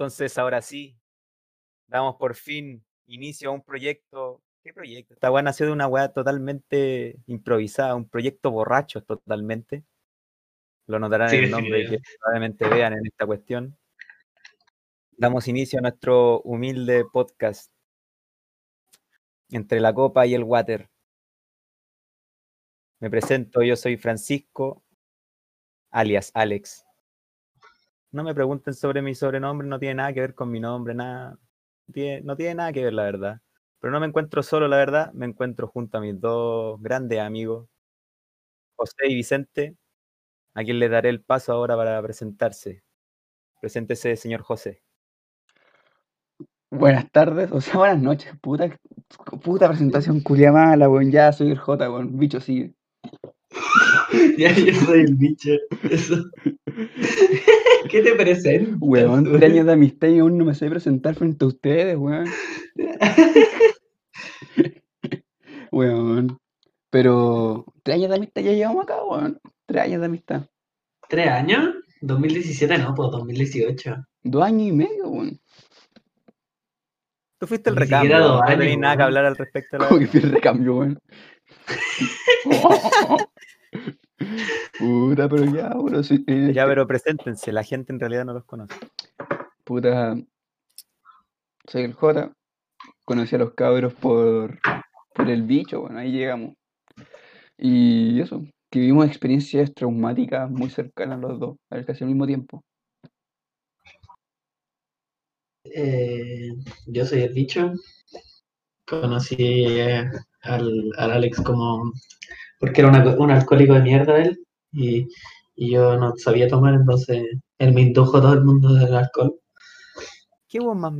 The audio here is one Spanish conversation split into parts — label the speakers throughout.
Speaker 1: Entonces, ahora sí, damos por fin inicio a un proyecto. ¿Qué proyecto? Esta weá nació de una weá totalmente improvisada, un proyecto borracho totalmente. Lo notarán
Speaker 2: Sí,
Speaker 1: en el nombre
Speaker 2: sí.
Speaker 1: que probablemente vean en esta cuestión. Damos inicio a nuestro humilde podcast entre la copa y el water. Me presento, yo soy Francisco, alias Alex. No me pregunten sobre mi sobrenombre, no tiene nada que ver con mi nombre, nada. No tiene, no tiene nada que ver, la verdad. Pero no me encuentro solo, la verdad. Me encuentro junto a mis dos grandes amigos, José y Vicente, a quien le daré el paso ahora para presentarse. Preséntese, señor José.
Speaker 3: Buenas tardes, o sea, buenas noches, puta, puta presentación culia mala, weón, ya soy el J, weón, bicho sigue.
Speaker 2: Ya yo soy el bicho. Eso. ¿Qué te presento?
Speaker 3: Weón, tres años de amistad y aún no me sé presentar frente a ustedes, weón. Weón, pero tres años de amistad ya llevamos acá, weón, tres años de amistad.
Speaker 2: ¿Tres años? 2017 no, pues 2018.
Speaker 3: Dos años y medio, weón.
Speaker 1: Tú fuiste el
Speaker 2: Ni
Speaker 1: recambio,
Speaker 2: dos
Speaker 1: no
Speaker 2: años,
Speaker 1: tenéis nada que hablar al respecto. la
Speaker 3: Como que fui el recambio, weón. Puta, pero ya, soy, eh,
Speaker 1: Ya, pero preséntense, la gente en realidad no los conoce.
Speaker 3: Puta, soy el J. Conocí a los cabros por, por el bicho, bueno, ahí llegamos. Y eso, que vivimos experiencias traumáticas muy cercanas los dos, a ver, casi al mismo tiempo.
Speaker 2: Eh, yo soy el bicho. Conocí eh, al, al Alex como. porque era una- un alcohólico de mierda él. Y, y yo no sabía tomar, entonces él me indujo a todo el mundo del alcohol.
Speaker 1: ¿Qué vos más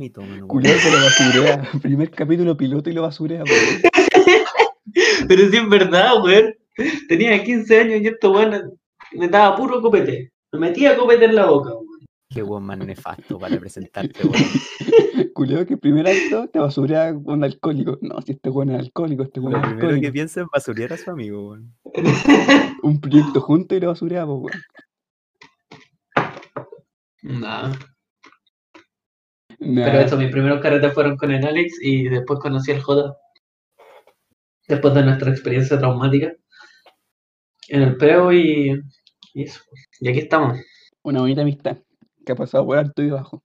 Speaker 3: se lo basurea. Primer capítulo piloto y lo basurea, weón.
Speaker 2: Pero sí es verdad, weón. Tenía 15 años y esto, weón, me daba puro copete. Me metía copete en la boca, weón.
Speaker 1: Qué vos más nefasto para presentarte, weón.
Speaker 3: Culiao que primer acto te basurea con alcohólico. No, si este weón es alcohólico, este weón
Speaker 1: Lo
Speaker 3: es
Speaker 1: primero que
Speaker 3: alcohólico.
Speaker 1: piensa es basurear a su amigo, weón.
Speaker 3: Un proyecto junto y lo basureamos, weón.
Speaker 2: No.
Speaker 3: Nah,
Speaker 2: Pero eso, mis primeros carretes fueron con el Alex y después conocí al J. Después de nuestra experiencia traumática. En el preo y, y eso. Y aquí estamos.
Speaker 3: Una bonita amistad que ha pasado por alto y bajo.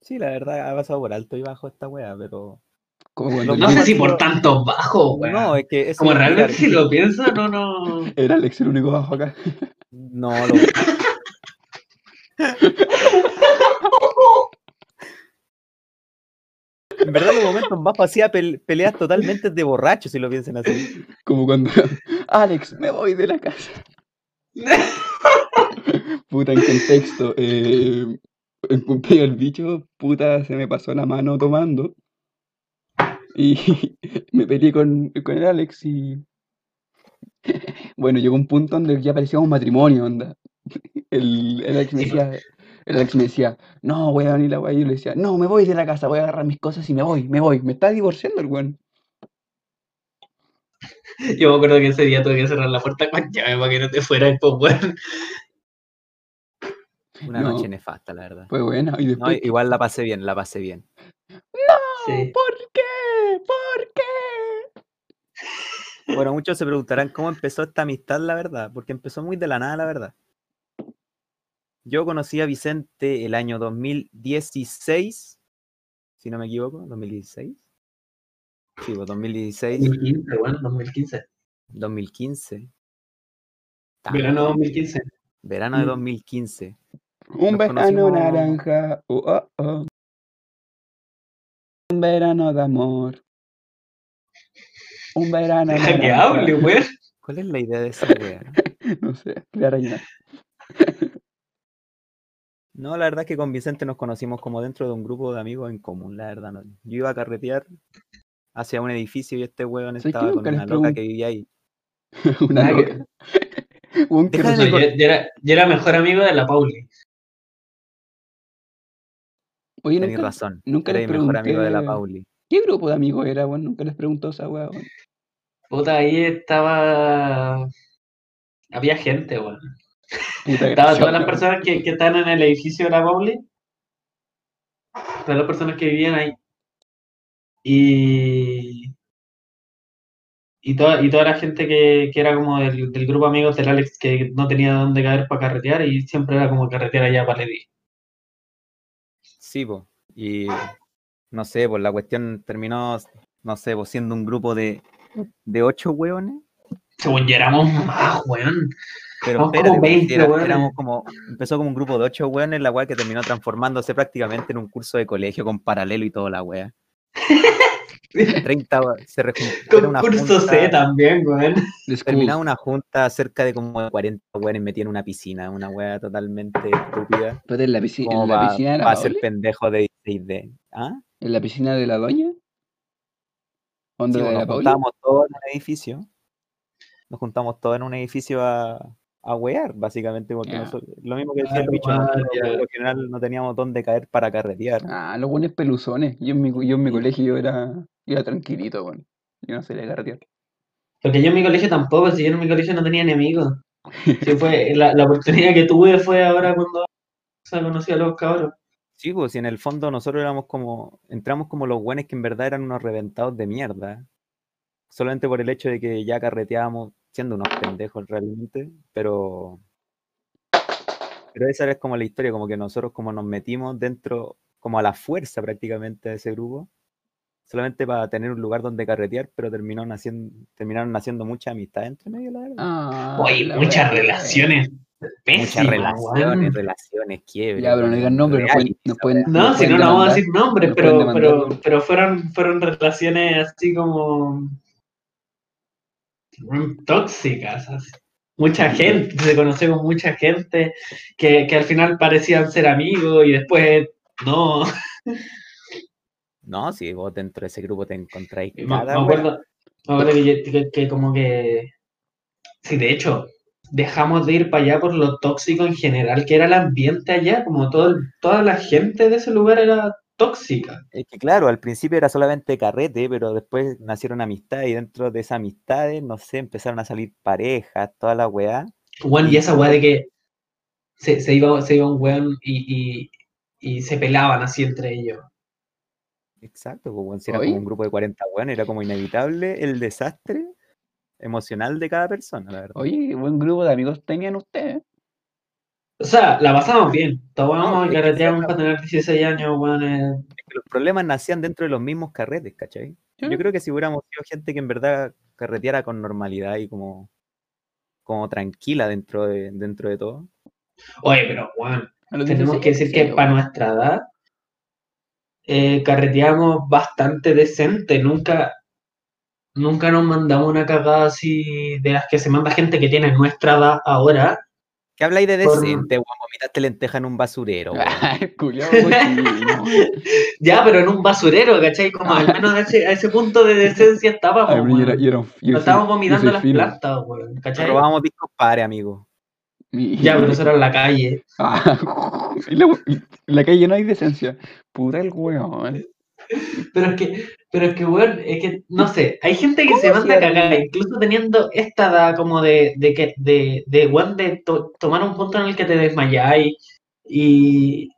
Speaker 1: Sí, la verdad ha pasado por alto y bajo esta weá, pero. Lo
Speaker 2: No sé si por
Speaker 1: sido-
Speaker 2: tanto bajo, weón.
Speaker 1: No, es que eso
Speaker 2: Como
Speaker 1: es
Speaker 2: realmente si lo pienso, no, no.
Speaker 3: Era Alex el único bajo acá.
Speaker 1: No, lo... En verdad, los momentos más hacía peleas totalmente de borrachos, si lo piensan así.
Speaker 3: Como cuando Alex, me voy de la casa. Puta, en contexto. Eh, cumpleaños del bicho, puta, se me pasó la mano tomando. Y me peleé con, con el Alex y. Bueno, llegó un punto donde ya parecía un matrimonio, onda. El, el Alex me decía, el Alex me decía, no, voy a venir la weá. Y yo le decía, no, me voy de la casa, voy a agarrar mis cosas y me voy, me voy. Me está divorciando el weón.
Speaker 2: Yo me acuerdo que ese día tuve que cerrar la puerta con llave para que no te fueras, pues, weón.
Speaker 1: Una
Speaker 3: No.
Speaker 1: noche nefasta, la verdad.
Speaker 3: Fue buena. Y
Speaker 1: No, igual la pasé bien, la pasé bien.
Speaker 2: Sí.
Speaker 3: ¿por qué? ¿Por qué?
Speaker 1: Bueno, muchos se preguntarán cómo empezó esta amistad, la verdad, porque empezó muy de la nada, la verdad. Yo conocí a Vicente el año 2016, si no me equivoco, 2016. Sí, pues 2016,
Speaker 2: 2015, bueno, 2015.
Speaker 1: 2015.
Speaker 2: Verano 2015.
Speaker 1: Verano de
Speaker 3: Mm.
Speaker 1: 2015.
Speaker 3: Un verano
Speaker 1: conocimos-
Speaker 3: naranja. oh, oh, oh. Un verano de amor. Un verano
Speaker 2: Deja que
Speaker 3: naranja.
Speaker 2: hable, weón.
Speaker 1: ¿Cuál es la idea de esa wea?
Speaker 3: No sé, crear rellenar.
Speaker 1: No, la verdad es que con Vicente nos conocimos como dentro de un grupo de amigos en común, la verdad. no. Yo iba a carretear hacia un edificio y este weón
Speaker 3: ¿Sabes qué?
Speaker 1: estaba con
Speaker 3: Nunca les
Speaker 1: una loca que vivía ahí.
Speaker 3: Una
Speaker 2: Nada que-
Speaker 3: loca. Un que
Speaker 1: Deja
Speaker 2: No,
Speaker 1: de
Speaker 3: resultó-
Speaker 2: yo, yo era, yo era mejor amigo de la Pauli.
Speaker 3: Oye,
Speaker 1: Tenés
Speaker 3: nunca,
Speaker 1: razón.
Speaker 3: nunca
Speaker 1: Era
Speaker 3: les
Speaker 1: mi mejor amigo de la
Speaker 3: pregunté-
Speaker 1: Pauli.
Speaker 3: ¿Qué grupo de amigos era, weón? Nunca les preguntó esa weá, weón.
Speaker 2: Puta, ahí estaba. Había gente, weón. Estaban todas las personas que, que están en el edificio de la Pauli. Todas las personas que vivían ahí. Y. Y toda, y toda la gente que, que era como del, del grupo de amigos del Alex que no tenía dónde caer para carretear y siempre era como carretear allá para Levi.
Speaker 1: Sí, po. Y no sé, pues la cuestión terminó, no sé, pues siendo un grupo de, de ocho hueones.
Speaker 2: Según yo éramos más, weón.
Speaker 1: Pero
Speaker 2: como
Speaker 1: espérate,
Speaker 2: 20
Speaker 1: era-
Speaker 2: hueones.
Speaker 1: éramos como, empezó como un grupo de ocho hueones, la weá que terminó transformándose prácticamente en un curso de colegio con paralelo y toda la weá. 30, hue- se rejuntó
Speaker 2: Con
Speaker 1: una
Speaker 2: curso
Speaker 1: junta-
Speaker 2: C también, weón.
Speaker 1: Terminaba una junta cerca de como de 40 hueones metidos en una piscina, una weá totalmente estúpida.
Speaker 3: Espérate, ¿en la, piscina,
Speaker 1: Como
Speaker 3: en la
Speaker 1: va,
Speaker 3: piscina de la
Speaker 1: va a ser pendejo de 16D. ¿Ah?
Speaker 3: ¿En la piscina de la doña? ¿Onda
Speaker 1: Sí, pues,
Speaker 3: la
Speaker 1: nos juntamos todos en un edificio. Nos juntamos todos en un edificio a, a wear, básicamente, porque nosotros- lo mismo que decía el bicho, por lo general no teníamos dónde caer para carretear.
Speaker 3: Ah, los buenos peluzones. Yo en mi, yo en mi colegio yo era, yo era tranquilito, weón. Yo no sabía carretear.
Speaker 2: Porque yo en mi colegio tampoco, si yo en mi colegio no tenía ni amigos. Sí, fue, la, la oportunidad que tuve fue ahora cuando se conocí a los cabros.
Speaker 1: Sí, pues si en el fondo nosotros éramos como, entramos como los buenos que en verdad eran unos reventados de mierda. Solamente por el hecho de que ya carreteábamos siendo unos pendejos realmente, pero... Pero esa es como la historia, como que nosotros como nos metimos dentro, como a la fuerza prácticamente de ese grupo, solamente para tener un lugar donde carretear, pero terminó naciendo, terminaron naciendo mucha amistad entre medio, la verdad.
Speaker 3: Ah,
Speaker 2: Oye,
Speaker 3: la
Speaker 2: muchas
Speaker 3: wea.
Speaker 2: relaciones.
Speaker 1: Muchas
Speaker 2: Pésimas,
Speaker 1: relaciones,
Speaker 2: weón.
Speaker 1: relaciones, quiebres.
Speaker 3: Ya, pero no digan nombres, nos pueden-.
Speaker 2: No, si no, no vamos a decir nombres, pero, pero, pero fueron, fueron relaciones así como tóxicas. así. Mucha gente, se conoció con mucha gente que, que al final parecían ser amigos y después no.
Speaker 1: No, si vos dentro de ese grupo te encontráis
Speaker 2: Me, me acuerdo, me acuerdo que, que- que como que... Sí, de hecho, dejamos de ir para allá por lo tóxico en general, que era el ambiente allá, como todo, toda la gente de ese lugar era tóxica.
Speaker 1: Es que claro, al principio era solamente carrete, pero después nacieron amistades y dentro de esas amistades, no sé, empezaron a salir parejas, toda la weá.
Speaker 2: Bueno, y esa weá de que se, se iba, se iba un weón y, y, y se pelaban así entre ellos.
Speaker 1: Exacto, pues, weón, si era
Speaker 3: Oye.
Speaker 1: como un grupo de 40 weón, era como inevitable el desastre emocional de cada persona, la verdad.
Speaker 3: Oye, buen grupo de amigos tenían ustedes.
Speaker 2: O sea, la pasamos bien. Y
Speaker 1: que
Speaker 2: carreteamos
Speaker 1: esa-
Speaker 2: para tener 16 años, weón. eh,
Speaker 1: Es que los problemas nacían dentro de los mismos carretes, ¿cachai?
Speaker 3: Sí.
Speaker 1: Yo creo que si hubiéramos sido gente que en verdad carreteara con normalidad y como, como tranquila dentro de, dentro de todo,
Speaker 2: Oye, pero weón,
Speaker 3: A los
Speaker 2: tenemos
Speaker 3: 16,
Speaker 2: que decir que para nuestra edad eh, carreteamos bastante decente. Nunca, nunca nos mandamos una cagada así de las que se manda gente que tiene nuestra edad ahora.
Speaker 1: ¿Qué habláis de decente, weón? Vomitaste lenteja en un basurero,
Speaker 3: culiao.
Speaker 2: Ya, pero en un basurero, ¿cachai? Como al menos a ese, a ese punto de decencia estábamos.
Speaker 3: Ay, pero yo era-
Speaker 2: weón.
Speaker 3: yo era un- yo
Speaker 2: Nos
Speaker 3: soy-
Speaker 2: estábamos vomitando las
Speaker 3: fino.
Speaker 2: plantas, weón, ¿cachai?
Speaker 1: Robábamos discos pares, amigo.
Speaker 3: Mi-
Speaker 2: Ya, pero eso era en la calle.
Speaker 3: Ah, en la, en la calle no hay decencia. Puta el weón.
Speaker 2: Pero es que, pero es que, weón, es que, no sé, hay gente que
Speaker 3: ¿Cómo
Speaker 2: se manda a cagar, incluso teniendo esta edad como de, de que, de, de, weón, de to- tomar un punto en el que te desmayáis y,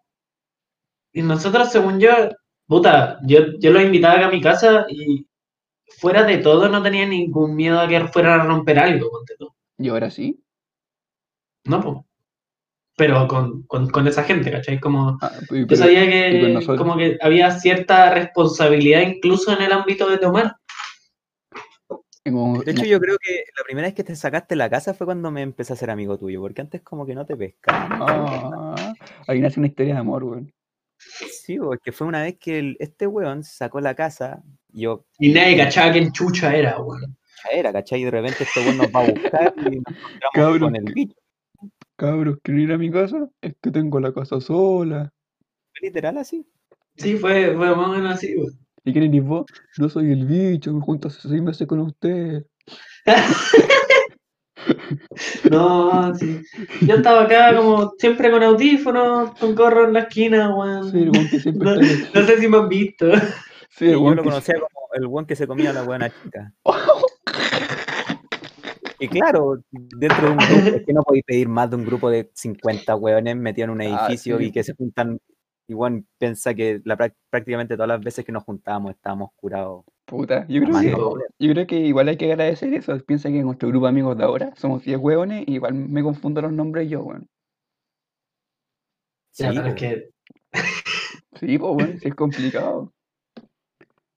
Speaker 2: y nosotros, según yo, puta, yo, yo los invitaba acá a mi casa y fuera de todo no tenía ningún miedo a que fueran a romper algo, ponte tú.
Speaker 3: Y ahora sí.
Speaker 2: No, po. Pero con, con, con esa gente, ¿cachai? Como,
Speaker 3: Ah, y-
Speaker 2: yo
Speaker 3: pero-
Speaker 2: sabía que como que había cierta responsabilidad incluso en el ámbito de tomar.
Speaker 1: De hecho, yo creo que la primera vez que te sacaste la casa fue cuando me empecé a ser amigo tuyo, porque antes como que no te pescaba.
Speaker 3: Ah, ahí nace una historia de amor, weón.
Speaker 1: Sí, porque fue una vez que el- este weón sacó la casa, y yo
Speaker 2: Y nadie cachaba quién chucha era, weón.
Speaker 1: ya era, ¿cachai? Y de repente este weón nos va a buscar y nos encontramos
Speaker 3: Cabrón.
Speaker 1: con el bicho.
Speaker 3: Cabros, ¿quieren ir a mi casa? Es que tengo la casa sola.
Speaker 1: Fue Literal así.
Speaker 2: Sí, fue, fue más o menos así, weón.
Speaker 3: ¿Y quieren ir vos? Yo soy el bicho, me junto hace seis meses con usted.
Speaker 2: No, sí. Yo estaba acá como siempre con audífonos, con gorro en la esquina, weón.
Speaker 3: Sí, el weón que siempre
Speaker 2: No,
Speaker 3: está en el-
Speaker 2: no sé si me han visto.
Speaker 3: Sí,
Speaker 1: Y
Speaker 3: el
Speaker 1: yo lo conocía como el weón que se comía a la buena chica. Y claro, dentro de un grupo, es que no podéis pedir más de un grupo de 50 hueones metidos en un
Speaker 3: Ah,
Speaker 1: edificio
Speaker 3: sí.
Speaker 1: y que se juntan. Igual piensa que la, prácticamente todas las veces que nos juntábamos estábamos curados.
Speaker 3: Puta, yo creo que, yo creo que igual hay que agradecer eso. Piensa que en nuestro grupo de amigos de ahora somos 10 hueones y igual me confundo los nombres yo, weón.
Speaker 1: Sí,
Speaker 2: pero es que
Speaker 3: Sí, pues bueno, sí es complicado.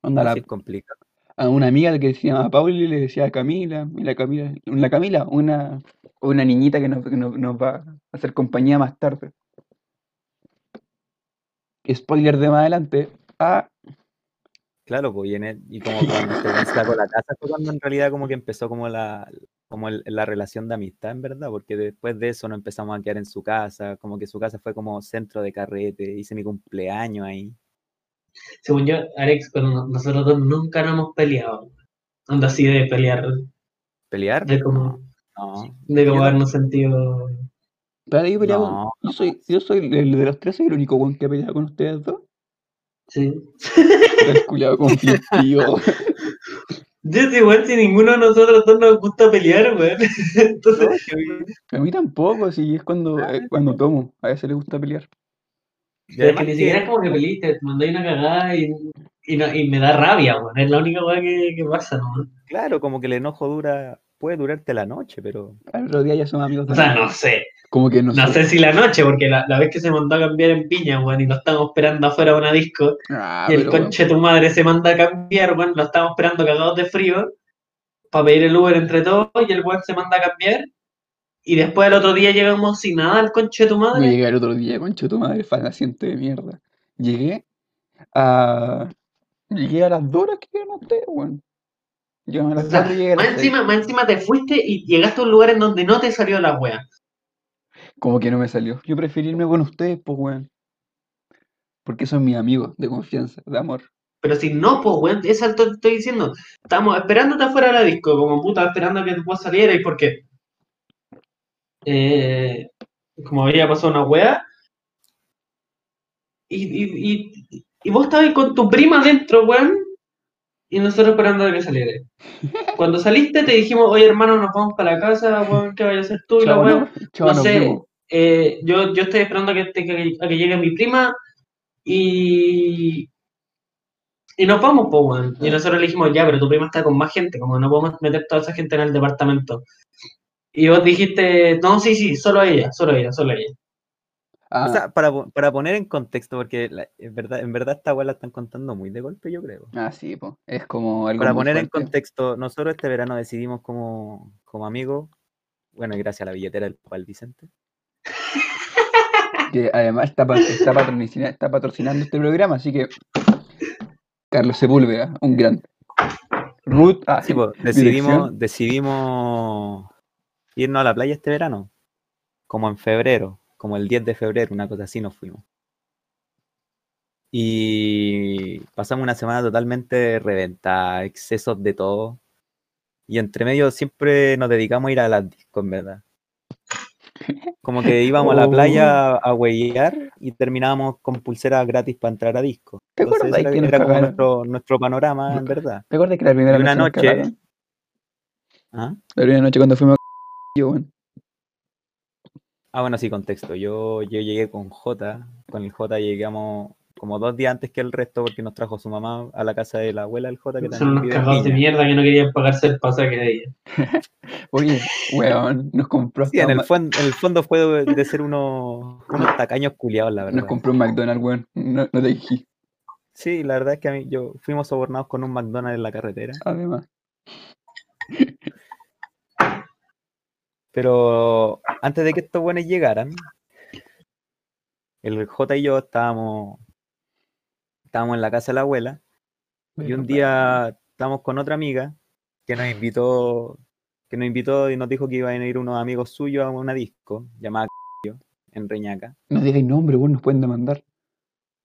Speaker 3: Onda, la,
Speaker 1: sí es complicado.
Speaker 3: A una amiga que se llama Pauli le decía Camila, la Camila, la Camila, una, una niñita que nos, que nos, va a hacer compañía más tarde. Spoiler de más adelante. Ah,
Speaker 1: Claro, pues, el- y como cuando weón sacó la casa fue cuando en realidad como que empezó como la, como la relación de amistad, en verdad, porque después de eso nos empezamos a quedar en su casa, como que su casa fue como centro de carrete, hice mi cumpleaños ahí.
Speaker 2: Según yo, Alex, pero no- nosotros dos nunca nos hemos peleado. Onda así de pelear,
Speaker 1: ¿Pelear?
Speaker 2: de como,
Speaker 1: No,
Speaker 2: de como
Speaker 1: no-
Speaker 2: habernos sentido.
Speaker 3: pero yo, peleaba con- yo soy, yo soy el de los tres, soy el único weón que ha peleado con ustedes dos.
Speaker 2: Sí.
Speaker 3: El culiado conflictivo.
Speaker 2: Yo sí, weón, si ninguno de nosotros dos nos gusta pelear, weón. Entonces,
Speaker 3: A mí tampoco, si es cuando, eh, cuando tomo. A veces le gusta pelear.
Speaker 2: Es que ni siquiera es como que peleaste, te mandé una cagada y, y, no- y me da rabia, weón. Es la única weá que, que pasa, ¿no?
Speaker 1: claro, como que el enojo dura, puede durarte la noche, pero
Speaker 3: Al otro día ya somos amigos de
Speaker 2: O sea, no sé.
Speaker 3: Como que
Speaker 2: No
Speaker 3: nosotros.
Speaker 2: sé si la noche, porque la, la vez que se mandó a cambiar en Piña, weón, y lo estamos esperando afuera de una disco,
Speaker 3: Ah,
Speaker 2: y el
Speaker 3: pero,
Speaker 2: conche de tu madre se manda a cambiar, weón, lo estamos esperando cagados de frío, para pedir el Uber entre todos, y el weón se manda a cambiar, y después el otro día llegamos sin nada al conche de tu madre.
Speaker 3: llegué el otro día, concha de tu madre, fanaciente de mierda. Llegué a. Llegué a las 2 horas que llegaron ustedes, weón. Yo a
Speaker 2: O
Speaker 3: las
Speaker 2: sea,
Speaker 3: 4 llegué a
Speaker 2: más
Speaker 3: las 6.
Speaker 2: encima, más encima te fuiste y llegaste a un lugar en donde no te salió la wea.
Speaker 3: Como que no me salió. Yo preferí irme con ustedes, pues, weón. Porque son mis amigos de confianza, de amor.
Speaker 2: Pero si no, pues, weón, eso te estoy diciendo. Estamos esperándote afuera de la disco, como puta, esperando que tú salieras, y porque, eh, como había pasado una wea, y, y, y, y vos estabas con tu prima adentro, weón, y nosotros esperando a que saliera. Cuando saliste te dijimos, oye hermano, nos vamos para la casa, weón, ¿qué vayas a hacer tú? Y la weá,
Speaker 3: no,
Speaker 2: sé, eh, yo, yo estoy esperando a que, a que llegue mi prima y, y nos vamos, pues, weón. Y nosotros le dijimos, ya, pero tu prima está con más gente, como no podemos meter toda esa gente en el departamento. Y vos dijiste, no, sí, sí, solo ella, solo ella, solo ella.
Speaker 3: Ah,
Speaker 1: O sea, para, para poner en contexto, porque la- en verdad, en verdad esta weá la están contando muy de golpe, yo creo.
Speaker 3: ah, sí, pues. Es como algo
Speaker 1: Para
Speaker 3: muy
Speaker 1: poner en contexto, nosotros este verano decidimos como, como amigos, bueno, y gracias a la billetera del papá del Vicente,
Speaker 3: Que además está, pa- está, patrocina- está patrocinando este programa, así que. Carlos Sepúlveda, un grande. Ruth, ah,
Speaker 1: Sí, pues, decidimos, decidimos irnos a la playa este verano, como en febrero, como el 10 de febrero, una cosa así nos fuimos. Y pasamos una semana totalmente reventada, excesos de todo. Y entre medio siempre nos dedicamos a ir a las discos, en verdad. Como que íbamos a la
Speaker 3: Oh.
Speaker 1: playa a huellar y terminábamos con pulseras gratis para entrar a disco.
Speaker 3: ¿Te acuerdas
Speaker 1: era,
Speaker 3: que
Speaker 1: era como nuestro, nuestro panorama, en verdad.
Speaker 3: ¿Te acuerdas que la primera
Speaker 1: Y una
Speaker 3: noche
Speaker 1: noche-? ¿Ah?
Speaker 3: La primera noche cuando fuimos yo.
Speaker 1: Ah, bueno, sí, contexto. Yo, yo llegué con J. Con el J llegamos como dos días antes que el resto porque nos trajo su mamá a la casa de la abuela del J que
Speaker 2: Son
Speaker 1: también
Speaker 2: unos cagados de mierda que no querían pagarse el pasaje de ella.
Speaker 3: Oye, weón, nos compró
Speaker 1: Sí, en el,
Speaker 3: un
Speaker 1: fon- en el fondo fue de, ser unos, unos tacaños culiados, la verdad.
Speaker 3: nos compró un McDonald's, weón. No, no te dije,
Speaker 1: Sí, la verdad es que a mí, yo fuimos sobornados con un McDonald's en la carretera.
Speaker 3: además.
Speaker 1: Pero antes de que estos buenos llegaran, el J y yo estábamos, estábamos en la casa de la abuela y un día estábamos con otra amiga que nos invitó, que nos invitó y nos dijo que iban a ir unos amigos suyos a una disco llamada en Reñaca.
Speaker 3: No digáis nombre, weón, nos pueden demandar.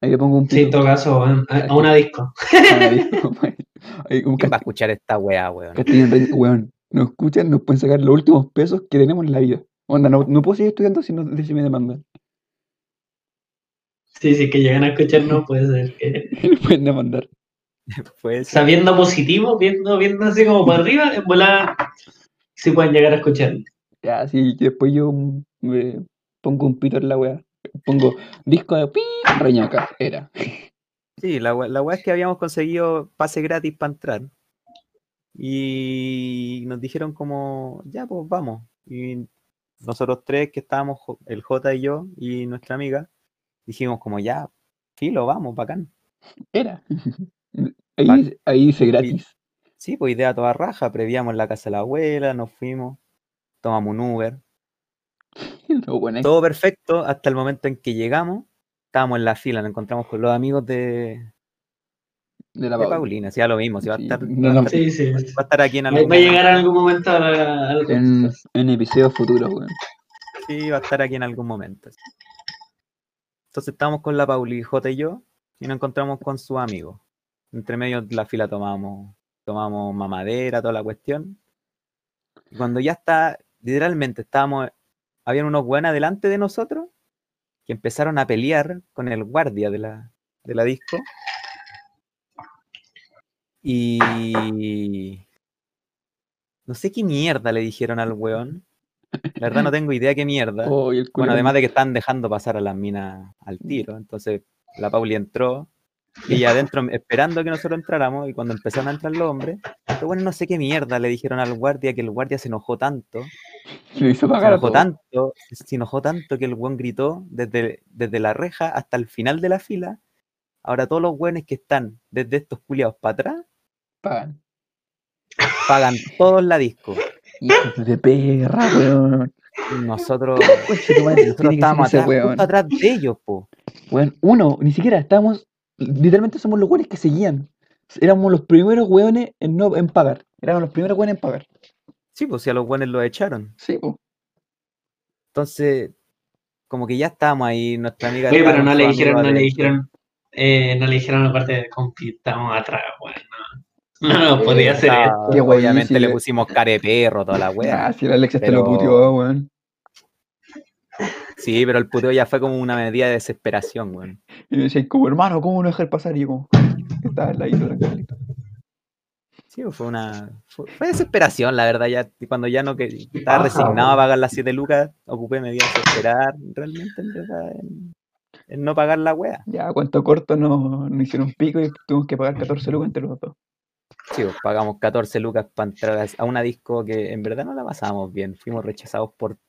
Speaker 3: Ahí le pongo un
Speaker 2: Sí, en todo caso, a, a una disco.
Speaker 1: ¿Quién va a escuchar esta weá, weón?
Speaker 3: castillo en Reña- weón. Nos escuchan, nos pueden sacar los últimos pesos que tenemos en la vida. Onda, no, no puedo seguir estudiando si no si me demandan.
Speaker 2: Sí, sí, que llegan a escucharnos, puede ser que.
Speaker 3: Pueden demandar.
Speaker 1: Pues,
Speaker 2: Sabiendo positivo, viendo, viendo así como para arriba, en volada. sí pueden llegar a escuchar.
Speaker 3: Ya, sí, que después yo mm, me pongo un pito en la weá. Pongo disco de pi, reñaca, era.
Speaker 1: Sí, la, la weá es que habíamos conseguido pase gratis para entrar. Y nos dijeron como, ya, pues vamos. Y nosotros tres que estábamos, el J y yo y nuestra amiga, dijimos como, ya, filo, vamos, bacán.
Speaker 3: Era. Ahí, dice- ahí dice gratis.
Speaker 1: Sí, pues idea toda raja, previamos la casa de la abuela, nos fuimos, tomamos un Uber.
Speaker 3: Lo bueno es
Speaker 1: Todo perfecto hasta el momento en que llegamos, estábamos en la fila, nos encontramos con los amigos de,
Speaker 3: de la
Speaker 1: de. Paulina, si ya lo vimos, si va a estar,
Speaker 3: no,
Speaker 1: va a
Speaker 3: no.
Speaker 1: estar-
Speaker 2: Sí, sí.
Speaker 1: va a estar aquí en algún
Speaker 2: va a llegar en algún momento a la- al
Speaker 3: En,
Speaker 2: podcast.
Speaker 3: en episodios futuros, weón.
Speaker 1: Sí, va a estar aquí en algún momento. Entonces estábamos con la Pauli, J y yo, y nos encontramos con sus amigos. Entre medio de la fila tomamos, tomamos mamadera, toda la cuestión. Y cuando ya está, literalmente estábamos, habían unos buenos delante de nosotros que empezaron a pelear con el guardia de la, de la disco. Y no sé qué mierda le dijeron al weón. La verdad no tengo idea qué mierda.
Speaker 3: Oh,
Speaker 1: Bueno, además de que están dejando pasar a las minas al tiro. Entonces la Pauli entró y ella adentro esperando que nosotros entráramos. Y cuando empezaron a entrar los hombres, pero bueno, no sé qué mierda le dijeron al guardia que el guardia se enojó tanto.
Speaker 3: hizo
Speaker 1: Se
Speaker 3: pagar
Speaker 1: enojó tanto, se enojó tanto que el buen gritó desde, desde la reja hasta el final de la fila. Ahora todos los buenos que están desde estos culiados para atrás
Speaker 3: Pagan.
Speaker 1: pagan todos la disco.
Speaker 3: Hijos de perra, weón.
Speaker 1: Y Nosotros, nosotros estábamos atrás, justo atrás de ellos, po.
Speaker 3: Weón, uno, ni siquiera estábamos. Literalmente somos los weones que seguían. Éramos los primeros weones en no en pagar. Éramos los primeros weones en pagar.
Speaker 1: Sí, pues si a los buenos los echaron.
Speaker 3: Sí, po.
Speaker 1: Entonces, como que ya estábamos ahí, nuestra amiga.
Speaker 2: Oye, pero no le dijeron, no le dijeron, eh, no le dijeron aparte de compi, estamos atrás, weón. No, no, no podía hacer
Speaker 1: Ah,
Speaker 2: esto.
Speaker 1: Obviamente
Speaker 3: sí,
Speaker 1: le pusimos care perro, toda la wea.
Speaker 3: Ah, si el Alex te lo
Speaker 1: Pero-
Speaker 3: puteó, weón.
Speaker 1: Sí, pero el puteo ya fue como una medida de desesperación, weón.
Speaker 3: Y me decían, como hermano, ¿cómo no dejar pasar? Y yo, como, estaba al ladito, tranquilito.
Speaker 1: Sí, fue una. Fue, fue desesperación, la verdad. Ya, cuando ya no que estaba resignado a pagar las 7 lucas, ocupé medidas de esperar, realmente, en verdad, en, en no pagar la wea.
Speaker 3: Ya, cuento corto, nos no hicieron pico y tuvimos que pagar 14 lucas entre los dos.
Speaker 1: Sí, pues, pagamos 14 lucas para entrar a- una disco que en verdad no la pasábamos bien. Fuimos rechazados por todas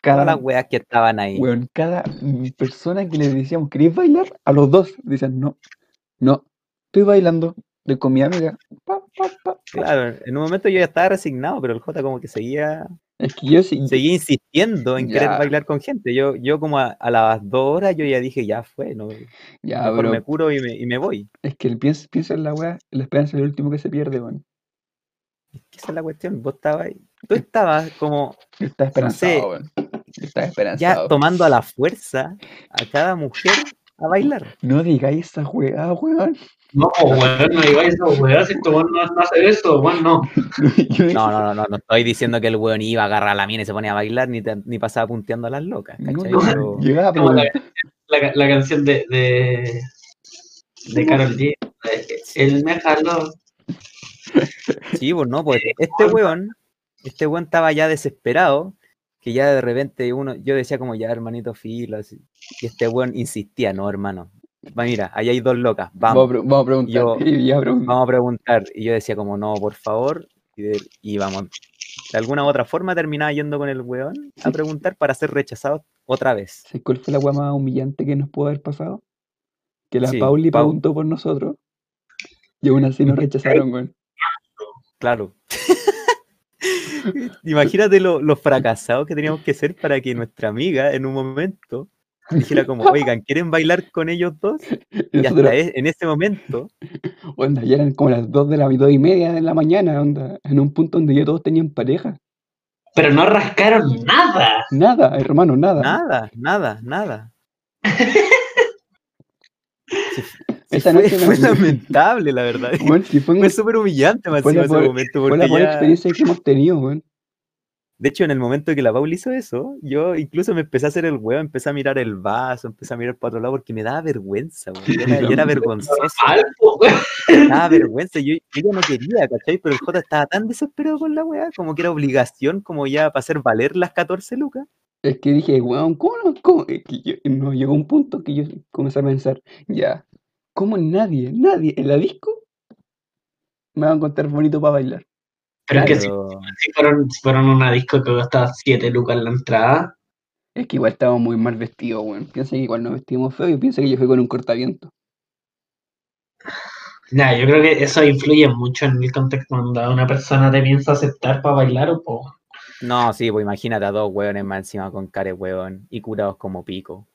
Speaker 3: Cada,
Speaker 1: las weas que estaban ahí.
Speaker 3: weón, cada persona que le decíamos, ¿queréis bailar? A los dos decían, no, no, estoy bailando, estoy con mi amiga. Pa, pa, pa.
Speaker 1: Claro, en un momento yo ya estaba resignado, pero el J como que seguía,
Speaker 3: Es que yo sí,
Speaker 1: seguía insistiendo en querer
Speaker 3: Ya.
Speaker 1: bailar con gente. Yo, yo como a, a las dos horas yo ya dije, ya fue, no,
Speaker 3: ya,
Speaker 1: mejor me curo y me, y me voy.
Speaker 3: es que el piensa, piensa en la weá, la esperanza es el último que se pierde, weón.
Speaker 1: Es que esa es la cuestión, vos estabas ahí. Tú estabas como
Speaker 3: Yo estaba
Speaker 1: No sé,
Speaker 3: esperanzado. Yo estaba
Speaker 1: ya
Speaker 3: esperanzado.
Speaker 1: tomando a la fuerza a cada mujer a bailar.
Speaker 3: No digáis esa weá, weón.
Speaker 2: No, weón, no digáis eso, weón, si este weón no, no hace eso, weón, no.
Speaker 1: No, no, no, no, no estoy diciendo que el weón iba a agarrar a la mina y se ponía a bailar ni, te- ni pasaba punteando a las locas,
Speaker 3: no,
Speaker 1: ¿cachai?
Speaker 3: no,
Speaker 1: Pero-
Speaker 3: llegaba,
Speaker 2: Como la, la, la canción de, de, de Carol G. Él me jaló.
Speaker 1: Sí, pues no, pues este weón, este weón estaba ya desesperado, que ya de repente uno, yo decía como ya hermanito filo, así, y este weón insistía, no hermano, mira, ahí hay dos locas,
Speaker 3: vamos, a
Speaker 1: vamos,
Speaker 3: a preguntar.
Speaker 1: Yo-
Speaker 3: Y
Speaker 1: vamos a preguntar, y yo decía como no, por favor, y, de- y vamos, de alguna u otra forma terminaba yendo con el weón a preguntar para ser rechazado otra vez.
Speaker 3: ¿Sabes cuál fue la weá más humillante que nos pudo haber pasado? Que la
Speaker 1: Sí,
Speaker 3: Pauli
Speaker 1: Pau-
Speaker 3: preguntó por nosotros y aún así nos rechazaron, weón.
Speaker 1: Claro. Imagínate lo, lo fracasados que teníamos que ser para que nuestra amiga en un momento dijera como, oigan, ¿quieren bailar con ellos dos?
Speaker 3: Y nosotros,
Speaker 1: hasta e- en ese momento,
Speaker 3: onda, ya eran como las 2 de la dos y media de la mañana, onda, en un punto donde ya todos tenían pareja.
Speaker 2: Pero no rascaron nada.
Speaker 3: Nada, hermano, nada.
Speaker 1: nada, nada, nada. Sí, sí,
Speaker 3: Esa
Speaker 1: fue,
Speaker 3: noche
Speaker 1: fue
Speaker 3: no-
Speaker 1: lamentable, la verdad.
Speaker 3: Sí fue, un-
Speaker 1: Fue súper humillante más
Speaker 3: Fue la
Speaker 1: ese momento,
Speaker 3: fue
Speaker 1: porque
Speaker 3: la peor
Speaker 1: ya-
Speaker 3: experiencia que hemos tenido, weón.
Speaker 1: De hecho, en el momento que la Paula hizo eso, yo incluso me empecé a hacer el huevo, empecé a mirar el vaso, empecé a mirar para otro lado porque me daba vergüenza, weón. Yo era, yo era vergonzoso. Me daba vergüenza. Yo, yo ya no quería, ¿cachai? Pero el J estaba tan desesperado con la weá, como que era obligación, como ya para hacer valer las 14 lucas.
Speaker 3: Es que dije, weón, ¿cómo no? ¿Cómo? Es que yo- no, llegó un punto que yo comencé a pensar, ya, ¿cómo nadie, nadie en la disco me va a encontrar bonito para bailar?
Speaker 2: Pero es que si, fueron, si fueron una disco que costaba 7 lucas la entrada,
Speaker 3: Es que igual estábamos muy mal vestidos, weón. Piensa que igual nos vestimos feo y piensa que yo fui con un cortaviento.
Speaker 2: ya, yo creo que eso influye mucho en el contexto cuando una persona te piensa aceptar para bailar o po.
Speaker 1: No, sí, pues imagínate a dos hueones más encima con care hueón y curados como pico.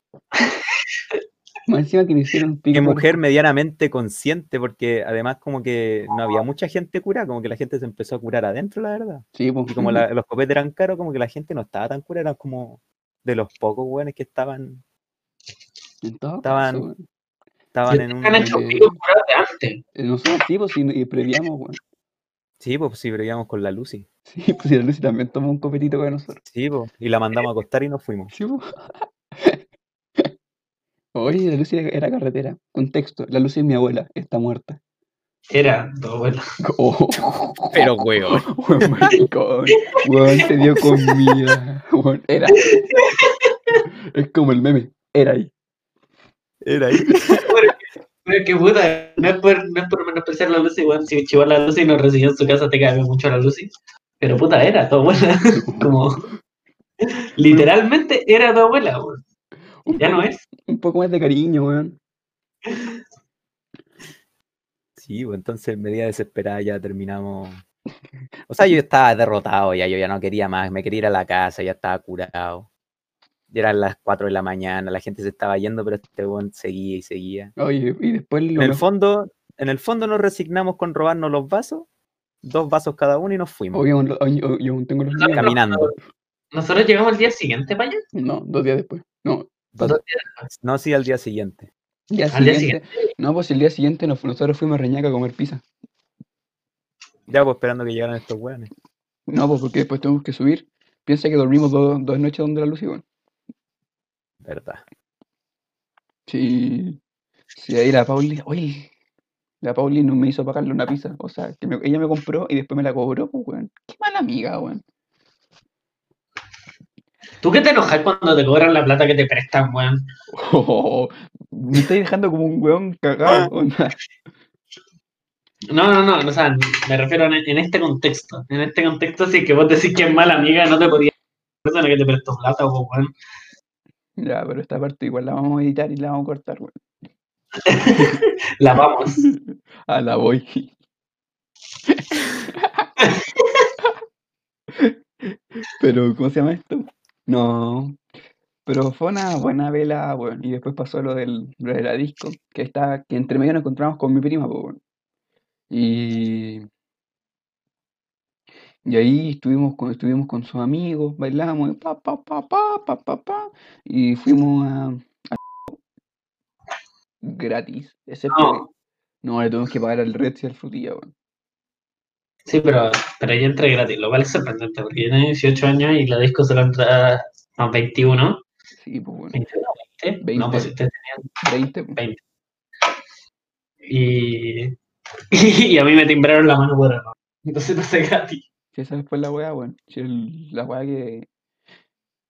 Speaker 3: Más encima que me hicieron pico.
Speaker 1: Que mujer medianamente consciente, porque además como que no había mucha gente curada, como que la gente se empezó a curar adentro, la verdad.
Speaker 3: Sí, pues.
Speaker 1: Y como la- los copetes eran caros, como que la gente no estaba tan curada, eran como de los pocos hueones que estaban,
Speaker 3: En todo
Speaker 1: estaban-
Speaker 3: caso,
Speaker 1: estaban en un...
Speaker 2: hecho
Speaker 3: eh,
Speaker 2: pico curados de antes.
Speaker 3: Eh, Nosotros sí, pues, y, y previamos, weón.
Speaker 1: Sí, pues sí, pero íbamos con la Lucy.
Speaker 3: Sí, pues si la Lucy también tomó un copetito con nosotros.
Speaker 1: Sí, pues, y la mandamos a acostar y nos fuimos.
Speaker 3: Sí, pues. Oye, la Lucy era, era carretera. Contexto, la Lucy es mi abuela, está muerta.
Speaker 2: Era, todo bueno.
Speaker 3: Oh,
Speaker 1: Pero.
Speaker 3: Weón, maricón. Weón, te dio comida. Weón, era. Es como el meme. Era ahí.
Speaker 1: Era ahí.
Speaker 2: Pero que puta, no es por, no es por menospreciar la Lucy, weón. Si chivó la Lucy y nos recibió en su casa, te cae mucho la Lucy. Pero puta, era tu abuela. Como. Literalmente era tu abuela, weón. Ya no es.
Speaker 3: Un poco más de cariño, weón.
Speaker 1: Sí, pues entonces media desesperada ya terminamos. O sea, yo estaba derrotado ya, yo ya no quería más, me quería ir a la casa, ya estaba curado. Ya eran las 4 de la mañana, la gente se estaba yendo, pero este weón seguía y seguía.
Speaker 3: Oye, y después
Speaker 1: En el fondo, en el fondo nos resignamos con robarnos los vasos, dos vasos cada uno y nos fuimos.
Speaker 3: Oye, oye, aún tengo los.
Speaker 1: Caminando.
Speaker 2: Nosotros llegamos al día siguiente para allá.
Speaker 3: No, dos días después. No,
Speaker 1: No, sí, al día siguiente.
Speaker 3: día
Speaker 2: Al día
Speaker 3: siguiente. No, pues el día siguiente nos- nosotros fuimos a Reñaca a comer pizza.
Speaker 1: Ya pues esperando que llegaran estos weones.
Speaker 3: No, pues porque después tuvimos que subir. Piensa que dormimos dos, dos noches donde la Lucy, weón.
Speaker 1: ¿Verdad?
Speaker 3: Sí. Sí, ahí la Pauli. Oye, la Pauli no me hizo pagarle una pizza. O sea, que me- ella me compró y después me la cobró, pues, weón. Qué mala amiga, weón.
Speaker 2: ¿Tú qué te enojas cuando te cobran la plata que te prestan, weón?
Speaker 3: me estáis dejando como un weón cagado. onda.
Speaker 2: No, no, no, o sea, me refiero en, en este contexto. En este contexto, si es que vos decís que es mala amiga, no te podría persona que te prestó plata, weón.
Speaker 3: Ya, pero esta parte igual la vamos a editar y la vamos a cortar, weón.
Speaker 2: La vamos.
Speaker 3: A la voy. Pero, ¿cómo se llama esto? No. Pero fue una buena vela, bueno, y después pasó lo del, lo de la disco, que está, que entre medio nos encontramos con mi prima, pues, bueno. Y, y ahí estuvimos con, estuvimos con sus amigos, bailamos, y pa, pa, pa, pa, pa, pa, pa, y fuimos a, a- gratis, excepto
Speaker 2: No.
Speaker 3: que- no, le tuvimos que pagar al Red y al Frutilla, weón.
Speaker 2: Sí, pero, pero yo entré gratis, lo cual es sorprendente, porque yo tengo 18 años y la disco solo entra a 21.
Speaker 3: Sí, pues bueno,
Speaker 2: 21, 20.
Speaker 3: 20.
Speaker 2: No, pues ustedes
Speaker 3: 20, pues.
Speaker 2: 20. Y, y a mí me timbraron la mano por error. Entonces pasé gratis.
Speaker 3: Sí, esa fue la weá, el- la weá que.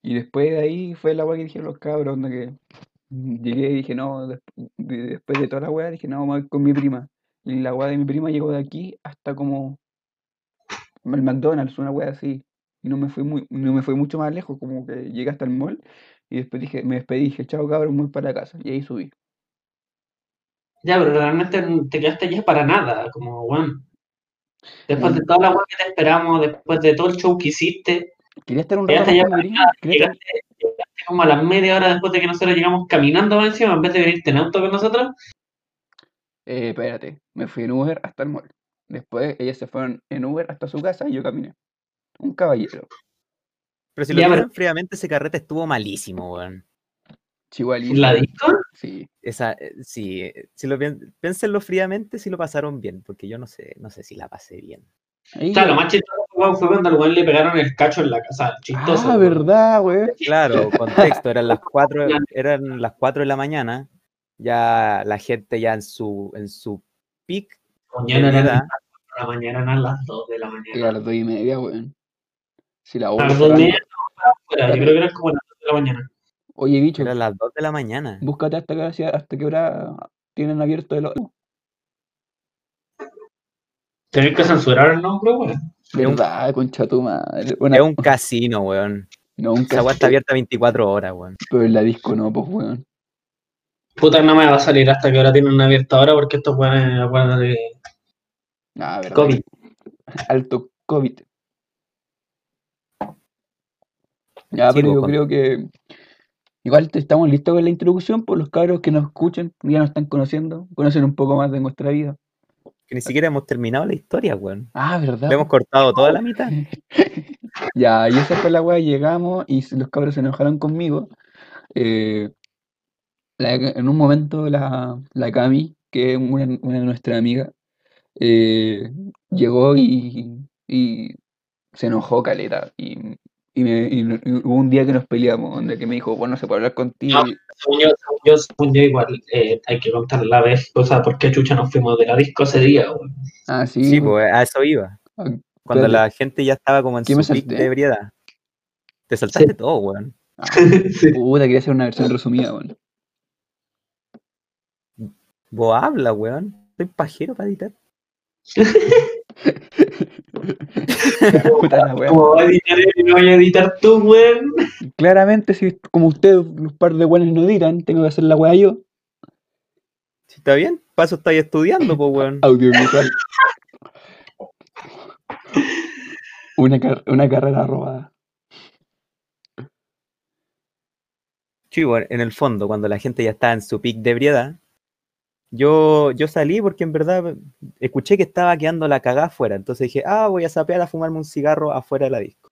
Speaker 3: Y después de ahí fue la weá que dijeron los cabros, onda que llegué y dije, no, des- de- después de toda la weá, dije, no, vamos a ir con mi prima. Y la weá de mi prima llegó de aquí hasta como el McDonald's, una weá así. Y no me fui muy, no me fui mucho más lejos, como que llegué hasta el mall y después dije, me despedí, dije, chao cabros, muy para la casa. Y ahí subí.
Speaker 2: Ya, pero realmente te quedaste allá para nada, como, weón. Después de
Speaker 3: Mm.
Speaker 2: toda la weá que te esperamos, después de todo el show que hiciste,
Speaker 3: Quería estar un rato prima. quería estar-
Speaker 2: llegaste, llegaste como a las media hora después de que nosotros llegamos caminando encima, en vez de venirte en auto con nosotros.
Speaker 3: Eh, espérate, me fui en Uber hasta el mall. Después ellas se fueron en Uber hasta su casa y yo caminé. Un caballero.
Speaker 1: Pero si lo piensan fríamente, ese carrete estuvo malísimo, weón.
Speaker 3: Chihuahua.
Speaker 2: ¿La disco?
Speaker 3: Sí.
Speaker 1: Esa, eh, sí, eh, si lo piénsenlo fríamente, si lo pasaron bien, porque yo no sé, no sé si la pasé bien.
Speaker 3: Ahí
Speaker 2: O sea, lo más chistoso weón, fue cuando al weón le pegaron el cacho en la casa. Chistoso.
Speaker 3: Ah, verdad, weón.
Speaker 1: Claro, contexto, eran las 4, eran las 4 de la mañana, ya la gente ya en su, en su pic
Speaker 2: Mañana la mañana, eran las 2 de la
Speaker 3: Y a
Speaker 2: mañana.
Speaker 3: las dos y media, weón. Si la
Speaker 2: A
Speaker 3: hora
Speaker 2: las 2 de la
Speaker 3: cerrando.
Speaker 2: mañana, no, fuera, yo creo que eran como las 2 de la mañana.
Speaker 3: Oye, bicho,
Speaker 1: eran las 2 de la mañana.
Speaker 3: búscate hasta qué hora, sea- hasta qué hora tienen abierto el.
Speaker 2: Tenés que censurar el nombre, weón.
Speaker 3: Verdad, concha tu madre. Una-
Speaker 1: Es un casino, weón.
Speaker 3: no, un
Speaker 1: Esa weá está abierta 24 horas, weón.
Speaker 3: pero en la disco no, pues, weón.
Speaker 2: Puta, no me va a salir hasta que ahora tienen abierta ahora porque estos weones,
Speaker 3: Ah, verdad.
Speaker 2: COVID.
Speaker 3: Alto COVID. Ya,
Speaker 1: Sí,
Speaker 3: pero
Speaker 1: pues,
Speaker 3: yo
Speaker 1: con-
Speaker 3: creo que igual estamos listos con la introducción por los cabros que nos escuchen, ya nos están conociendo, conocen un poco más de nuestra vida.
Speaker 1: Que ni siquiera hemos terminado la historia, weón.
Speaker 3: Ah, ¿verdad?
Speaker 1: Le hemos cortado toda la mitad.
Speaker 3: Ya, y esa fue la weá, llegamos y los cabros se enojaron conmigo. Eh, la- en un momento la, la Cami, que es una, una de nuestras amigas, eh, llegó y, y se enojó caleta. Y, y me- y no- y hubo un día que nos peleamos, donde que me dijo, bueno, no se puede hablar contigo.
Speaker 2: No.
Speaker 3: y-
Speaker 2: Según yo, según yo, según yo igual eh, hay que contar la vez, o sea, por qué chucha nos fuimos de la disco ese día, weón.
Speaker 3: ah, sí,
Speaker 1: Sí,
Speaker 3: pues,
Speaker 1: a eso iba.
Speaker 3: ah,
Speaker 1: Cuando la gente ya estaba como en
Speaker 3: ¿Qué
Speaker 1: su pic de ebriedad. Te saltaste todo, weón.
Speaker 3: ah,
Speaker 2: Sí.
Speaker 3: puta, quería hacer una versión resumida, weón.
Speaker 1: Vos habla, weón. Soy pajero para editar.
Speaker 3: Puta la wea.
Speaker 2: ¿Cómo va a editar él y no voy a editar tú, weón?
Speaker 3: Claramente, si como ustedes, un par de buenos no editan, tengo que hacer la weá yo.
Speaker 1: Si está bien, paso estáis estudiando, pues, weón.
Speaker 3: Audiovisual. Una, car- una carrera robada.
Speaker 1: Sí, bueno, en el fondo, cuando la gente ya estaba en su pic de ebriedad, yo, yo salí porque en verdad escuché que estaba quedando la cagada afuera. Entonces dije, ah, voy a sapear a fumarme un cigarro afuera de la disco.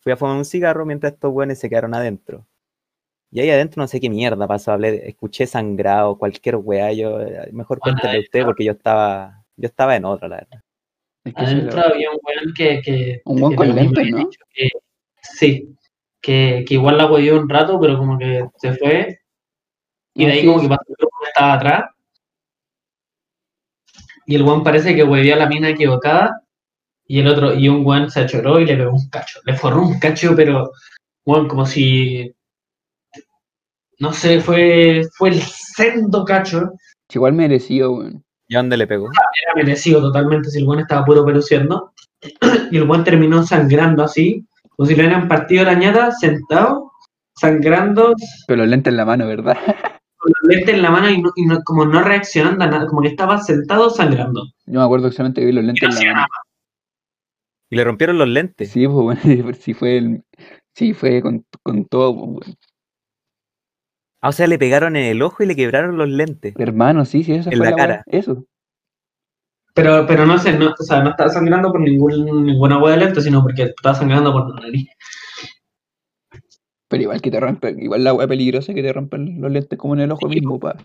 Speaker 1: Fui a fumar un cigarro mientras estos buenos se quedaron adentro. Y ahí adentro no sé qué mierda pasó, hablé, escuché sangrado, cualquier weá, yo, eh, mejor cuéntale usted porque yo estaba, yo estaba en otra, la verdad.
Speaker 3: Es que sí,
Speaker 2: Adentro
Speaker 3: la-
Speaker 2: había un weón que. que
Speaker 3: Un
Speaker 2: que
Speaker 3: con lentes, ¿no?
Speaker 2: que- sí, que, que igual la huevió un rato, pero como que se fue. Y de
Speaker 3: No,
Speaker 2: ahí
Speaker 3: sí,
Speaker 2: como
Speaker 3: sí.
Speaker 2: que pasó el grupo que estaba atrás. Y el weón parece que huevió a la mina equivocada. Y el otro, y un weón se achoró y le pegó un cacho. Le forró un cacho, pero, weón, como si. No sé, fue, fue el sendo cacho.
Speaker 3: Igual merecido, weón.
Speaker 1: ¿Y a dónde le pegó?
Speaker 2: Era merecido totalmente si el weón estaba puro peluciendo. Y el weón terminó sangrando así, como si le hubieran partido la ñata, sentado, sangrando,
Speaker 3: Pero los lentes en la mano, ¿verdad?
Speaker 2: con los lentes en la mano y, no- y no- como no reaccionando a nada, como que estaba sentado sangrando.
Speaker 3: Yo me acuerdo exactamente que vi los lentes
Speaker 2: no
Speaker 3: en la mano.
Speaker 1: Y le rompieron los lentes.
Speaker 3: Sí, pues bueno, sí fue el. Sí, fue con, con todo, pues.
Speaker 1: Ah, o sea, le pegaron en el ojo y le quebraron los lentes.
Speaker 3: Hermano, sí, sí, esa
Speaker 1: En
Speaker 3: fue
Speaker 1: la cara.
Speaker 3: Eso.
Speaker 2: Pero, pero no sé, no, o sea, no estaba sangrando por ningún, ninguna hueá de lente, sino porque estaba sangrando por la nariz.
Speaker 3: Pero igual que te rompen, igual la weá peligrosa que te rompen los lentes como en el ojo
Speaker 2: Sí,
Speaker 3: mismo, pa.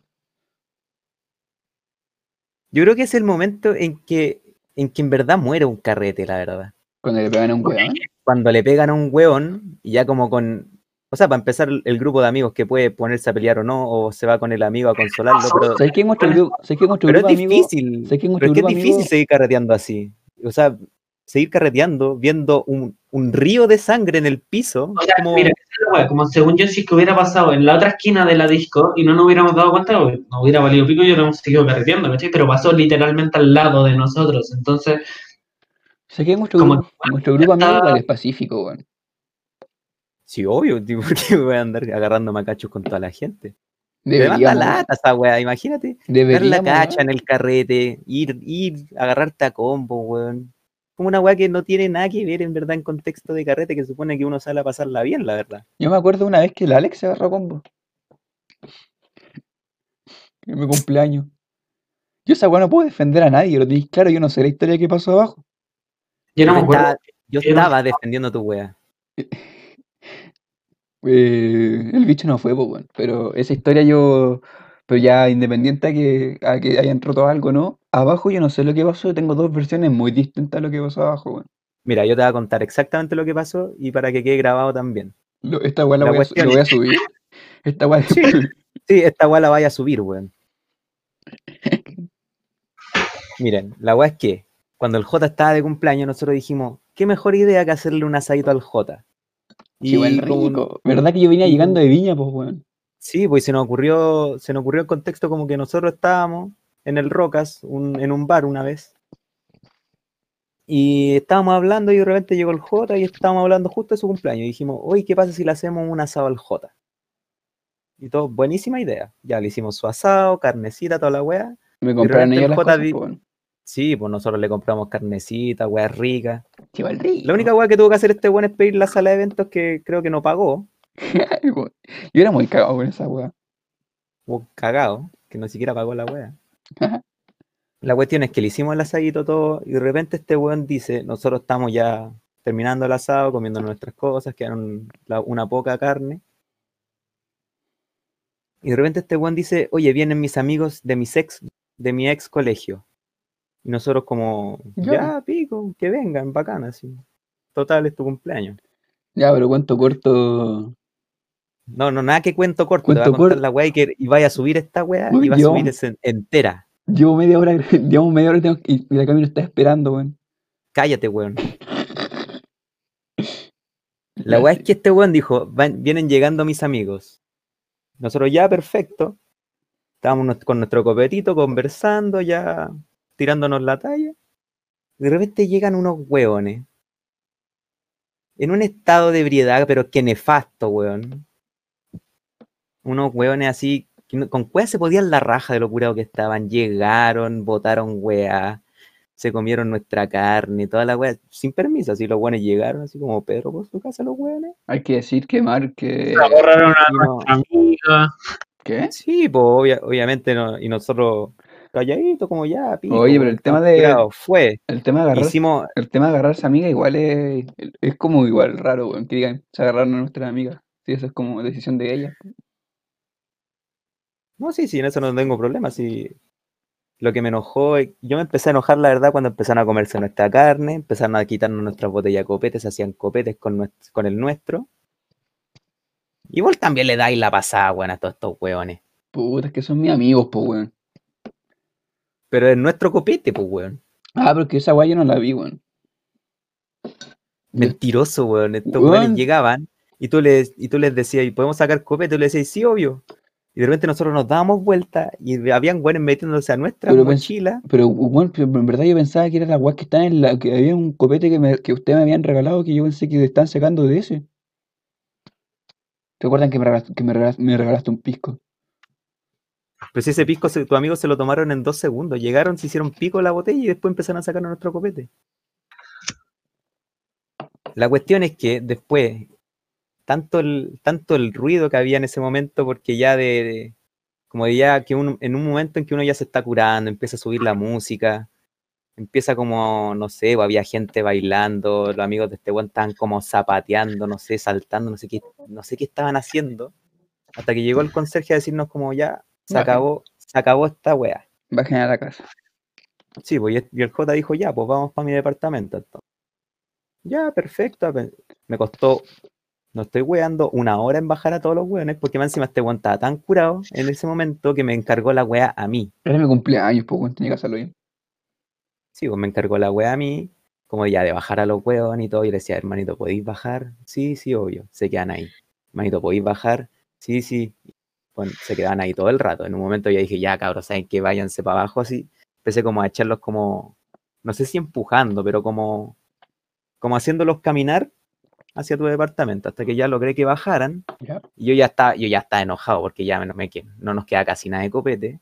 Speaker 1: Yo creo que es el momento en que, en que en verdad muere un carrete, la verdad.
Speaker 3: Cuando le pegan a un weón.
Speaker 1: Cuando le pegan a un hueón, y ya como con. O sea, para empezar, el grupo de amigos que puede ponerse a pelear o no, o se va con el amigo a consolarlo, pero,
Speaker 3: ¿Sabes qué? Nuestro grupo, ¿sabes qué? Nuestro
Speaker 1: pero es
Speaker 3: grupo amigo.
Speaker 1: difícil.
Speaker 3: ¿sabes qué?
Speaker 1: Pero
Speaker 3: Nuestro
Speaker 1: es
Speaker 3: grupo
Speaker 1: difícil
Speaker 3: amigo.
Speaker 1: seguir carreteando así. O sea, seguir carreteando, viendo un, un río de sangre en el piso.
Speaker 2: O sea,
Speaker 1: como,
Speaker 2: mira, es como según yo, si que hubiera pasado en la otra esquina de la disco y no nos hubiéramos dado cuenta, no hubiera valido pico y hubiéramos seguido carreteando, ¿cachai? Pero pasó literalmente al lado de nosotros, entonces.
Speaker 3: Nuestro
Speaker 2: Como-
Speaker 3: grupo, nuestro grupo amigo
Speaker 2: está-
Speaker 3: es pacífico, weón.
Speaker 1: Sí, obvio, tipo, porque voy a andar agarrando macachos con toda la gente. Te manda
Speaker 3: Deberíamos,
Speaker 1: lata esa weá, imagínate. Dar la
Speaker 3: deberíamos,
Speaker 1: cacha en el carrete, ir, ir, agarrarte a combo, weón. Como una weá que no tiene nada que ver en verdad en contexto de carrete, que supone que uno sale a pasarla bien, la verdad.
Speaker 3: Yo me acuerdo una vez que el Alex se agarró a combo. En mi cumpleaños. Yo esa weá no puedo defender a nadie, lo tenéis claro, yo no sé la historia que pasó abajo.
Speaker 2: yo no me acuerdo.
Speaker 1: estaba, yo
Speaker 2: Yo no-
Speaker 1: estaba defendiendo tu weá.
Speaker 3: Eh, el bicho no fue, pues, weón. Pero esa historia yo, pero ya independiente a que, a que hayan roto algo, ¿no? Abajo yo no sé lo que pasó, tengo dos versiones muy distintas a lo que pasó abajo, weón.
Speaker 1: Mira, yo te voy a contar exactamente lo que pasó y para que quede grabado también.
Speaker 3: Lo- esta weá la,
Speaker 1: La
Speaker 3: voy a, su-
Speaker 1: cuestión
Speaker 3: lo voy a
Speaker 1: es-
Speaker 3: subir. Esta weá
Speaker 1: Sí. Sí, esta weá la vaya a subir, weón. Miren, la weá es que cuando el J estaba de cumpleaños, nosotros dijimos, qué mejor idea que hacerle un asadito al J.
Speaker 3: Qué buen
Speaker 1: como-
Speaker 3: rico. ¿Verdad que yo venía
Speaker 1: y-
Speaker 3: llegando de Viña, pues, weón?
Speaker 1: Sí, pues se nos ocurrió, se nos ocurrió el contexto como que nosotros estábamos en el Rocas, un- en un bar una vez. Y estábamos hablando y de repente llegó el J y estábamos hablando justo de su cumpleaños. Y dijimos, oye, ¿qué pasa si le hacemos un asado al J? Y todo, buenísima idea. Ya le hicimos su asado, carnecita, toda la weá.
Speaker 3: Me compraron ellos
Speaker 1: el
Speaker 3: las
Speaker 1: J
Speaker 3: cosas,
Speaker 1: vi-
Speaker 3: pues.
Speaker 1: Sí, pues nosotros le compramos carnecita, weá rica.
Speaker 3: Rico.
Speaker 1: La única weá que tuvo que hacer este weón es pedir la sala de eventos que creo que no pagó.
Speaker 3: Yo era muy cagado con esa weá.
Speaker 1: o cagado, que no siquiera pagó la wea. La cuestión es que le hicimos el asadito todo y de repente este weón dice, nosotros estamos ya terminando el asado, comiendo nuestras cosas, quedaron una poca carne. Y de repente este weón dice, oye, vienen mis amigos de mis ex, de mi ex colegio. Y nosotros como,
Speaker 3: Ya.
Speaker 1: ya, pico, que vengan, bacana, así. Total, es tu cumpleaños.
Speaker 3: Ya, pero cuento corto.
Speaker 1: No, no, nada que cuento corto, te voy a
Speaker 3: Cuento
Speaker 1: contar la weá y, que, y vaya a subir esta weá y va a subir ese- entera.
Speaker 3: Llevo media hora, llevo media hora y, tengo- y, y la camino está esperando, weón.
Speaker 1: Cállate, weón. La weá es que este weón dijo, "Van- vienen llegando mis amigos. Nosotros ya, perfecto. Estábamos con nuestro copetito conversando, ya tirándonos la talla. De repente llegan unos weones. En un estado de ebriedad, pero que nefasto, weón. Unos weones así, con weas se podían la raja de lo curado que estaban. Llegaron, botaron weá, se comieron nuestra carne, toda la wea, sin permiso. Así los weones llegaron, así como Pedro por su casa, los weones.
Speaker 3: Hay que decir que Mar que.
Speaker 2: Agarraron a
Speaker 1: Y no-
Speaker 2: nuestra amiga.
Speaker 3: ¿Qué?
Speaker 1: Sí, pues obvia- obviamente no, y nosotros calladitos como ya, pico,
Speaker 3: Oye, pero el tema de-
Speaker 1: fue,
Speaker 3: El tema de agarrar,
Speaker 1: hicimos,
Speaker 3: el tema de agarrarse amiga igual es, es como igual raro, weón, que digan, se agarraron a nuestra amiga. Sí, eso es como decisión de ella.
Speaker 1: No, sí, sí, en eso no tengo problema, sí. Lo que me enojó, yo me empecé a enojar, la verdad, cuando empezaron a comerse nuestra carne, empezaron a quitarnos nuestras botellas de copetes, hacían copetes con, nues- con el nuestro. Y vos también le dais la pasada, weón, a todos estos weones.
Speaker 3: Puta, es que son mis amigos, pues, weón.
Speaker 1: Pero es nuestro copete, pues, weón.
Speaker 3: Ah, pero que esa weá yo no la vi, weón.
Speaker 1: Mentiroso, weón. Estos
Speaker 3: Weón.
Speaker 1: weones llegaban y tú les, y tú les decías, ¿y podemos sacar copete? Y tú les decías, sí, obvio. Y de repente nosotros nos dábamos vuelta y habían weones metiéndose a nuestra
Speaker 3: Pero
Speaker 1: mochila.
Speaker 3: Pero, pero en verdad yo pensaba que era la weá que estaba en la. que había un copete que, me, que ustedes me habían regalado que yo pensé que están sacando de ese. ¿Te acuerdan que me regalaste, que me regalaste, me regalaste un pisco?
Speaker 1: Pero si ese pisco, se- tu amigo se lo tomaron en dos segundos. Llegaron, se hicieron pico la botella y después empezaron a sacar nuestro copete. La cuestión es que después, tanto el, tanto el ruido que había en ese momento, porque ya de, de- como ya que uno, en un momento en que uno ya se está curando, empieza a subir la música, empieza como, no sé, pues, había gente bailando, los amigos de este weón estaban como zapateando, no sé, saltando, no sé qué, no sé qué estaban haciendo, hasta que llegó el conserje a decirnos como ya, se acabó, se acabó esta wea.
Speaker 3: Bajen a la casa.
Speaker 1: Sí, pues y el- J dijo, ya, pues vamos para mi departamento. entonces. Ya, perfecto. pe- Me costó, no estoy weando, una hora en bajar a todos los weones, porque más encima este weón estaba tan curado en ese momento que me encargó la wea a mí.
Speaker 3: Era mi cumpleaños, pues, weón, tenía que hacerlo bien.
Speaker 1: Sí, pues me encargó la wea a mí, como ya de bajar a los weones y todo. Y le decía, hermanito, ¿podéis bajar? Sí, sí, obvio. Se quedan ahí. Hermanito, ¿podéis bajar? Sí, sí. Bueno, se quedaban ahí todo el rato. En un momento ya dije, ya, cabros, ¿saben que Váyanse para abajo así. Empecé como a echarlos como, no sé si empujando, pero como, como haciéndolos caminar hacia tu departamento, hasta que ya logré que bajaran. Y yo ya estaba, yo ya estaba enojado porque ya no, me, no nos queda casi nada de copete.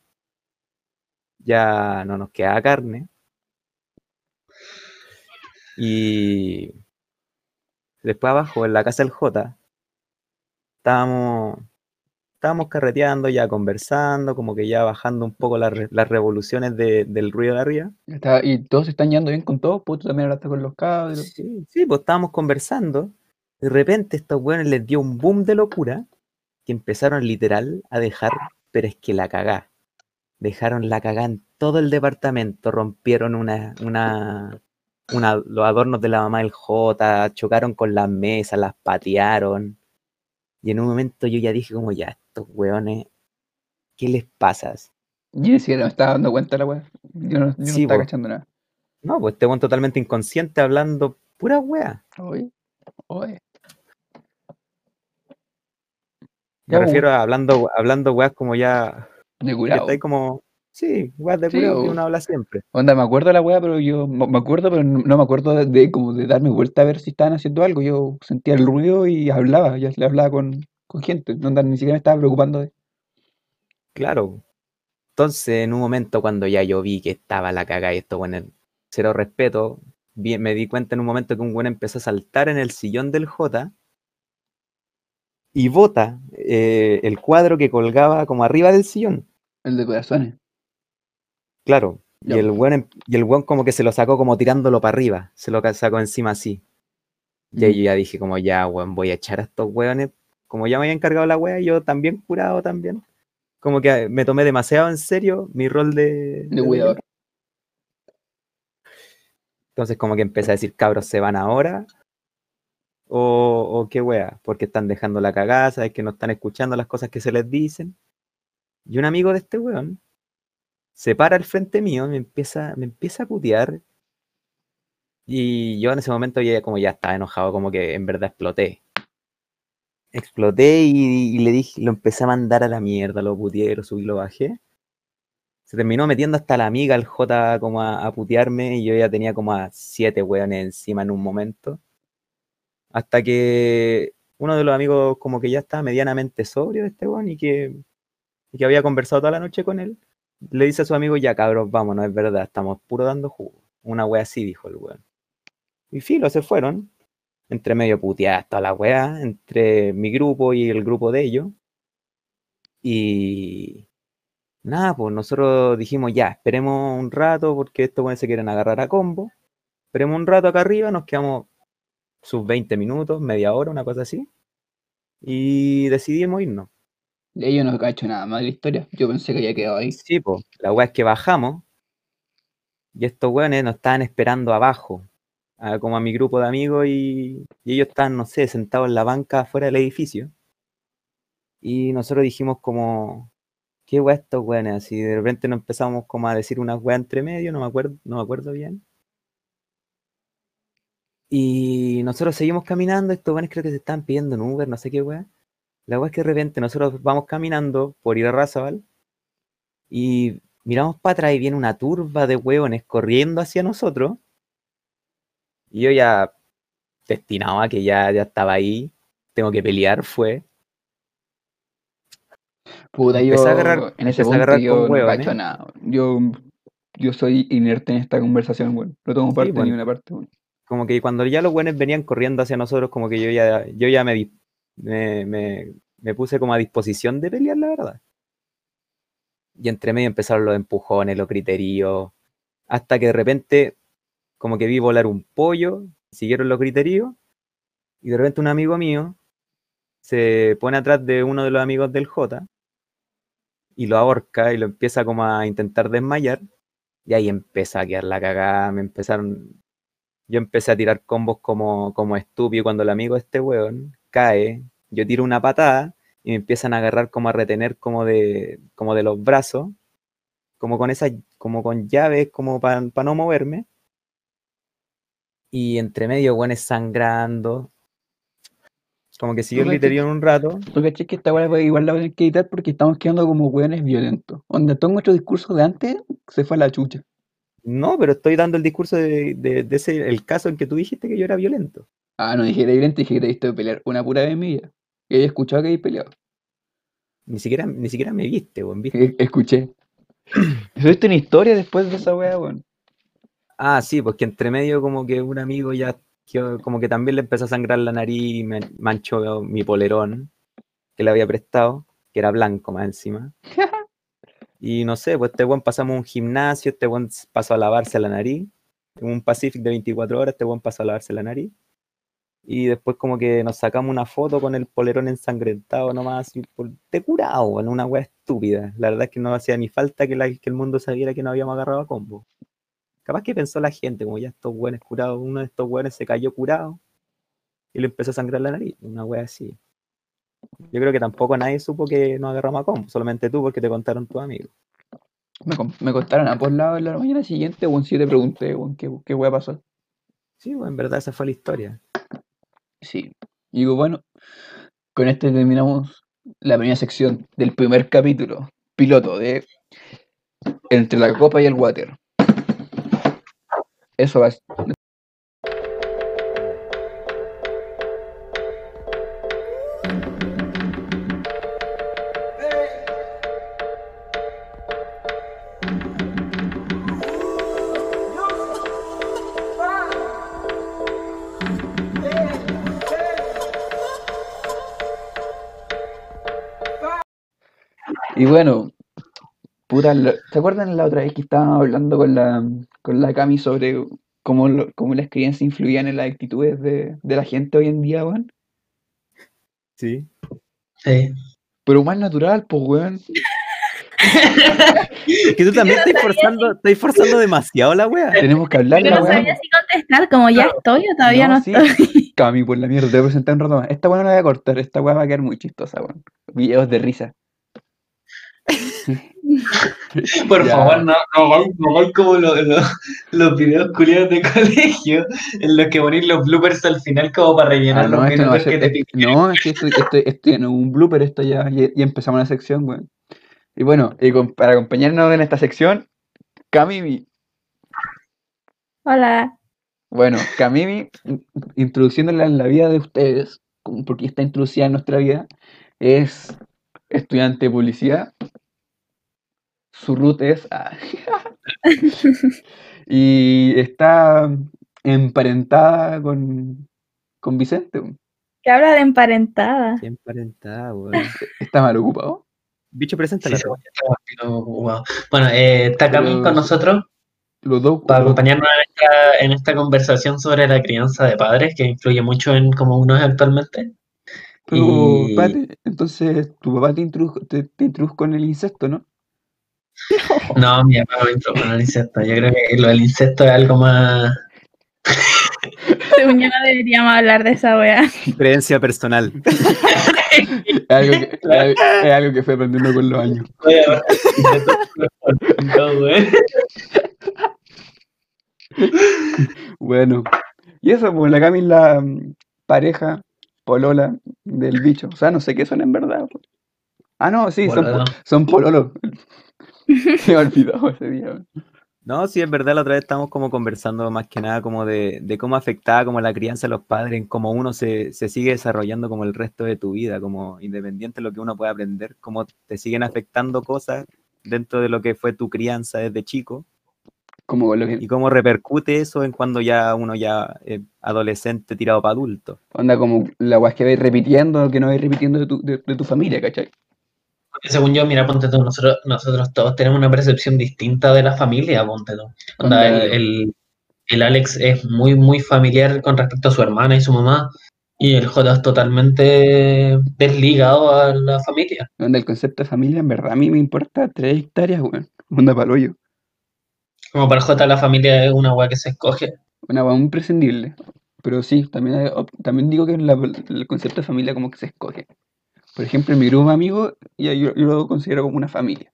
Speaker 1: Ya no nos queda carne. Y después abajo, en la casa del J, estábamos, estábamos carreteando, ya conversando, como que ya bajando un poco las, las revoluciones de- del ruido de arriba.
Speaker 3: Está- y todos se están yendo bien con todos, pues tú también hablaste con los cabros.
Speaker 1: Sí, sí, pues estábamos conversando. De repente estos weones les dio un boom de locura que empezaron literal a dejar, pero es que la cagá. Dejaron la cagá en todo el departamento, rompieron una, una, una, los adornos de la mamá del J, chocaron con las mesas, las patearon. Y en un momento yo ya dije como ya, estos weones, ¿qué les pasa?
Speaker 3: Yo siquiera me estaba dando cuenta la weá. Yo no, yo no
Speaker 1: Sí,
Speaker 3: estaba
Speaker 1: po.
Speaker 3: cachando nada.
Speaker 1: No, pues este weón totalmente inconsciente hablando pura wea.
Speaker 3: Oye, oye.
Speaker 1: Me refiero a hablando, hablando weas como ya.
Speaker 3: de curado.
Speaker 1: como. Sí, weas de
Speaker 3: Sí,
Speaker 1: curado que uno habla siempre.
Speaker 3: Onda, me acuerdo de la weá, pero yo me acuerdo, pero no, me acuerdo de, de como de darme vuelta a ver si estaban haciendo algo. Yo sentía el ruido y hablaba, ya le hablaba con, con gente. Onda, ni siquiera me estaba preocupando de.
Speaker 1: Claro. Entonces, en un momento cuando ya yo vi que estaba la cagada y esto, bueno, cero respeto, vi- me di cuenta en un momento que un buen empezó a saltar en el sillón del J y bota eh, el cuadro que colgaba como arriba del sillón.
Speaker 3: El de corazones.
Speaker 1: Claro. Y el buen, y el buen como que se lo sacó como tirándolo para arriba. Se lo sacó encima así. Y ahí
Speaker 3: Mm.
Speaker 1: yo ya dije como ya, weón, voy a echar a estos weones. Como ya me había encargado la wea, yo también curado también. Como que me tomé demasiado en serio mi rol de...
Speaker 3: De cuidador.
Speaker 1: Entonces como que empecé a decir, cabros, ¿se van ahora? O, qué wea, porque están dejando la cagada, sabes que no están escuchando las cosas que se les dicen. Y un amigo de este weón se para al frente mío, me empieza, me empieza a putear. Y yo en ese momento ya como ya estaba enojado, como que en verdad exploté. Exploté y, y le dije, lo empecé a mandar a la mierda, lo puteé, lo subí, lo bajé. Se terminó metiendo hasta la amiga, el J, como a, a putearme, y yo ya tenía como a siete weones encima en un momento. Hasta que uno de los amigos como que ya estaba medianamente sobrio de este weón y que, y que había conversado toda la noche con él, le dice a su amigo, ya cabros, vámonos, es verdad, estamos puro dando jugo. Una wea así, dijo el weón. Y filo, se fueron. Entre medio puteadas toda la wea, entre mi grupo y el grupo de ellos. Y nada, pues nosotros dijimos, ya, esperemos un rato porque estos weones se quieren agarrar a combo. Esperemos un rato acá arriba, nos quedamos sus 20 minutos, media hora, una cosa así. Y decidimos irnos.
Speaker 3: De ello no cacho nada más de la historia. Yo pensé que había quedado ahí.
Speaker 1: Sí, pues, la weá es que bajamos y estos weones nos estaban esperando abajo, a- como a mi grupo de amigos y, y ellos estaban, no sé, sentados en la banca afuera del edificio. Y nosotros dijimos como, ¿qué weá estos weones? Así de repente nos empezamos como a decir unas weas entre medio, no me acuerdo, no me acuerdo bien. Y nosotros seguimos caminando, estos weones creo que se estaban pidiendo en Uber, no sé qué weá. La weá es que de repente nosotros vamos caminando por ir a Razabal y miramos para atrás y viene una turba de hueones corriendo hacia nosotros. Y yo ya destinado a que ya, ya estaba ahí, tengo que pelear, fue.
Speaker 3: Puta, yo
Speaker 1: a agarrar-
Speaker 3: en ese punto
Speaker 1: agarrar
Speaker 3: yo
Speaker 1: con
Speaker 3: no cacho nada. Yo, yo soy inerte en esta conversación, weón. No tomo
Speaker 1: Sí,
Speaker 3: parte ni
Speaker 1: bueno.
Speaker 3: una parte, weón.
Speaker 1: Como que cuando ya los hueones venían corriendo hacia nosotros, como que yo ya, yo ya me, me- me puse como a disposición de pelear, la verdad. Y entre medio empezaron los empujones, los criterios, hasta que de repente como que vi volar un pollo, siguieron los criterios, y de repente un amigo mío se pone atrás de uno de los amigos del J y lo ahorca y lo empieza como a intentar desmayar, y ahí empieza a quedar la cagada, me empezaron, yo empecé a tirar combos como, como estúpido cuando el amigo de este weón cae, yo tiro una patada y me empiezan a agarrar como a retener como de, como de los brazos, como con esas, como con llaves, como para no moverme. Y entre medio, weones sangrando. Como que siguió el griterío en un rato.
Speaker 3: ¿Tú cachai que esta weá igual la voy a tener que editar porque estamos quedando como weones violentos? Donde todo nuestro discurso de antes se fue a la chucha.
Speaker 1: No, pero estoy dando el discurso de, de- de ese, el caso en que tú dijiste que yo era violento.
Speaker 3: Ah, no dije que era violento, dije que te he visto pelear una pura vez en mi vida. Que había escuchado que habéis peleado.
Speaker 1: Ni siquiera, ni siquiera me viste, weón, ¿viste?
Speaker 3: E- Escuché. ¿Subiste una historia después de esa weá, weón?
Speaker 1: Ah, sí, porque entre medio como que un amigo ya, como que también le empezó a sangrar la nariz y me manchó mi polerón que le había prestado, que era blanco más encima. Y no sé, pues este buen pasamos un gimnasio, este buen pasó a lavarse la nariz, un Pacific de 24 horas, este buen pasó a lavarse la nariz. Y después como que nos sacamos una foto con el polerón ensangrentado nomás, así, de curado, en una wea estúpida. La verdad es que no hacía ni falta que el mundo sabiera que no habíamos agarrado a combo. Capaz que pensó la gente, como ya estos buenos curados, uno de estos buenos se cayó curado y le empezó a sangrar la nariz, una wea así. Yo creo que tampoco nadie supo que nos agarramos a combo, solamente tú porque te contaron tus amigos.
Speaker 3: Me, con- me contaron a por lado en la mañana siguiente, weón, si te pregunté, weón, qué, qué weá pasó.
Speaker 1: Sí, bueno, en verdad esa fue la historia.
Speaker 3: Sí. Y digo, bueno, con este terminamos la primera sección del primer capítulo, piloto de Entre la copa y el water. Eso va. Y bueno, puta, lo- ¿se acuerdan la otra vez que estábamos hablando con la, con la Cami sobre cómo, lo- cómo las creencias influían en las actitudes de, de la gente hoy en día, weón?
Speaker 1: Sí.
Speaker 2: Sí.
Speaker 3: Pero más natural, pues, weón.
Speaker 1: Es que tú también estás forzando, estás forzando demasiado la wea.
Speaker 3: Tenemos que hablar
Speaker 4: Yo
Speaker 3: la
Speaker 4: no sabía si contestar, como ya estoy o todavía no,
Speaker 3: sí.
Speaker 4: estoy.
Speaker 3: Cami, por la mierda, te voy a presentar un rato más. Esta weá no la voy a cortar, esta weá va a quedar muy chistosa, weón. Videos de risa.
Speaker 2: Por
Speaker 3: Ya.
Speaker 2: favor, no, no, no como lo- lo- los videos culiados de colegio en los que ponéis los bloopers al final como para rellenar
Speaker 3: Ah, no,
Speaker 2: los
Speaker 3: esto no
Speaker 2: minutos que te
Speaker 3: no, es que esto, esto, esto ya no es un blooper, esto ya, ya empezamos la sección, weón. Y bueno, y con- para acompañarnos en esta sección, Camimi.
Speaker 4: Hola.
Speaker 3: Bueno, Camimi, in- introduciéndola en la vida de ustedes, como porque está introducida en nuestra vida, es estudiante de publicidad. Su root es. ah, y está emparentada con, con Vicente.
Speaker 4: Que habla de emparentada.
Speaker 1: Bien parentada, weón.
Speaker 3: Está mal ocupado.
Speaker 1: Bicho,
Speaker 2: Sí, volvió todo wow. Bueno, eh, está Cami
Speaker 3: Pero-
Speaker 2: con nosotros
Speaker 3: Los dos.
Speaker 2: para acompañarnos en esta, en esta conversación sobre la crianza de padres, que influye mucho en cómo uno es actualmente.
Speaker 3: Pero,
Speaker 2: Y-
Speaker 3: espérate, entonces tu papá te introdujo, te, te introdujo con el incesto, ¿no?
Speaker 2: No, mi papá me introdujo en el incesto. Yo creo que lo del incesto es algo más.
Speaker 4: Según yo no deberíamos hablar de esa wea.
Speaker 1: Creencia personal.
Speaker 3: Es algo que, es algo- es algo que fue aprendiendo con los años.
Speaker 2: No.
Speaker 3: Bueno, y eso, pues la Cami la mm, pareja polola del bicho. O sea, no sé qué son en verdad. Ah, no, sí, son, po- son pololos. Se me olvidó ese día.
Speaker 1: No, sí, es verdad, la otra vez estamos como conversando más que nada como de, de cómo afectaba como la crianza de los padres, en cómo uno se, se sigue desarrollando como el resto de tu vida, como independiente de lo que uno pueda aprender, cómo te siguen afectando cosas dentro de lo que fue tu crianza desde chico
Speaker 3: Como con lo que
Speaker 1: y cómo repercute eso en cuando ya uno ya es adolescente tirado para adulto.
Speaker 3: onda como la weá que vais repitiendo, lo que no vais repitiendo de tu, de, de tu familia, ¿cachai?
Speaker 2: Porque según yo, mira, ponte tú, nosotros, nosotros todos tenemos una percepción distinta de la familia, ponte tú. Onda,
Speaker 3: Onda,
Speaker 2: el, el, el Alex es muy, muy familiar con respecto a su hermana y su mamá, y el J es totalmente desligado a la familia.
Speaker 3: Onda el concepto de familia, en verdad, a mí me importa tres hectáreas, weón. Onda pa'l hoyo.
Speaker 2: Como para el J la familia es una weá que se escoge.
Speaker 3: Una weá imprescindible. Pero sí, también, hay también digo que la- el concepto de familia como que se escoge. Por ejemplo, en mi grupo de amigos, ya yo, yo lo considero como una familia.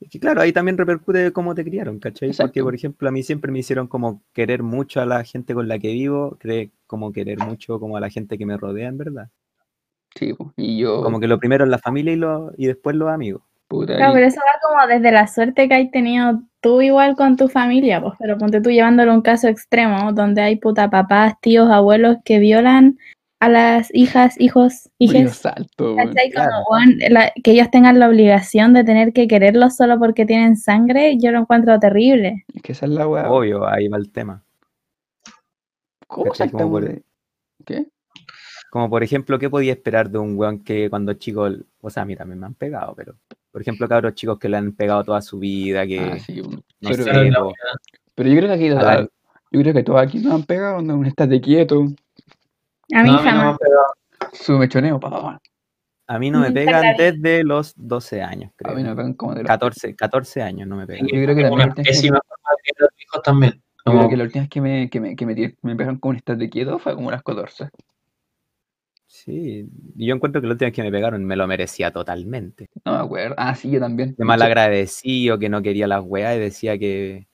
Speaker 1: Es que claro, ahí también repercute cómo te criaron, ¿cachai? Porque, por ejemplo, a mí siempre me hicieron como querer mucho a la gente con la que vivo, como querer mucho como a la gente que me rodea, en verdad.
Speaker 3: Sí, y yo,
Speaker 1: Como que lo primero es la familia y, lo, y después los amigos.
Speaker 3: puta,
Speaker 4: Claro,
Speaker 3: y-
Speaker 4: pero eso va como desde la suerte que hay tenido tú igual con tu familia, pues, pero ponte tú llevándolo a un caso extremo, donde hay puta papás, tíos, abuelos que violan a las hijas, hijos, la- que ellos tengan la obligación de tener que quererlos solo porque tienen sangre, yo lo encuentro terrible.
Speaker 3: Es que esa es la weá.
Speaker 1: Obvio, ahí va el tema.
Speaker 3: ¿Cómo
Speaker 1: ¿cachai? Como por-
Speaker 3: de- ¿Qué?
Speaker 1: Como por ejemplo, ¿qué podía esperar de un weón que cuando chico, o sea, mira, me, me han pegado, pero por ejemplo, cabros chicos que le han pegado toda su vida, que
Speaker 3: Ah, sí,
Speaker 1: no
Speaker 3: pero,
Speaker 1: sé,
Speaker 3: pero yo creo que aquí,
Speaker 1: la-
Speaker 3: yo creo que todos aquí nos han pegado, un estate quieto,
Speaker 4: A mí
Speaker 2: No, a mí no me
Speaker 4: jamás.
Speaker 2: pegado.
Speaker 3: su mechoneo, pa,
Speaker 1: a mí no me pegan
Speaker 4: está
Speaker 1: desde los 12 años,
Speaker 3: a mí me
Speaker 1: creo.
Speaker 3: pegan como de los
Speaker 1: 14, 14 años no me pegan.
Speaker 3: Yo creo que también
Speaker 2: una
Speaker 3: tienes que-
Speaker 2: pésima también.
Speaker 3: Yo creo que la última vez que me, que me, que me, me pegaron con un estate quieto fue como a las 14.
Speaker 1: Sí, y yo encuentro que la última vez que me pegaron me lo merecía totalmente.
Speaker 3: No me acuerdo. Ah, sí, yo también.
Speaker 1: De
Speaker 3: De
Speaker 1: mal agradecido, que no quería las weas y decía que.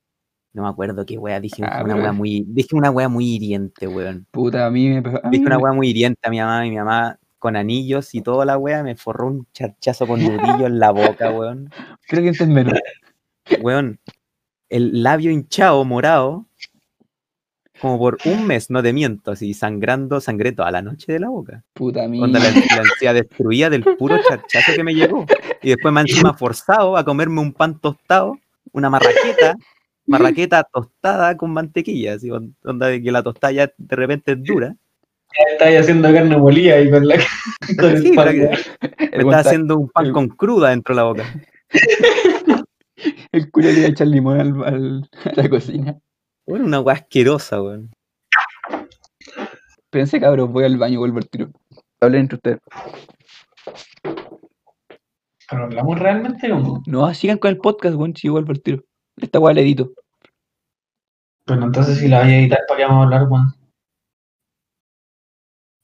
Speaker 1: No me acuerdo qué wea, dije
Speaker 3: Ah,
Speaker 1: una wea muy. Dije una wea muy hiriente, weón.
Speaker 3: Puta, a mí me a
Speaker 1: Dije una
Speaker 3: me-
Speaker 1: wea muy hiriente a mi mamá y mi mamá con anillos y toda la wea me forró un charchazo con nudillo en la boca, weón.
Speaker 3: Creo que menos.
Speaker 1: Weón, el labio hinchado, morado, como por un mes, no te miento, así sangrando, sangré toda la noche de la boca.
Speaker 3: Puta, a mí.
Speaker 1: Onda la, la ansiedad destruida del puro charchazo que me llegó. Y después me encima forzado a comerme un pan tostado, una marraqueta, marraqueta tostada con mantequilla, así, on- onda de que la tostada ya de repente es dura.
Speaker 2: Estáis haciendo carne molida y con la con el
Speaker 1: Sí,
Speaker 2: pan.
Speaker 1: la que-
Speaker 3: el
Speaker 1: me está haciendo un pan
Speaker 3: el-
Speaker 1: con cruda dentro de la boca.
Speaker 3: El culo le iba a echar limón al, al- a la cocina.
Speaker 1: Bueno, una weá asquerosa, weón.
Speaker 3: Pensé, cabrón, voy al baño y vuelvo al tiro. Hablen entre ustedes.
Speaker 2: Pero hablamos realmente como.
Speaker 3: No, sigan con el podcast, weón, si yo vuelvo al tiro. Esta weá la edito.
Speaker 2: Bueno, entonces si la voy a editar, ¿para qué vamos a hablar, weón?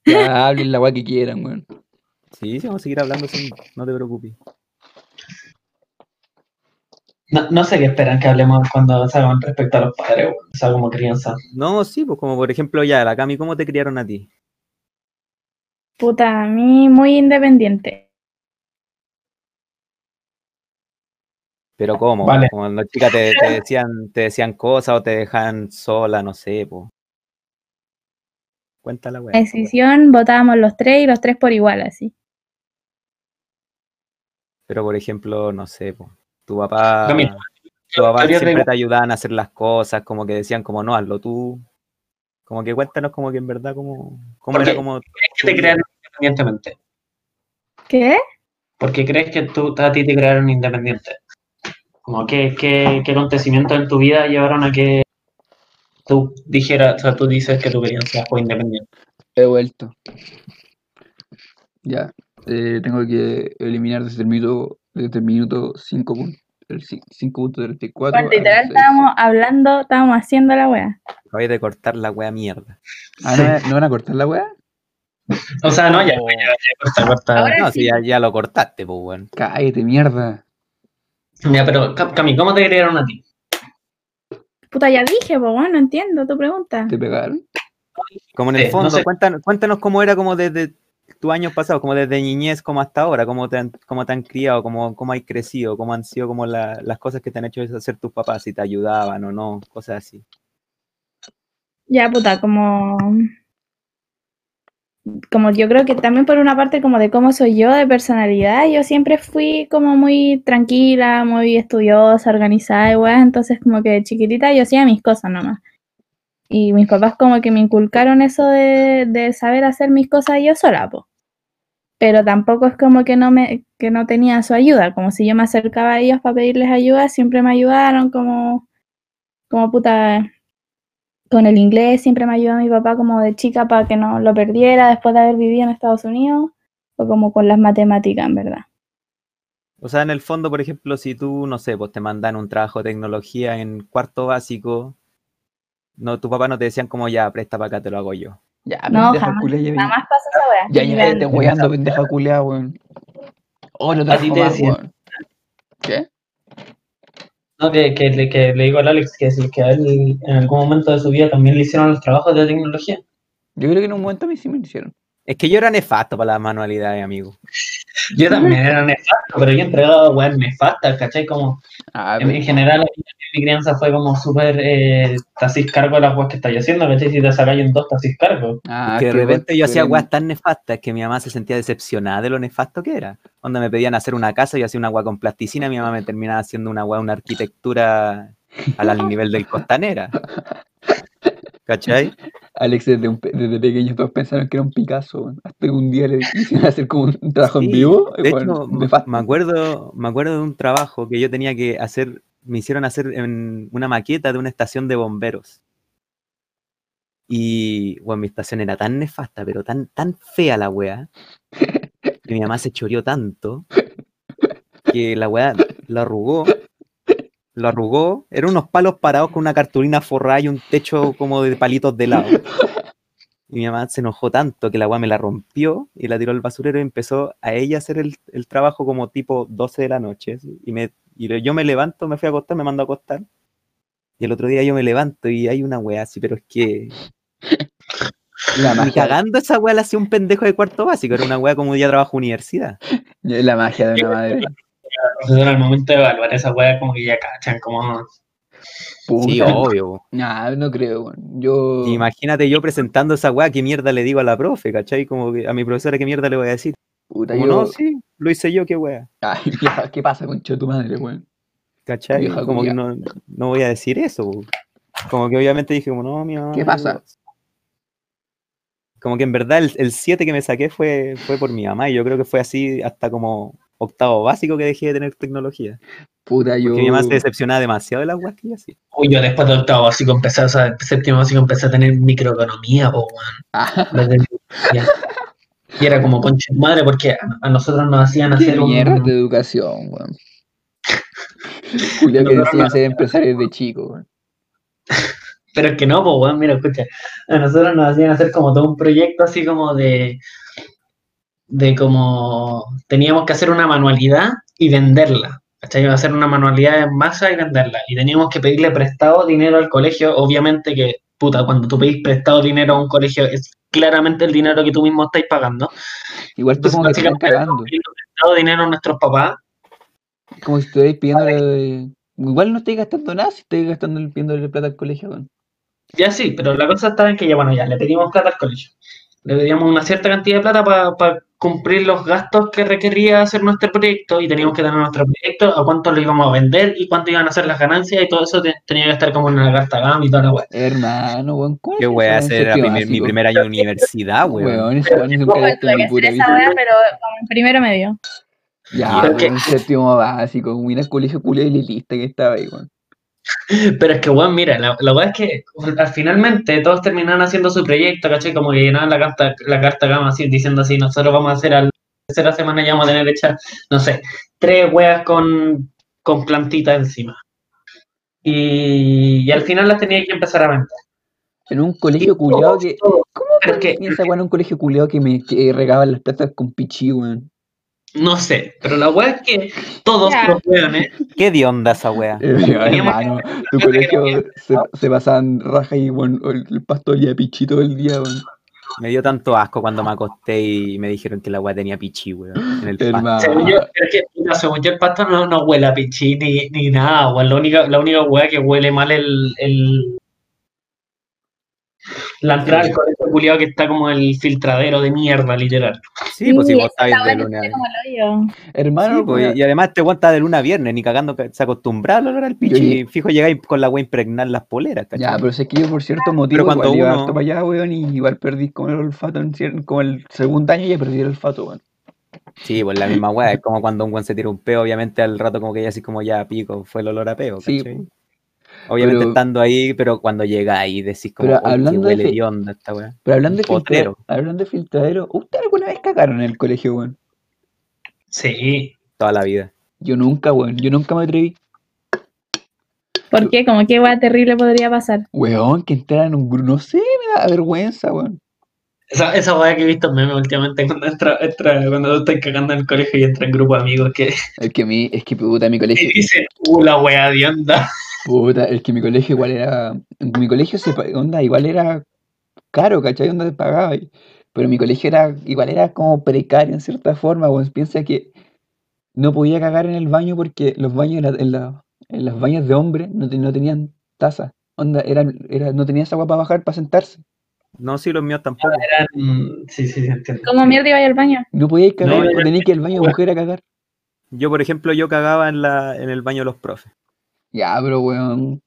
Speaker 3: Ya hablen la weá que quieran, weón.
Speaker 1: Sí, sí, vamos a seguir hablando, sí, no te preocupes.
Speaker 2: No, no sé qué esperan que hablemos cuando salgan respecto a los padres, weón. O sea, como crianza.
Speaker 1: No, sí, pues como por ejemplo ya, la Cami, ¿cómo te criaron a ti?
Speaker 4: Puta, a mí muy independiente.
Speaker 1: Pero ¿cómo?
Speaker 2: Vale.
Speaker 1: Como cuando chicas te, te decían, te decían cosas o te dejaban sola, no sé, pues. Cuenta la.
Speaker 4: Decisión, votábamos los tres y los tres por igual, así.
Speaker 1: Pero por ejemplo, no sé, pues. Tu papá, tu papá
Speaker 2: de
Speaker 1: siempre te ayudaban a hacer las cosas, como que decían como no, hazlo tú. Como que cuéntanos como que en verdad como, cómo era como
Speaker 2: ¿Qué te crearon independientemente?
Speaker 4: ¿Qué?
Speaker 2: ¿Por qué crees que tú, a ti te crearon independiente? Como qué, qué, qué acontecimientos en tu vida llevaron a que tú dijeras, o sea, tú dices que tu crianza fue independiente.
Speaker 3: He vuelto. Ya. eh, tengo que eliminar desde el minuto, desde el minuto 5 puntos. El 5.34.
Speaker 4: Bueno, literal estábamos hablando, estábamos haciendo la wea.
Speaker 1: acabáis de cortar la wea mierda.
Speaker 3: Ah, ¿no, ¿no van a cortar la weá?
Speaker 2: O sea, no, ya, ya, ya, corta, corta.
Speaker 4: Ahora
Speaker 1: No,
Speaker 4: sí.
Speaker 1: si ya, ya lo cortaste, pues bueno.
Speaker 3: Cállate, mierda.
Speaker 2: Ya, pero Cam- Cami, ¿cómo te crearon a ti?
Speaker 4: Puta, ya dije, pues bueno, no entiendo tu pregunta.
Speaker 3: ¿Te pegaron?
Speaker 1: Como en el
Speaker 2: Eh, no
Speaker 1: fondo,
Speaker 2: sé.
Speaker 1: cuéntanos, cuéntanos cómo era como desde tus años pasados, como desde niñez como hasta ahora, cómo te han, cómo te han criado, cómo, cómo has crecido, cómo han sido como la- las cosas que te han hecho hacer tus papás, si te ayudaban o no, cosas así.
Speaker 4: Ya, puta, como. Como yo creo que también por una parte, como de cómo soy yo, de personalidad, yo siempre fui como muy tranquila, muy estudiosa, organizada, y entonces como que de chiquitita yo hacía mis cosas nomás. Y mis papás como que me inculcaron eso de, de saber hacer mis cosas yo sola, po. Pero tampoco es como que no me, que no tenía su ayuda, como si yo me acercaba a ellos para pedirles ayuda, siempre me ayudaron como, como puta, con el inglés siempre me ayudó mi papá como de chica para que no lo perdiera después de haber vivido en Estados Unidos, o como con las matemáticas, en verdad.
Speaker 1: O sea, en el fondo, por ejemplo, si tú, no sé, pues te mandan un trabajo de tecnología en cuarto básico, no, tu papá no te decían como ya, presta para acá, te lo hago yo.
Speaker 3: Ya,
Speaker 4: No,
Speaker 3: pendeja
Speaker 4: jamás,
Speaker 3: culia, ya vi-
Speaker 4: Nada más pasa esa weá.
Speaker 3: Ya, ya, te weando, pendeja culia, weón. Oh, no
Speaker 2: A te
Speaker 3: más,
Speaker 2: decían.
Speaker 3: weón. ¿Qué?
Speaker 2: No, que, que, que le digo al Alex que que a él en algún momento de su vida también le hicieron los trabajos de tecnología.
Speaker 3: Yo creo que en un momento a mí sí me lo hicieron.
Speaker 1: Es que yo era nefasto para las manualidades, amigo.
Speaker 2: Yo también era nefasto, pero yo he entregado weas nefastas, ¿cachai? Como
Speaker 3: Ah,
Speaker 2: en, general mi crianza fue como súper eh, te hacís cargo de las weas que estáis haciendo, ¿cachai? Si te sacáis en dos, te hacís cargo.
Speaker 3: ah,
Speaker 1: que de repente
Speaker 3: bueno,
Speaker 1: yo hacía weas tan nefastas que mi mamá se sentía decepcionada de lo nefasto que era. Cuando me pedían hacer una casa, yo hacía una wea con plasticina, mi mamá me terminaba haciendo una wea, una arquitectura al, al nivel del costanera. ¿Cachai?
Speaker 3: Alex, desde, un desde pequeño todos pensaron que era un Picasso. Hasta que un día le hicieron hacer como un trabajo en vivo.
Speaker 1: De
Speaker 3: bueno,
Speaker 1: hecho, me acuerdo, me acuerdo de un trabajo que yo tenía que hacer, me hicieron hacer en una maqueta de una estación de bomberos. Y bueno, mi estación era tan nefasta, pero tan, tan fea la wea, que mi mamá se choreó tanto que la wea lo arrugó, lo arrugó. Eran unos palos parados con una cartulina forrada y un techo como de palitos de lado. Y mi mamá se enojó tanto que la weá me la rompió y la tiró al basurero y empezó a ella a hacer el, el trabajo como tipo 12 de la noche. Y, me, y yo me levanto, me fui a acostar, me mando a acostar. Y el otro día yo me levanto y hay una weá así, pero es que
Speaker 3: La
Speaker 1: ni
Speaker 3: magia,
Speaker 1: cagando esa weá la hacía un pendejo de cuarto básico. Era una weá como ya trabajo universidad.
Speaker 3: la magia de una madre.
Speaker 2: Entonces, al momento de evaluar esa weá, como que ya cachan, como.
Speaker 1: Sí, obvio.
Speaker 3: Nah, no creo, weón. Yo.
Speaker 1: Imagínate yo presentando esa weá, qué mierda le digo a la profe, ¿cachai? Como que a mi profesora, qué mierda le voy a decir.
Speaker 3: Puta,
Speaker 1: Como
Speaker 3: yo.
Speaker 1: no, sí, lo hice yo, qué weá.
Speaker 3: Ay, vieja, ¿qué pasa, concha de tu madre, weón?
Speaker 1: ¿Cachai?
Speaker 3: Vieja
Speaker 1: como que no, no voy a decir eso. Como que obviamente dije, como no, mi mamá.
Speaker 3: ¿Qué pasa?
Speaker 1: Como que en verdad el 7 que me saqué fue, fue por mi mamá y yo creo que fue así hasta como octavo básico que dejé de tener tecnología.
Speaker 3: Puta, yo.
Speaker 1: Porque mi mamá se decepcionaba demasiado de las weas que yo hacía.
Speaker 2: Uy, yo después de octavo básico empecé, o sea, séptimo básico empecé a tener microeconomía, po, weón.
Speaker 3: Ah.
Speaker 2: Y era como concha de madre, porque a, a nosotros nos hacían
Speaker 3: qué
Speaker 2: hacer un.
Speaker 3: mierda de educación, weón. Julio que decían
Speaker 2: no-
Speaker 3: ser empresarios de chico, weón.
Speaker 2: Pero es que no, pues, weón, mira, escucha. A nosotros nos hacían hacer como todo un proyecto así como de. De como. Teníamos que hacer una manualidad y venderla. ¿Cachai? Hacer una manualidad en masa y venderla. Y teníamos que pedirle prestado dinero al colegio. Obviamente que, puta, cuando tú pedís prestado dinero a un colegio es claramente el dinero que tú mismo estás pagando.
Speaker 3: Igual tú
Speaker 2: Entonces,
Speaker 3: como que
Speaker 2: pidiendo prestado dinero a nuestros papás.
Speaker 3: Como si estuvierais pidiéndole. Igual no estáis gastando nada si estáis gastando pidiéndole plata al colegio.
Speaker 2: Ya sí, pero la cosa estaba en que ya, bueno, ya le pedimos plata al colegio. Le pedíamos una cierta cantidad de plata para cumplir los gastos que requería hacer nuestro proyecto y teníamos que tener nuestro proyecto, a cuánto lo íbamos a vender y cuánto iban a ser las ganancias y todo eso te- tenía que estar como en una carta gama y toda la weá.
Speaker 3: Hermano, weón. ¿cómo
Speaker 1: Qué
Speaker 3: es
Speaker 1: wea
Speaker 3: eso,
Speaker 1: hacer primer- mi primer año de universidad, weón.
Speaker 2: Pero
Speaker 4: pero primero medio.
Speaker 3: Ya,
Speaker 2: que-
Speaker 3: séptimo básico, mira el colegio culo elitista que estaba ahí, weón.
Speaker 2: Pero es que, weón, mira, la, la weá es que al finalmente todos terminaron haciendo su proyecto, ¿cachai? Como que llenaban la carta, la carta gama así, diciendo así, nosotros vamos a hacer al tercera semana ya vamos a tener hechas, no sé, tres weas con, con plantitas encima. Y, y al final las tenía que empezar a vender.
Speaker 3: En un colegio culiado que. ¿Cómo
Speaker 2: Pero es que-
Speaker 3: en un colegio culiado que me que regaban las plazas con pichí, weón?
Speaker 2: No sé, pero la weá es que todos
Speaker 4: Ya.
Speaker 2: los weones,
Speaker 1: ¿Qué de onda esa wea?
Speaker 3: Eh, hermano, tu colegio se, se pasaban raja y weón, el, el pasto olía todo el día, weón.
Speaker 1: Me dio tanto asco cuando me acosté y me dijeron que la wea tenía pichi, weón. En el pasto.
Speaker 2: Según yo, es que, según yo el pasto no, no huele a pichí ni, ni nada, weón. La única, la única weá que huele mal el, el la entrada del colegio culiado que está como el filtradero de mierda, literal.
Speaker 1: Sí, pues si vos
Speaker 4: wea
Speaker 1: de
Speaker 4: que
Speaker 1: lunes.
Speaker 4: tiene
Speaker 1: a-
Speaker 4: como el hoyo.
Speaker 3: Hermano,
Speaker 1: Sí, pues,
Speaker 3: weón,
Speaker 1: y además te aguanta de luna a viernes, ni cagando que se acostumbraba al olor al pichi.
Speaker 3: Yo-
Speaker 1: Y fijo, llegáis con la wea a impregnar las poleras, ¿cachai?
Speaker 3: Ya, pero sé que yo por cierto motivo
Speaker 1: cuando
Speaker 3: igual iba
Speaker 1: uno-
Speaker 3: para allá, weón, y igual perdí como el olfato en como el segundo año ya perdí el olfato, weón.
Speaker 1: Sí, pues la misma weá, es como cuando un weón se tira un peo, obviamente al rato como que ya así como ya pico, fue el olor a peo,
Speaker 3: Sí,
Speaker 1: ¿cachai? Obviamente
Speaker 3: pero-
Speaker 1: estando ahí, pero cuando llega ahí decís como,
Speaker 3: Pero
Speaker 1: "Uy, qué
Speaker 3: hablando de
Speaker 1: huele de onda esta weá.
Speaker 3: Pero hablando de, filtra-
Speaker 1: Potrero.
Speaker 3: hablando de filtradero, ¿usted alguna vez cagaron en el colegio, weón?
Speaker 2: Sí.
Speaker 1: Toda la vida.
Speaker 3: Yo nunca, weón, yo nunca me atreví.
Speaker 4: ¿Por qué? Como qué wea terrible podría pasar.
Speaker 3: Weón, que entrara en un grupo, no sé, me da vergüenza, weón.
Speaker 2: Esa, esa weá que he visto en memes últimamente cuando entra, entra, cuando tú estás cagando en el colegio y entra en grupo de amigos que
Speaker 3: Es que mi, es que puta, mi
Speaker 2: y
Speaker 3: colegio,
Speaker 2: dicen, uh, la weá de onda.
Speaker 3: Puta, es que mi colegio igual era, mi colegio se, pa- onda, igual era caro, ¿cachai? Onda te pagaba, y- pero mi colegio era, igual era como precario en cierta forma, weón. Piensa que no podía cagar en el baño porque los baños, en, la- en, la- en los baños de hombre no, te- no tenían taza. Onda, eran, era, no tenías agua para bajar, para sentarse.
Speaker 1: No, sí, los míos tampoco.
Speaker 2: Eran, sí, sí, sí, entiendo.
Speaker 4: ¿Cómo mierda iba al baño?
Speaker 3: No podías cagar,
Speaker 2: No,
Speaker 3: o tenías que ir al baño de mujer a cagar.
Speaker 1: Yo, por ejemplo, yo cagaba en, la, en el baño de los profes.
Speaker 3: Ya, pero weón.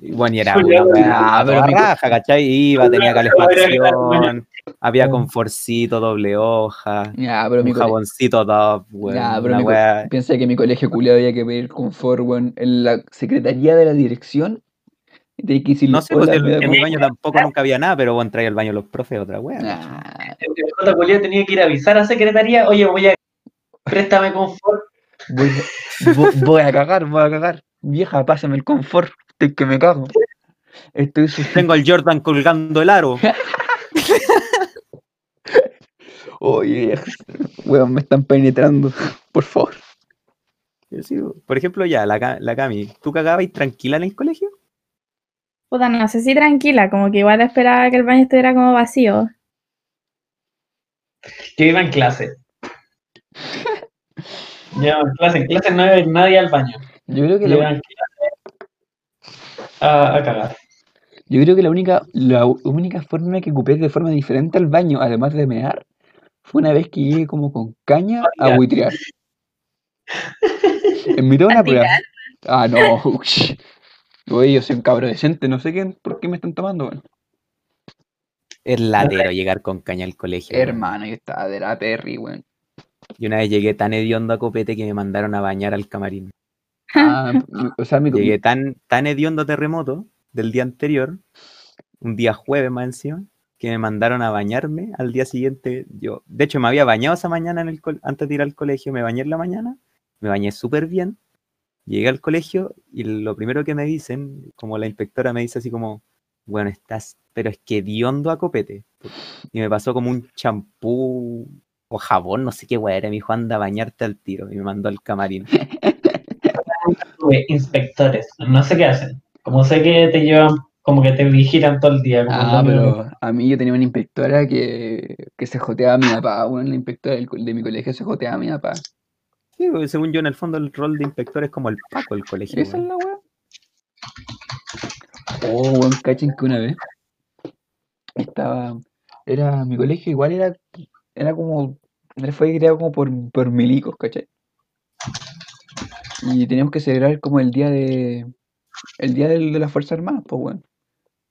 Speaker 1: Bueno, y era una weá
Speaker 3: ah, pero mi-
Speaker 1: raja, ¿cachai? Iba, tenía calefacción, había conforcito, doble hoja,
Speaker 3: Ya, pero mi
Speaker 1: un
Speaker 3: colegio.
Speaker 1: jaboncito top, weón.
Speaker 3: Ya, pero mi
Speaker 1: weá.
Speaker 3: Piensa que mi colegio culiado había que pedir confort, weón, en la secretaría de la dirección. Tenía que decirle,
Speaker 1: No sé, pues
Speaker 3: "Hola,
Speaker 1: en, mi
Speaker 3: confort".
Speaker 1: baño tampoco nunca había nada, pero bueno, traía el baño de los profes, otra weá.
Speaker 3: Nah,
Speaker 2: El J. Culiao tenía que ir a avisar a secretaría, oye, voy a préstame confort.
Speaker 3: voy, vo- voy a cagar, voy a cagar. Vieja, pásame el confort, estoy que me cago. Estoy
Speaker 1: Tengo al Jordan colgando el aro.
Speaker 3: Oye, weón, me están penetrando. Por favor.
Speaker 1: Por ejemplo, ya, la, la Cami, ¿tú cagabas tranquila en el colegio?
Speaker 4: Puta, no sé si tranquila, como que igual esperaba que el baño estuviera como vacío.
Speaker 2: Yo iba en clase. Yo en clase, en clase no iba nadie al baño.
Speaker 3: Yo creo que la,
Speaker 2: clase a, a cagar.
Speaker 3: yo creo que la única, la única forma que ocupé de forma diferente al baño, además de mear, fue una vez que llegué como con caña a buitrear. En mitad de una
Speaker 4: ¿A
Speaker 3: prueba. Ah, no. Oye, yo soy un cabro decente, no sé qué, por qué me están tomando, weón.
Speaker 1: Es latero llegar con caña al colegio.
Speaker 3: Hermano, yo estaba de la Perry, weón.
Speaker 1: Y una vez llegué tan hediondo a copete que me mandaron a bañar al camarín.
Speaker 3: Ah, o sea, mi,
Speaker 1: Llegué tan, tan hediondo terremoto del día anterior, un día jueves más encima, que me mandaron a bañarme al día siguiente. Yo, de hecho, me había bañado esa mañana en el col- antes de ir al colegio, me bañé en la mañana, me bañé súper bien. Llegué al colegio y lo primero que me dicen, como la inspectora me dice así como, bueno, estás, pero es que hediondo a copete. Y me pasó como un champú o jabón, no sé qué weá era, me dijo, anda a bañarte al tiro. Y me mandó al camarín.
Speaker 2: Tuve inspectores, no sé qué hacen. Como sé que te llevan, como que te vigilan todo el día. Como
Speaker 3: Ah, pero a mí yo tenía una inspectora que, que se joteaba a mi papá, weón. La inspectora del de mi colegio se joteaba a mi papá.
Speaker 1: Sí, porque según yo, en el fondo, el rol de inspector es como el Paco del colegio.
Speaker 3: ¿Esa es la weá? Oh, weón, cachen que una vez estaba. Era. Mi colegio igual era. Era como. Fue creado como por, por milicos, ¿cachai? Y teníamos que celebrar como el día de. El día de las Fuerzas Armadas, pues, weón.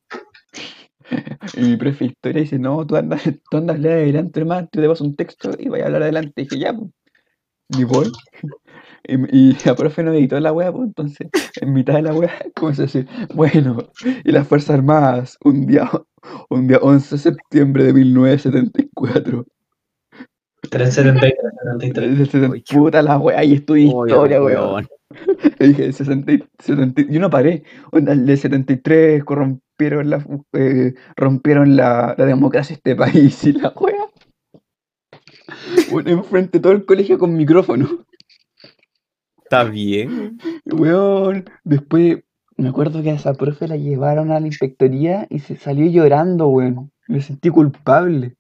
Speaker 3: Y mi profe historia dice, no, tú andas, tú andas adelante, hermano, te vas un texto y vaya a hablar adelante. Y dije, ya, pues. Y voy. Y, y la profe no editó la wea, pues entonces, en mitad de la wea, comenzó a decir, bueno, y las Fuerzas Armadas, un día, un día 11 de septiembre de 1974.
Speaker 2: 373, 73.
Speaker 3: Dice, "70
Speaker 1: Uy, qué-
Speaker 3: Puta la wea, y estudié historia, weón. Y dije, 60, y- 70 y- yo no paré. Onda, el de 73 corrompieron la, eh, rompieron la, la democracia de este país y la wea. Bueno, enfrente todo el colegio con micrófono.
Speaker 1: Está bien.
Speaker 3: Weón, después me acuerdo que a esa profe la llevaron a la inspectoría y se salió llorando, weón. Me sentí culpable.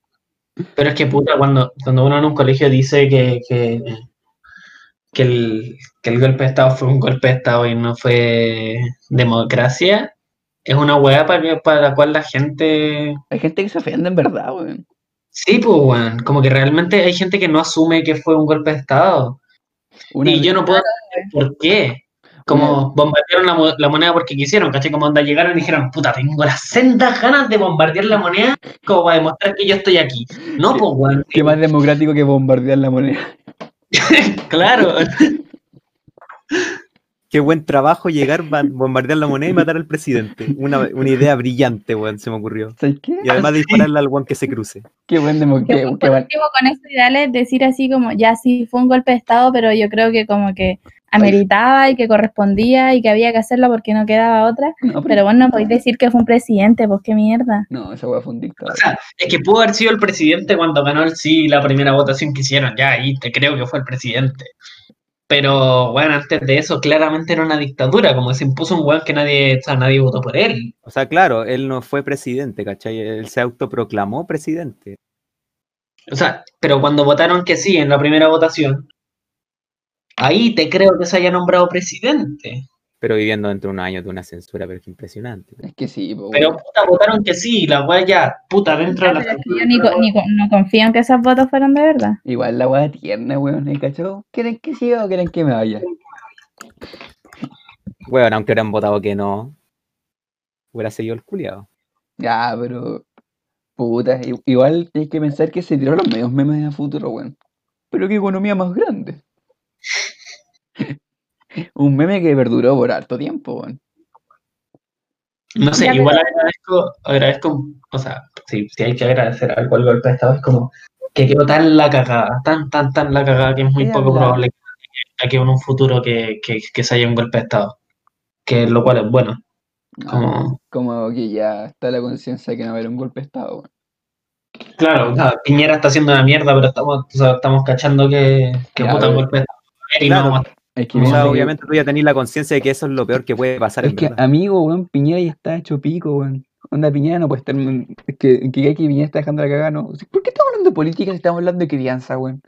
Speaker 2: Pero es que puta, cuando, cuando uno en un colegio dice que, que, que el, que el golpe de Estado fue un golpe de Estado y no fue democracia, es una weá para, para la cual la gente...
Speaker 3: Hay gente que se ofende en verdad, weón.
Speaker 2: Sí, pues, weón, como que realmente hay gente que no asume que fue un golpe de Estado.
Speaker 3: Una
Speaker 2: y yo no puedo entender por qué. Como bombardearon la, mo- la moneda porque quisieron, ¿cachai? Como onda llegaron y dijeron, puta, tengo las sendas ganas de bombardear la moneda como para demostrar que yo estoy aquí. No, pues, weón.
Speaker 3: Qué más democrático que bombardear la moneda.
Speaker 2: Claro.
Speaker 1: Qué buen trabajo llegar, ba- bombardear la moneda y matar al presidente. Una, una idea brillante, weón, se me ocurrió. Y además dispararle al weón que se cruce.
Speaker 3: Qué buen demo-
Speaker 4: Qué
Speaker 3: qué-
Speaker 4: buen
Speaker 3: qué buen-
Speaker 4: colectivo con esos ideales decir así como, ya sí fue un golpe de Estado, pero yo creo que como que ameritaba y que correspondía y que había que hacerlo porque no quedaba otra.
Speaker 3: No, pero-
Speaker 4: Pero bueno, no podéis decir que fue un presidente, pues qué mierda.
Speaker 3: no, esa weá fue un dictador.
Speaker 2: O sea, es que pudo haber sido el presidente cuando ganó el sí la primera votación que hicieron, ya ahí te creo que fue el presidente. Pero bueno, antes de eso claramente era una dictadura, como se impuso un weón que nadie, o sea, nadie votó por él.
Speaker 1: O sea, claro, él no fue presidente, ¿cachai? Él se autoproclamó presidente.
Speaker 2: O sea, pero cuando votaron que sí en la primera votación, ahí te creo que se haya nombrado presidente.
Speaker 1: Pero viviendo dentro de unos años de una censura, pero es impresionante.
Speaker 3: Es que sí, po,
Speaker 2: Pero puta, votaron que sí, la weá ya, puta, dentro de la
Speaker 4: yo ni, ni no confío en que esos votos fueron de verdad.
Speaker 3: Igual la weá tierna, weón, ¿eh, cachado? ¿Quieren que siga o quieren que me vaya?
Speaker 1: Weón, aunque hubieran votado que no, hubiera seguido el culiado.
Speaker 3: Ya, pero. Puta, i- igual hay que pensar que se tiró los medios memes a futuro, weón. Pero qué economía más grande. Un meme que perduró por harto tiempo, weón.
Speaker 2: No sé,
Speaker 4: Ya,
Speaker 2: igual agradezco, agradezco, o sea, si, si hay que agradecer algo al golpe de Estado, es como que quedó tan la cagada, tan, tan, tan la cagada que es muy
Speaker 3: Es
Speaker 2: poco
Speaker 3: hablar.
Speaker 2: probable que, en un futuro que, que, que se haya un golpe de Estado. que lo cual es bueno.
Speaker 3: No,
Speaker 2: Como-
Speaker 3: como que ya está la conciencia de que no va a haber un golpe de Estado, weón.
Speaker 2: Claro, Piñera está haciendo una mierda, pero estamos, o sea, estamos cachando que, que
Speaker 3: Ya,
Speaker 2: puta
Speaker 3: pero-
Speaker 2: golpe de Estado. Y
Speaker 1: Claro.
Speaker 2: no,
Speaker 3: Es que,
Speaker 1: O sea,
Speaker 3: que-
Speaker 1: obviamente tú ya tenés la conciencia de que eso es lo peor que puede pasar
Speaker 3: es
Speaker 1: en
Speaker 3: que,
Speaker 1: verdad.
Speaker 3: amigo, weón, Piñera ya está hecho pico, weón. Onda Piñera no puede estar. Es que, que, que Piñera está dejando la cagada, no. ¿Por qué estamos hablando de política si estamos hablando de crianza, weón?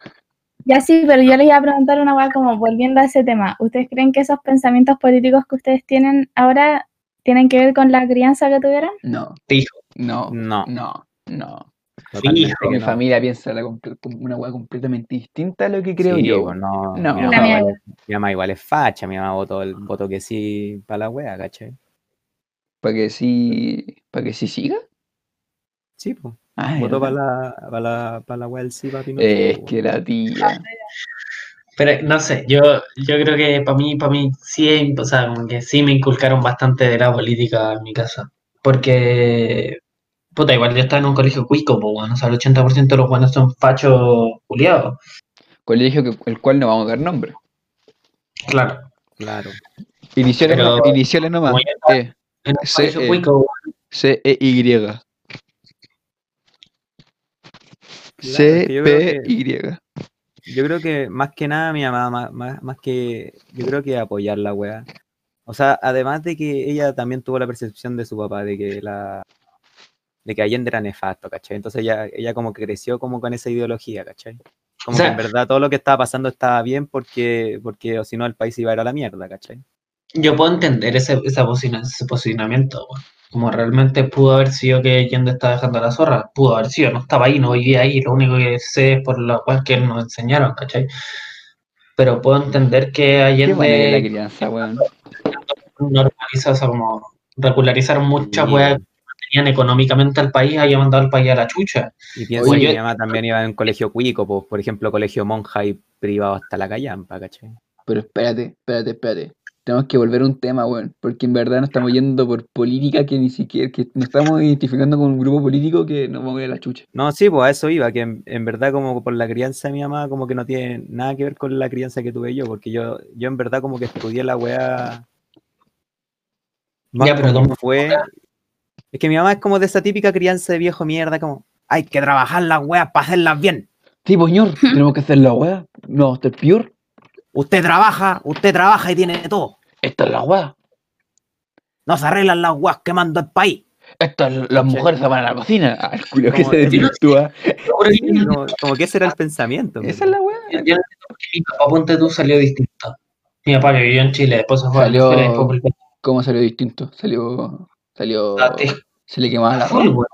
Speaker 4: Ya sí, pero yo les iba a preguntar una weá como volviendo a ese tema. ¿Ustedes creen que esos pensamientos políticos que ustedes tienen ahora tienen que ver con la crianza que tuvieron?
Speaker 3: No,
Speaker 2: Fijo.
Speaker 3: no,
Speaker 1: No,
Speaker 3: no, no.
Speaker 1: Totalmente
Speaker 3: Mi
Speaker 1: no.
Speaker 3: familia piensa la una weá completamente distinta a lo que creo
Speaker 1: Sí,
Speaker 3: yo.
Speaker 1: pues, no,
Speaker 3: No.
Speaker 1: Mi, mamá igual, es- mi mamá igual es facha, mi mamá votó, el, votó que sí para la wea, ¿cachai?
Speaker 3: Para que sí. Para que sí siga.
Speaker 1: Sí, pues.
Speaker 3: Ah,
Speaker 1: Votó para la, para la, para la wea del sí, papi. pues,
Speaker 3: Es que la tía.
Speaker 2: Pero no sé, yo, yo creo que para mí, para mí sí, es- o sea, como que sí me inculcaron bastante de la política en mi casa. Porque, puta, igual yo estaba en un colegio cuico, pues, bueno, o sea, el 80% de los buenos son fachos culiados.
Speaker 3: Colegio que, el cual no vamos a dar nombre.
Speaker 2: Claro.
Speaker 1: Claro.
Speaker 3: Iniciales,
Speaker 2: Pero-
Speaker 3: no- iniciales nomás.
Speaker 2: Como yo estaba
Speaker 3: E,
Speaker 2: en colegio
Speaker 3: eh.
Speaker 2: cuico,
Speaker 3: C, E, Y. C, P,
Speaker 1: que-
Speaker 3: Y.
Speaker 1: Yo creo que más que nada mi mamá, más, más, más que, yo creo que apoyar la wea. O sea, además de que ella también tuvo la percepción de su papá, de que la de que Allende era nefasto, ¿cachai? Entonces ella, ella como que creció como con esa ideología, ¿cachai? Como
Speaker 2: O sea-
Speaker 1: que en verdad todo lo que estaba pasando estaba bien porque, porque o si no el país iba a ir a la mierda, ¿cachai?
Speaker 2: yo puedo entender ese, esa posiciona- ese posicionamiento. Como realmente pudo haber sido que Allende estaba dejando la zorra, pudo haber sido, no estaba ahí, no vivía ahí, lo único que sé es por lo cual que nos enseñaron, ¿cachai? Pero puedo entender que
Speaker 3: Qué que es la
Speaker 2: Allende
Speaker 3: crianza, weón.
Speaker 2: normalizó, o sea, como regularizaron muchas weas económicamente al país, haya mandado al país a la chucha.
Speaker 1: Y pienso
Speaker 2: Oye,
Speaker 1: que mi mamá también iba en un colegio cuico, pues, por ejemplo, colegio monja y privado hasta la callampa, ¿cachai?
Speaker 3: Pero espérate, espérate, espérate. Tenemos que volver a un tema, weón. Porque en verdad nos estamos yendo por política que ni siquiera, que nos estamos identificando con un grupo político que nos vamos a ir a la chucha.
Speaker 1: No, sí, pues a eso iba, que en, en verdad como por la crianza de mi mamá como que no tiene nada que ver con la crianza que tuve yo, porque yo, yo en verdad como que estudié la weá más
Speaker 2: Ya, pero
Speaker 1: como
Speaker 2: ¿cómo
Speaker 1: fue. Es que mi mamá es como de esa típica crianza de viejo mierda, como hay que trabajar las weas para hacerlas bien.
Speaker 3: Sí, pues, señor, tenemos que hacer la weá. No, esto es peor.
Speaker 1: Usted trabaja, usted trabaja y tiene todo.
Speaker 3: Esta es la weá.
Speaker 1: No se arreglan las weas quemando el país.
Speaker 3: Esto es, las mujeres se van a la cocina. El culo que
Speaker 1: Como
Speaker 3: se
Speaker 1: que-
Speaker 3: desvirtúa.
Speaker 1: Como, como que ese era el pensamiento. en
Speaker 3: Esa es la weá.
Speaker 2: Yo no entiendo por qué mi papá, ponte tú, salió distinto. Mi papá que vivió en Chile, después se fue
Speaker 3: Salió-
Speaker 2: después
Speaker 3: ¿Cómo salió distinto? Salió. Salió.
Speaker 2: a Te-
Speaker 3: Se le quemaba la ropa.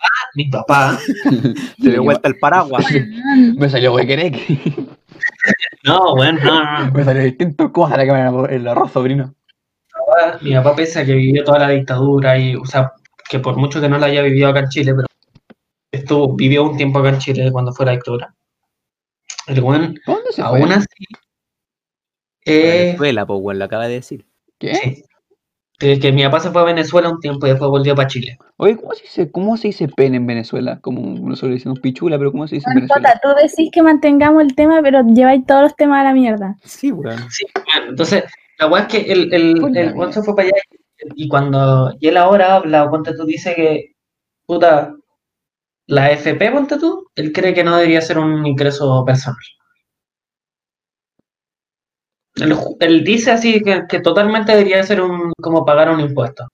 Speaker 2: Ah, mi papá.
Speaker 3: Se
Speaker 1: dio vuelta el paraguas.
Speaker 3: Me salió huequerec.
Speaker 2: No, weón, no, no, no.
Speaker 3: Me salió distinto. ¿Cómo se le quema el arroz, sobrino?
Speaker 2: papá- mi papá pese a que vivió toda la dictadura y, o sea, que por mucho que no la haya vivido acá en Chile, pero estuvo, vivió un tiempo acá en Chile cuando fue la dictadura. El weón,
Speaker 3: ¿Para dónde se
Speaker 2: aún
Speaker 3: fue?
Speaker 2: así, eh,
Speaker 1: Venezuela, pues, weón, lo acaba de decir.
Speaker 3: ¿Qué?
Speaker 2: sí. Que, que mi papá se fue a Venezuela un tiempo y después volvió para Chile.
Speaker 3: Oye, ¿cómo se dice, cómo se dice pene en Venezuela? Como nosotros decimos pichula, pero ¿cómo se dice en Venezuela?
Speaker 4: tú decís que mantengamos el tema, pero lleváis todos los temas a la mierda.
Speaker 1: Sí, weón.
Speaker 2: Sí, bueno, entonces, la weá es que el, el, el
Speaker 3: vida.
Speaker 2: se fue para allá y, y cuando, y él ahora habla, ponte tú, dice que, puta, la FP, ponte tú, él cree que no debería ser un ingreso personal. Él, dice así que, que totalmente debería ser un, como pagar un impuesto.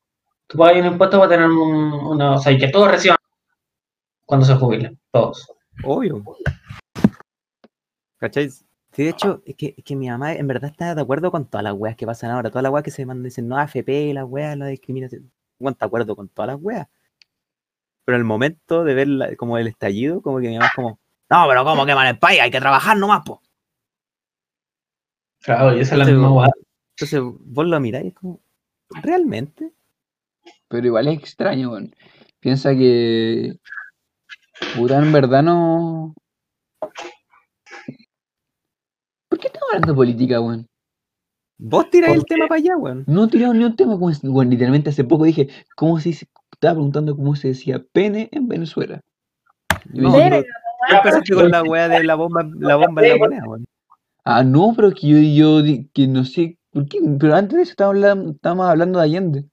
Speaker 2: Tú pagas un impuesto para tener un, una, o sea, y que todos reciban cuando se jubilen, todos.
Speaker 1: Obvio. ¿Cachai? Sí, de hecho, es que, es que mi mamá en verdad está de acuerdo con todas las weas que pasan ahora. Todas las weas que se mandan dicen, no, AFP, las weas, la discriminación. Bueno, está acuerdo con todas las weas. Pero el momento de ver la- como el estallido, como que mi mamá es como, no, pero ¿cómo queman el país? Hay que trabajar nomás, po.
Speaker 2: Claro, y esa es la misma
Speaker 1: bueno.
Speaker 2: weá.
Speaker 1: Entonces vos lo miráis y es como, ¿realmente?
Speaker 3: Pero igual es extraño, weón. Piensa que. Puta, en verdad no. ¿Por qué estamos hablando de política, weón?
Speaker 1: Vos tiráis el tema para allá, weón.
Speaker 3: No he tirado ni un tema, weón, literalmente hace poco dije, ¿cómo se dice? Estaba preguntando cómo se decía pene en Venezuela. Y
Speaker 1: No, empezaste con la wea de la bomba, la bomba en la moneda, weón.
Speaker 3: Ah, no, pero que yo, yo di- que no sé, ¿Por qué? Pero antes de eso estábamos hablando, estábamos hablando de Allende.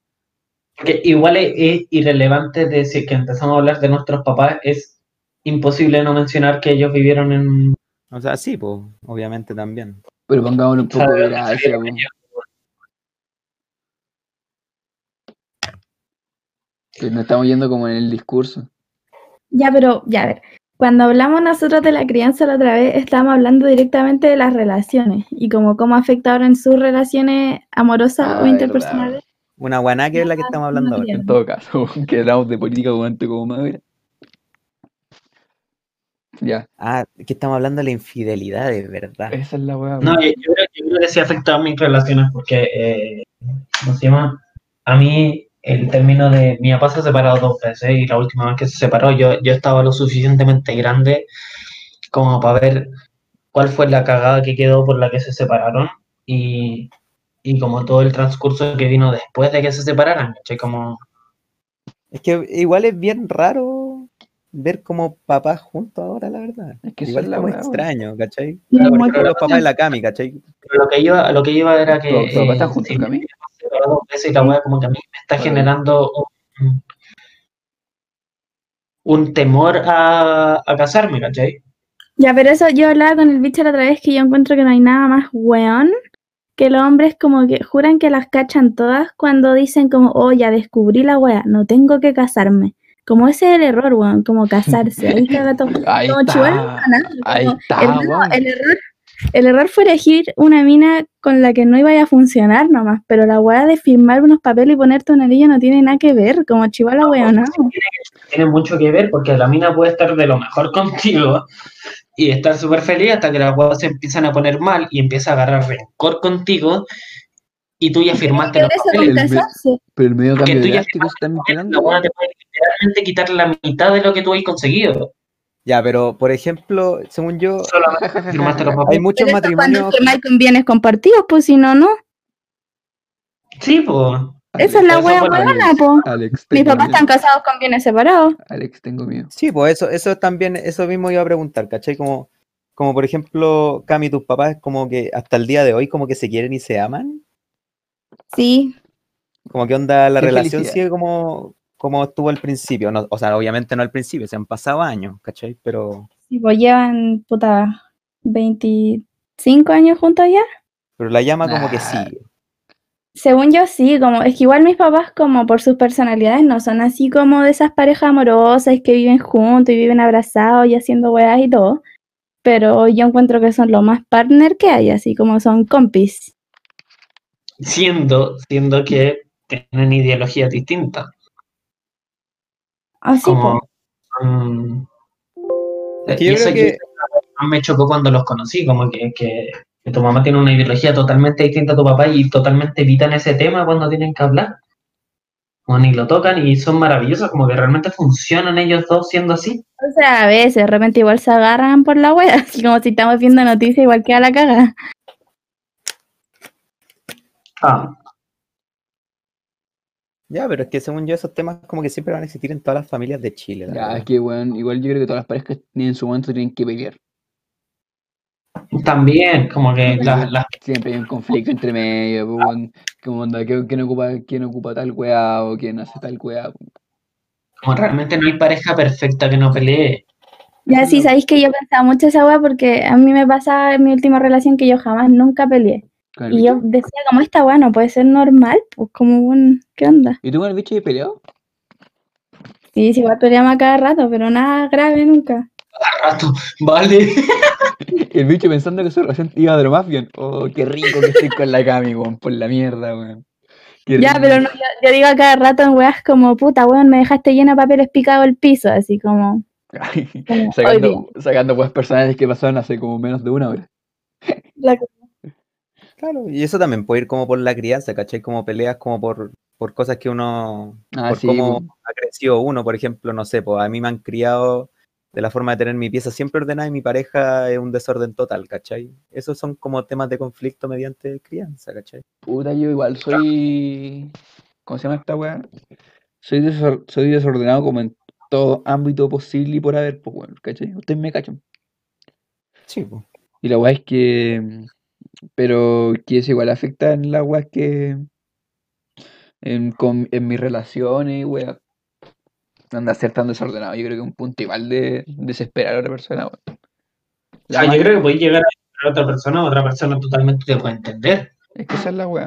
Speaker 2: Que igual es, es irrelevante decir que empezamos a hablar de nuestros papás, es imposible no mencionar que ellos vivieron en...
Speaker 1: O sea, sí, pues, obviamente también.
Speaker 3: Pero pongámosle un poco de gracia, po. Que nos estamos yendo como en el discurso.
Speaker 4: Ya, pero, ya, a ver. Cuando hablamos nosotros de la crianza la otra vez, estábamos hablando directamente de las relaciones y como cómo afectaron en sus relaciones amorosas
Speaker 3: Ah,
Speaker 4: o
Speaker 3: verdad.
Speaker 4: interpersonales.
Speaker 1: Una guaná que es la que estamos hablando ahora.
Speaker 3: En todo caso, que hablamos de política como antes como madre. Ya,
Speaker 1: Ah, que estamos hablando de la infidelidad, de verdad.
Speaker 3: esa es la weá.
Speaker 2: No, yo, yo creo, yo creo que sí ha afectado a mis relaciones porque, eh, ¿cómo se llama? A mí el término de mi papá se ha separado dos veces y la última vez que se separó yo, yo estaba lo suficientemente grande como para ver cuál fue la cagada que quedó por la que se separaron y, y como todo el transcurso que vino después de que se separaran, ¿cachai? Como,
Speaker 1: Es que igual es bien raro ver como papás juntos ahora, la verdad.
Speaker 3: Es que
Speaker 1: igual
Speaker 3: es weón.
Speaker 1: extraño, ¿cachai?
Speaker 4: Muy
Speaker 1: ejemplo, los papás de la Cami, ¿cachai?
Speaker 2: pero lo que iba, lo que iba era que...
Speaker 3: ¿Tu- tu papá está
Speaker 2: eh,
Speaker 3: junto,
Speaker 2: sí,
Speaker 3: Cami?
Speaker 2: Dos veces y la weá como que a mí me está generando un, un temor a, a casarme, ¿cachai?
Speaker 4: Ya, pero eso yo hablaba con el bicho la otra vez que yo encuentro que no hay nada más weón que los hombres como que juran que las cachan todas cuando dicen como, oh, ya descubrí la wea, no tengo que casarme. Como ese es el error, weón, como casarse. Ahí.
Speaker 3: Ahí
Speaker 4: Como chihuahua no
Speaker 3: está.
Speaker 4: pasa nada,
Speaker 3: Ahí
Speaker 4: como,
Speaker 3: está,
Speaker 4: hermano,
Speaker 3: weón.
Speaker 4: el error, el error fue elegir una mina con la que no iba a funcionar nomás, pero la weá de firmar unos papeles y ponerte un anillo no tiene nada que ver, como chihuahua weón, no.
Speaker 2: Tiene mucho que ver porque la mina puede estar de lo mejor contigo y estar súper feliz hasta que las cosas se empiezan a poner mal y empieza a agarrar rencor contigo y tú ya firmaste los papeles.
Speaker 3: El-. Pero el medio cambio
Speaker 2: tú ya La te puede literalmente quitar la mitad de lo que tú has conseguido.
Speaker 1: Ya, pero por ejemplo, según yo,
Speaker 2: Solamente firmaste los
Speaker 1: hay muchos
Speaker 4: Pero cuando
Speaker 1: matrimonios.
Speaker 4: con bienes compartidos, pues si no, no.
Speaker 2: Sí, pues.
Speaker 4: Esa es la wea buena, po.
Speaker 3: Alex,
Speaker 4: Mis papás
Speaker 3: miedo.
Speaker 4: están casados con bienes separados.
Speaker 3: Alex, tengo miedo.
Speaker 1: Sí, pues eso, eso también, eso mismo iba a preguntar, ¿cachai? Como, como por ejemplo, Cami, tus papás como que hasta el día de hoy como que se quieren y se aman.
Speaker 4: Sí.
Speaker 1: Como que onda la
Speaker 3: Qué
Speaker 1: relación
Speaker 3: felicidad.
Speaker 1: sigue como, como estuvo al principio. No, o sea, obviamente no al principio, se han pasado años, ¿cachai? Pero,
Speaker 4: Sí, pues llevan, puta, 25 años juntos ya.
Speaker 1: pero la llama como que
Speaker 3: Nah.
Speaker 1: sigue.
Speaker 4: Según yo sí, como es que igual mis papás como por sus personalidades no son así como de esas parejas amorosas que viven juntos y viven abrazados y haciendo weas y todo. Pero yo encuentro que son lo más partner que hay, así como son compis.
Speaker 2: Siendo, siendo que tienen ideologías distintas.
Speaker 4: Así
Speaker 2: Como.
Speaker 4: pues.
Speaker 2: mm,
Speaker 1: Es que yo creo que-
Speaker 2: me chocó cuando los conocí, como que, que, que tu mamá tiene una ideología totalmente distinta a tu papá y totalmente evitan ese tema cuando tienen que hablar. Como ni lo tocan y son maravillosos, como que realmente funcionan ellos dos siendo así.
Speaker 4: O sea, a veces de repente igual se agarran por la wea, así como si estamos viendo noticias igual que a la caga.
Speaker 2: Ah,
Speaker 1: Ya, pero es que según yo esos temas como que siempre van a existir en todas las familias de Chile.
Speaker 3: Ya,
Speaker 1: verdad.
Speaker 3: es que, weón, igual yo creo que todas las parejas en su momento tienen que pelear.
Speaker 2: también, como que las,
Speaker 3: Siempre hay un conflicto entre medio, pues. Como onda, ¿quién, ocupa, quién ocupa tal weá o quién hace tal weá.
Speaker 2: como realmente no hay pareja perfecta que no pelee.
Speaker 4: Ya sí, sabéis que yo pensaba mucho esa wea porque a mí me pasaba en mi última relación que yo jamás nunca peleé. Y yo decía, como esta wea no puede ser normal, pues como un, ¿qué onda?
Speaker 3: ¿Y tú con el bicho has peleado?
Speaker 4: Sí, sí, igual peleamos a cada rato, pero nada grave nunca.
Speaker 2: A rato, vale.
Speaker 3: El bicho pensando que su relación iba de lo más bien. Oh, qué rico que estoy con la Cami, weón, por la mierda, weón. Qué
Speaker 4: Ya,
Speaker 3: rico.
Speaker 4: pero no, yo, yo digo a cada rato en weas como, puta, weón, me dejaste llena de papeles picados el piso, así como,
Speaker 3: sacando, sacando pues personajes que pasaron hace como menos de una hora.
Speaker 4: La-
Speaker 1: Claro, y eso también puede ir como por la crianza, ¿cachai? Como peleas como por, por cosas que uno,
Speaker 3: Ah,
Speaker 1: por
Speaker 3: sí,
Speaker 1: cómo
Speaker 3: pues.
Speaker 1: ha crecido uno, por ejemplo, no sé, pues a mí me han criado de la forma de tener mi pieza siempre ordenada y mi pareja es un desorden total, ¿cachai? Esos son como temas de conflicto mediante crianza, ¿cachai?
Speaker 3: Puta, yo igual soy. ¿Cómo se llama esta weá? Soy, desor- soy desordenado como en todo ámbito posible y por haber, pues bueno, ¿cachai? Ustedes me cachan.
Speaker 1: Sí, pues.
Speaker 3: Y la weá es que Pero que eso igual afecta en las weas que. En, con, en mis relaciones, wea. Anda a ser tan desordenado. Yo creo que es un punto igual de desesperar a otra persona. La
Speaker 2: Ah, yo creo que podéis llegar a a otra persona, otra persona totalmente te puede entender.
Speaker 3: Es que esa es la.
Speaker 2: O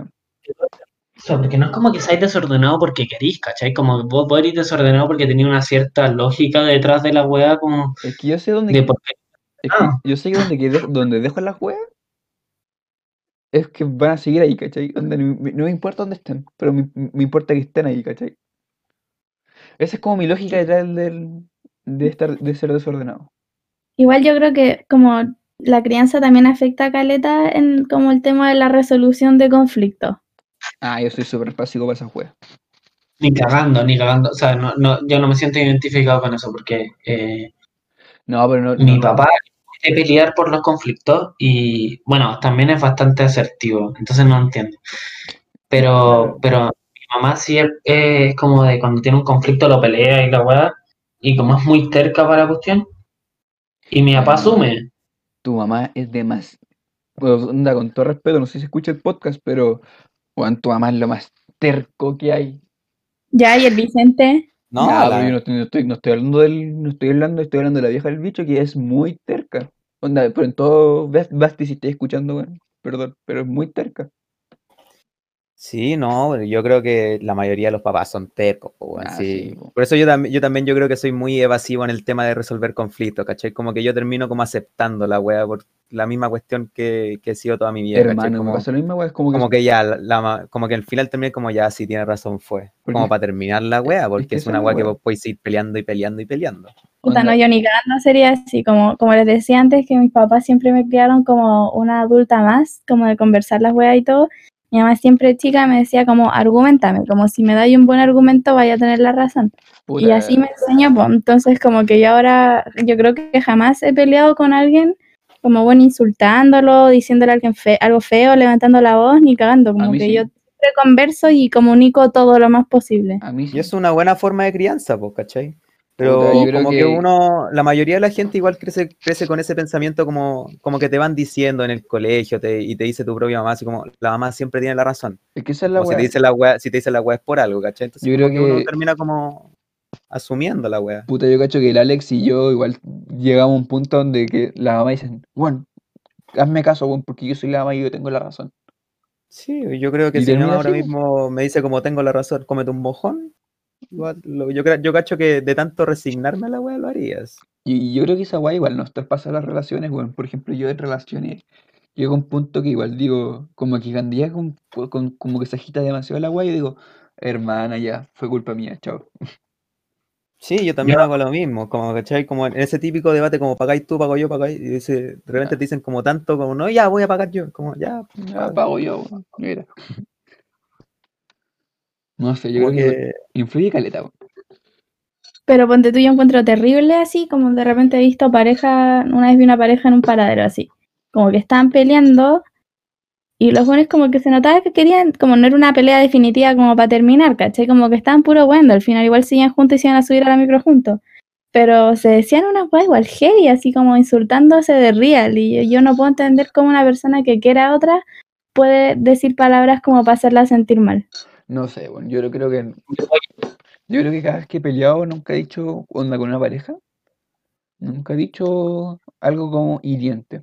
Speaker 2: sea, porque no es como que seáis desordenado porque querís, ¿cachai? Como que vos, eres desordenado porque tenía una cierta lógica detrás de la weá, como
Speaker 3: Es que yo sé dónde.
Speaker 2: de por qué.
Speaker 3: Es que
Speaker 2: Ah.
Speaker 3: yo sé que donde, que dejo, donde dejo las weas es que van a seguir ahí, ¿cachai? Onda, no, me- no me importa dónde estén, pero me, me importa que estén ahí, ¿cachai? Esa es como mi lógica detrás del, de, estar, de ser desordenado.
Speaker 4: Igual yo creo que como la crianza también afecta a Caleta en como el tema de la resolución de conflictos.
Speaker 3: Ah, yo soy súper básico para esas weas.
Speaker 2: Ni cagando, ni cagando. O sea, no, no, yo no me siento identificado con eso porque eh,
Speaker 3: No, pero no.
Speaker 2: mi
Speaker 3: no-
Speaker 2: papá quiere pelear por los conflictos y, bueno, también es bastante asertivo, entonces no entiendo. Pero, pero mi mamá sí es, es como de cuando tiene un conflicto lo pelea y la weá, y como es muy terca para la cuestión, y mi papá asume.
Speaker 3: Tu mamá es de más. Bueno, onda, con todo respeto, no sé si escucha el podcast, pero. Juan, tu mamá es lo más terco que hay.
Speaker 4: Ya, y el Vicente,
Speaker 1: No,
Speaker 3: Ya,
Speaker 1: la-
Speaker 3: pero yo no estoy, no estoy, no estoy hablando del, no estoy hablando, estoy hablando de la vieja del bicho que es muy terca. Onda, pero en todo, Bas- Basti, si estás escuchando, weón, perdón, pero es muy terca.
Speaker 1: Sí, no, yo creo que la mayoría de los papás son tercos,
Speaker 3: Ah,
Speaker 1: sí.
Speaker 3: sí, po.
Speaker 1: Por eso yo, también yo también yo creo que soy muy evasivo en el tema de resolver conflictos, ¿cachai? Como que yo termino como aceptando la wea por la misma cuestión que, que he sido toda mi vida.
Speaker 3: Hermano, me
Speaker 1: Como,
Speaker 3: pasa lo mismo, es como que,
Speaker 1: como que ya, la, la como que al final terminé como ya, sí tiene razón, fue. Como para terminar la wea, porque
Speaker 3: que
Speaker 1: es una
Speaker 3: es la
Speaker 1: wea que
Speaker 3: wea.
Speaker 1: vos podéis ir peleando y peleando y peleando.
Speaker 4: puta, no, yo ni cagando sería así, como, como les decía antes, que mis papás siempre me criaron como una adulta más, como de conversar las weas y todo. Mi mamá siempre chica me decía como, argumentame, como si me dais un buen argumento vaya a tener la razón. Y así me enseñó, pues. Entonces, como que yo ahora, yo creo que jamás he peleado con alguien, como bueno, insultándolo, diciéndole a alguien fe- algo feo, levantando la voz, ni cagando. Como
Speaker 3: mí
Speaker 4: que
Speaker 3: sí.
Speaker 4: yo siempre converso y comunico todo lo más posible.
Speaker 3: a mí sí.
Speaker 1: Y es una buena forma de crianza, pues, ¿cachai? Pero
Speaker 3: Puta,
Speaker 1: como que...
Speaker 3: que-
Speaker 1: uno, la mayoría de la gente igual crece, crece con ese pensamiento como, como que te van diciendo en el colegio te- y te dice tu propia mamá, así como la mamá siempre tiene la razón.
Speaker 3: Es que esa es la
Speaker 1: si te dice la wea, si te dice la wea es por algo, ¿cachai? Entonces
Speaker 3: Yo creo
Speaker 1: que uno termina como asumiendo la wea.
Speaker 3: Puta, yo cacho que el Alex y yo igual llegamos a un punto donde que la mamá dicen, bueno, hazme caso, weón, porque yo soy la mamá y yo tengo la razón.
Speaker 1: Sí, yo creo que si
Speaker 3: termina
Speaker 1: ahora mismo me dice como tengo la razón, cómete un mojón, lo- yo, yo cacho que de tanto resignarme a la wea lo harías.
Speaker 3: Y yo creo que esa weá igual nos traspasa las relaciones, weón. Por ejemplo, yo en relaciones llego a un punto que igual digo, como que cuando ya con- con- como que se agita demasiado la weá, yo digo, hermana, ya, fue culpa mía, chao.
Speaker 1: Sí, yo también
Speaker 2: Ya.
Speaker 1: hago lo mismo, como, ¿cachai? Como en ese típico debate, como pagáis tú, pago yo, pagáis, y dice, de repente te dicen como tanto, como, no, ya, voy a pagar yo, como, ya,
Speaker 3: Ya pago yo. Mira. No sé, yo
Speaker 1: Como
Speaker 3: creo que
Speaker 1: que,
Speaker 3: influye caleta.
Speaker 4: Pero ponte tú, yo encuentro terrible así, como de repente he visto pareja, una vez vi una pareja en un paradero así, como que estaban peleando y los buenos como que se notaba que querían, como no era una pelea definitiva como para terminar, ¿cachai? Como que estaban puro bueno, al final igual seguían juntos y se iban a subir a la micro juntos. Pero se decían unas cosas igual heavy, así como insultándose de real. Y yo, yo no puedo entender cómo una persona que quiera a otra puede decir palabras como para hacerla sentir mal.
Speaker 3: No sé, bueno, yo creo que yo creo que cada vez que he peleado nunca he dicho onda con una pareja, nunca he dicho algo como hiriente.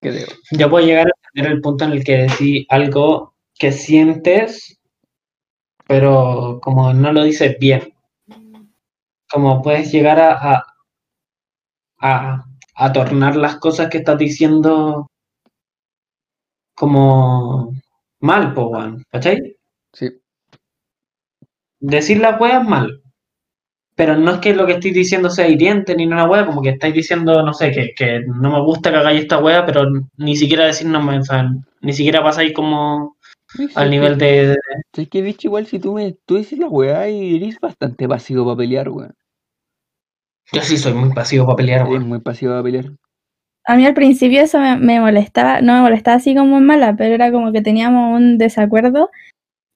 Speaker 3: Creo.
Speaker 2: Yo puedo llegar a entender el punto en el que decís algo que sientes, pero como no lo dices bien. Como puedes llegar a, a, a, tornar las cosas que estás diciendo como mal, po, ¿cachai?
Speaker 3: Sí.
Speaker 2: Decir las weas mal. Pero no es que lo que estoy diciendo sea hiriente ni una wea, como que estáis diciendo, no sé, que, que no me gusta que hagáis esta wea, pero ni siquiera decir no me, o sea, ni siquiera pasáis como
Speaker 3: Sí,
Speaker 2: al
Speaker 3: es
Speaker 2: nivel
Speaker 3: que,
Speaker 2: de, de-
Speaker 3: es que bicho, igual si tú me tú dices la weá y eres bastante pasivo para pelear, weón.
Speaker 2: Yo sí soy muy pasivo para pelear, weón.
Speaker 3: muy pasivo para pelear.
Speaker 4: A mí al principio eso me, me molestaba, no me molestaba así como en mala, pero era como que teníamos un desacuerdo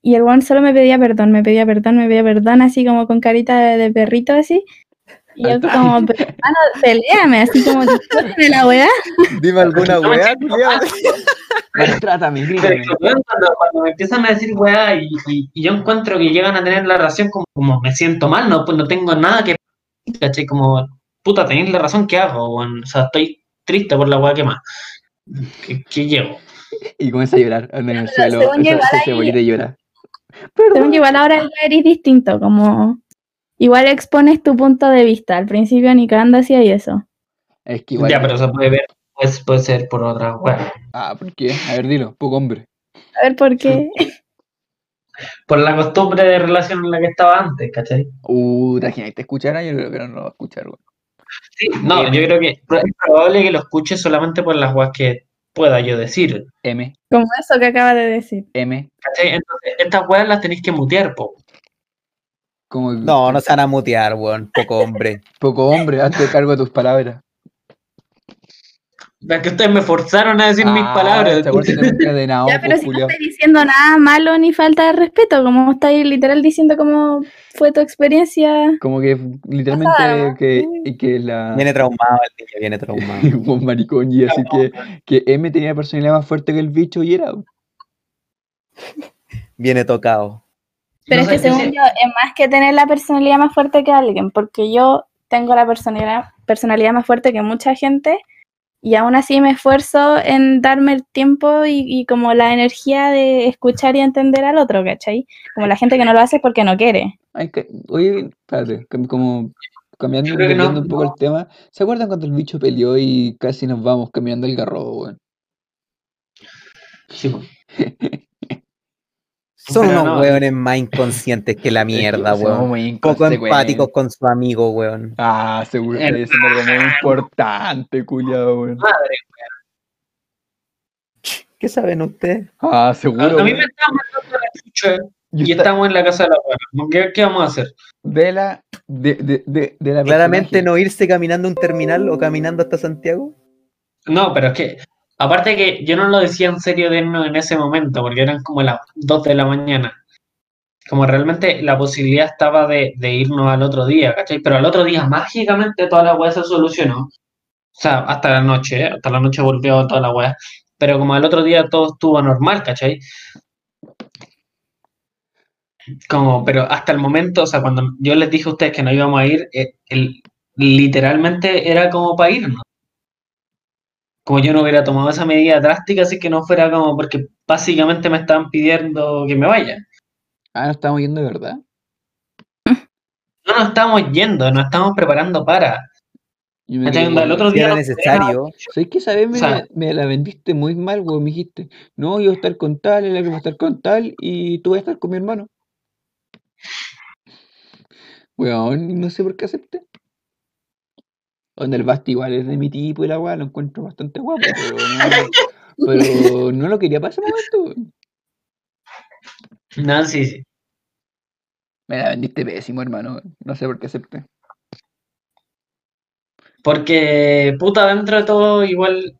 Speaker 4: y el one solo me pedía perdón, me pedía perdón, me pedía perdón, así como con carita de, de perrito así. Y yo como, pero, hermano, peleame, así como, de la weá.
Speaker 1: dime alguna culiao.
Speaker 3: Maltrátame, grítame.
Speaker 2: cuando, cuando me empiezan a decir weá y, y- y yo encuentro que llegan a tener la razón como, como me siento mal, no, pues no tengo nada que ¿cachai? Como, puta, tenéis la razón, ¿qué hago? O sea, estoy triste por la weá que más. ¿Qué, qué llevo?
Speaker 3: Y comienza a llorar en el suelo. Esa,
Speaker 4: igual
Speaker 3: esa
Speaker 4: ahí-
Speaker 3: cebollita llora.
Speaker 4: Yo, igual ahora el eres distinto, como igual expones tu punto de vista. Al principio ni cagando hacía y eso.
Speaker 3: Es que igual.
Speaker 2: Ya, pero se puede ver, pues, puede ser por otra weá.
Speaker 3: Ah, ¿por qué? A ver, dilo, poco hombre.
Speaker 4: A ver por qué.
Speaker 2: Por la costumbre de relación en la que estaba antes, ¿cachai?
Speaker 3: Uh, ¿te imaginas te escuchara? Yo creo que no lo va a escuchar, weón.
Speaker 2: Sí, no, yo creo que es probable que lo escuche solamente por las weas que pueda yo decir.
Speaker 3: M,
Speaker 4: Como eso que acaba de decir.
Speaker 3: M,
Speaker 2: ¿Cachai? Entonces, estas weas las tenéis que mutear, po.
Speaker 3: como
Speaker 1: No, no se van a mutear, weón. Poco hombre.
Speaker 3: poco hombre, hazte cargo de tus palabras.
Speaker 2: Es que ustedes me forzaron a decir mis
Speaker 3: Ah,
Speaker 2: palabras.
Speaker 3: ¿te acuerdas que te encadenado,
Speaker 4: ya, pero
Speaker 3: pues,
Speaker 4: si no estáis diciendo nada malo ni falta de respeto, como estáis literal diciendo cómo fue tu experiencia.
Speaker 3: Como que literalmente
Speaker 4: ¿no?
Speaker 3: que, y que la
Speaker 1: Viene traumado el niño, viene traumado.
Speaker 3: un maricón y así que, que M tenía personalidad más fuerte que el bicho y era.
Speaker 1: Viene tocado.
Speaker 4: Pero
Speaker 2: No
Speaker 4: es que según yo, es más que tener la personalidad más fuerte que alguien, porque yo tengo la personalidad, personalidad más fuerte que mucha gente y aún así me esfuerzo en darme el tiempo y, y como la energía de escuchar y entender al otro, ¿cachai? Como la gente que no lo hace es porque no quiere.
Speaker 3: Ay, que- oye, espérate, como cambiando,
Speaker 2: no,
Speaker 3: un poco
Speaker 2: no.
Speaker 3: el tema. ¿Se acuerdan cuando el bicho peleó y casi nos vamos caminando el garrobo, weón?
Speaker 2: Sí.
Speaker 1: Son
Speaker 2: Pero
Speaker 1: unos
Speaker 2: no.
Speaker 1: weones más inconscientes que la mierda,
Speaker 3: somos
Speaker 1: weón.
Speaker 3: muy
Speaker 1: Poco empáticos con su amigo, weón.
Speaker 3: Ah, seguro que
Speaker 2: Eh,
Speaker 3: es algo muy importante, culiado, weón.
Speaker 2: Madre,
Speaker 1: ¿Qué saben ustedes?
Speaker 3: Ah,
Speaker 2: a,
Speaker 3: seguro.
Speaker 2: a mí me
Speaker 3: weón.
Speaker 2: están mandando la chucha
Speaker 3: Y
Speaker 2: y
Speaker 3: está-
Speaker 2: estamos en la casa de la wea. ¿Qué, qué vamos a hacer?
Speaker 3: de la, de, de, de, de la
Speaker 1: Claramente
Speaker 3: personaje.
Speaker 1: no irse caminando a un terminal o caminando hasta Santiago.
Speaker 2: No, pero es que, aparte que yo no lo decía en serio de irnos en ese momento, porque eran como las 2 de la mañana. Como realmente la posibilidad estaba de, de irnos al otro día, ¿cachai? Pero al otro día mágicamente toda la weá se solucionó. O sea, hasta la noche, hasta la noche volvió toda la weá. Pero como al otro día todo estuvo normal, ¿cachai? Como, pero hasta el momento, o sea, cuando yo les dije a ustedes que no íbamos a ir, eh, literalmente era como para irnos como yo no hubiera tomado esa medida drástica, así que no fuera como porque básicamente me estaban pidiendo que me vaya.
Speaker 3: Ah, no estamos yendo de verdad.
Speaker 2: No nos estamos yendo, nos estamos preparando para.
Speaker 3: Yo me
Speaker 2: Onda, el otro
Speaker 1: Si
Speaker 2: día
Speaker 1: era necesario.
Speaker 3: ¿Sabes qué? ¿Sabes? Me,
Speaker 2: O sea-
Speaker 3: me la vendiste muy mal, weón. Me dijiste, no, yo voy a estar con tal, él va a estar con tal, y tú vas a estar con mi hermano. Weón, no sé por qué acepté. Donde el Basti igual es de mi tipo y la weá, lo encuentro bastante guapo, pero no, pero no lo quería para ese momento. weón.
Speaker 2: No, sí, sí.
Speaker 3: Me la vendiste pésimo, hermano. No sé por qué acepté.
Speaker 2: Porque, puta, dentro de todo, igual.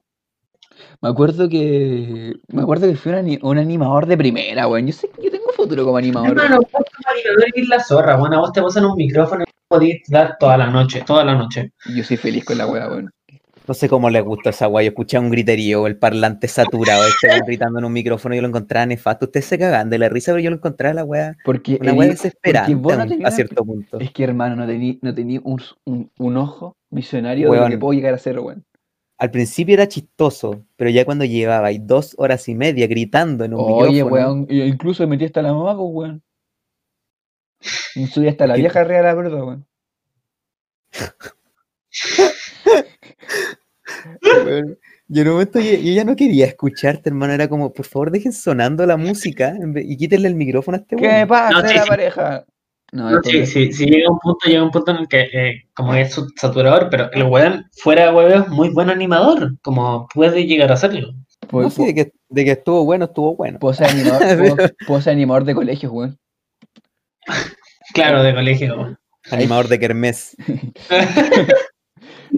Speaker 3: Me acuerdo que. Me acuerdo que fui un, ani- un animador de primera, weón. Yo sé que yo tengo futuro como animador.
Speaker 2: Hermano, vos como animador eres la zorra, bueno, a vos te pasan un micrófono y podés dar toda la noche, toda la noche.
Speaker 3: Y Yo soy feliz con la weá, weón.
Speaker 1: No sé cómo les gusta esa guay. Yo escuchaba un griterío, el parlante saturado, este weón gritando en un micrófono y yo lo encontraba nefasto. Ustedes se cagan de la risa, pero yo lo encontraba la weá,
Speaker 3: Porque
Speaker 1: una weá desesperante
Speaker 3: no
Speaker 1: a cierto punto.
Speaker 3: Es que, hermano, no tenía no tení un, un, un ojo visionario de lo
Speaker 1: Weón.
Speaker 3: que puedo llegar a ser, weón.
Speaker 1: Al principio era chistoso, pero ya cuando llevaba ahí dos horas y media gritando en un
Speaker 3: Oye,
Speaker 1: micrófono,
Speaker 3: weón, y incluso metí hasta la mamá, pues, weón. Y subí hasta la vieja real, la verdad, weón.
Speaker 1: yo en un momento yo, yo ya no quería escucharte, hermano. Era como, por favor, dejen sonando la música y quítenle el micrófono a este
Speaker 3: ¿Qué me
Speaker 1: weón.
Speaker 3: pasa,
Speaker 2: No, sí,
Speaker 3: la
Speaker 2: sí.
Speaker 3: pareja? No,
Speaker 2: sí, sí, sí, llega un punto, llega un punto en el que eh, como es saturador, pero el weón, fuera de huevo, es muy buen animador, como puede llegar a serlo.
Speaker 3: puedo-
Speaker 1: No, sí, de que, de que estuvo bueno, estuvo bueno.
Speaker 3: puedo ser animador, puedo- puedo ser animador de colegios, weón.
Speaker 2: Claro, de colegio. weón.
Speaker 1: Animador de Kermés.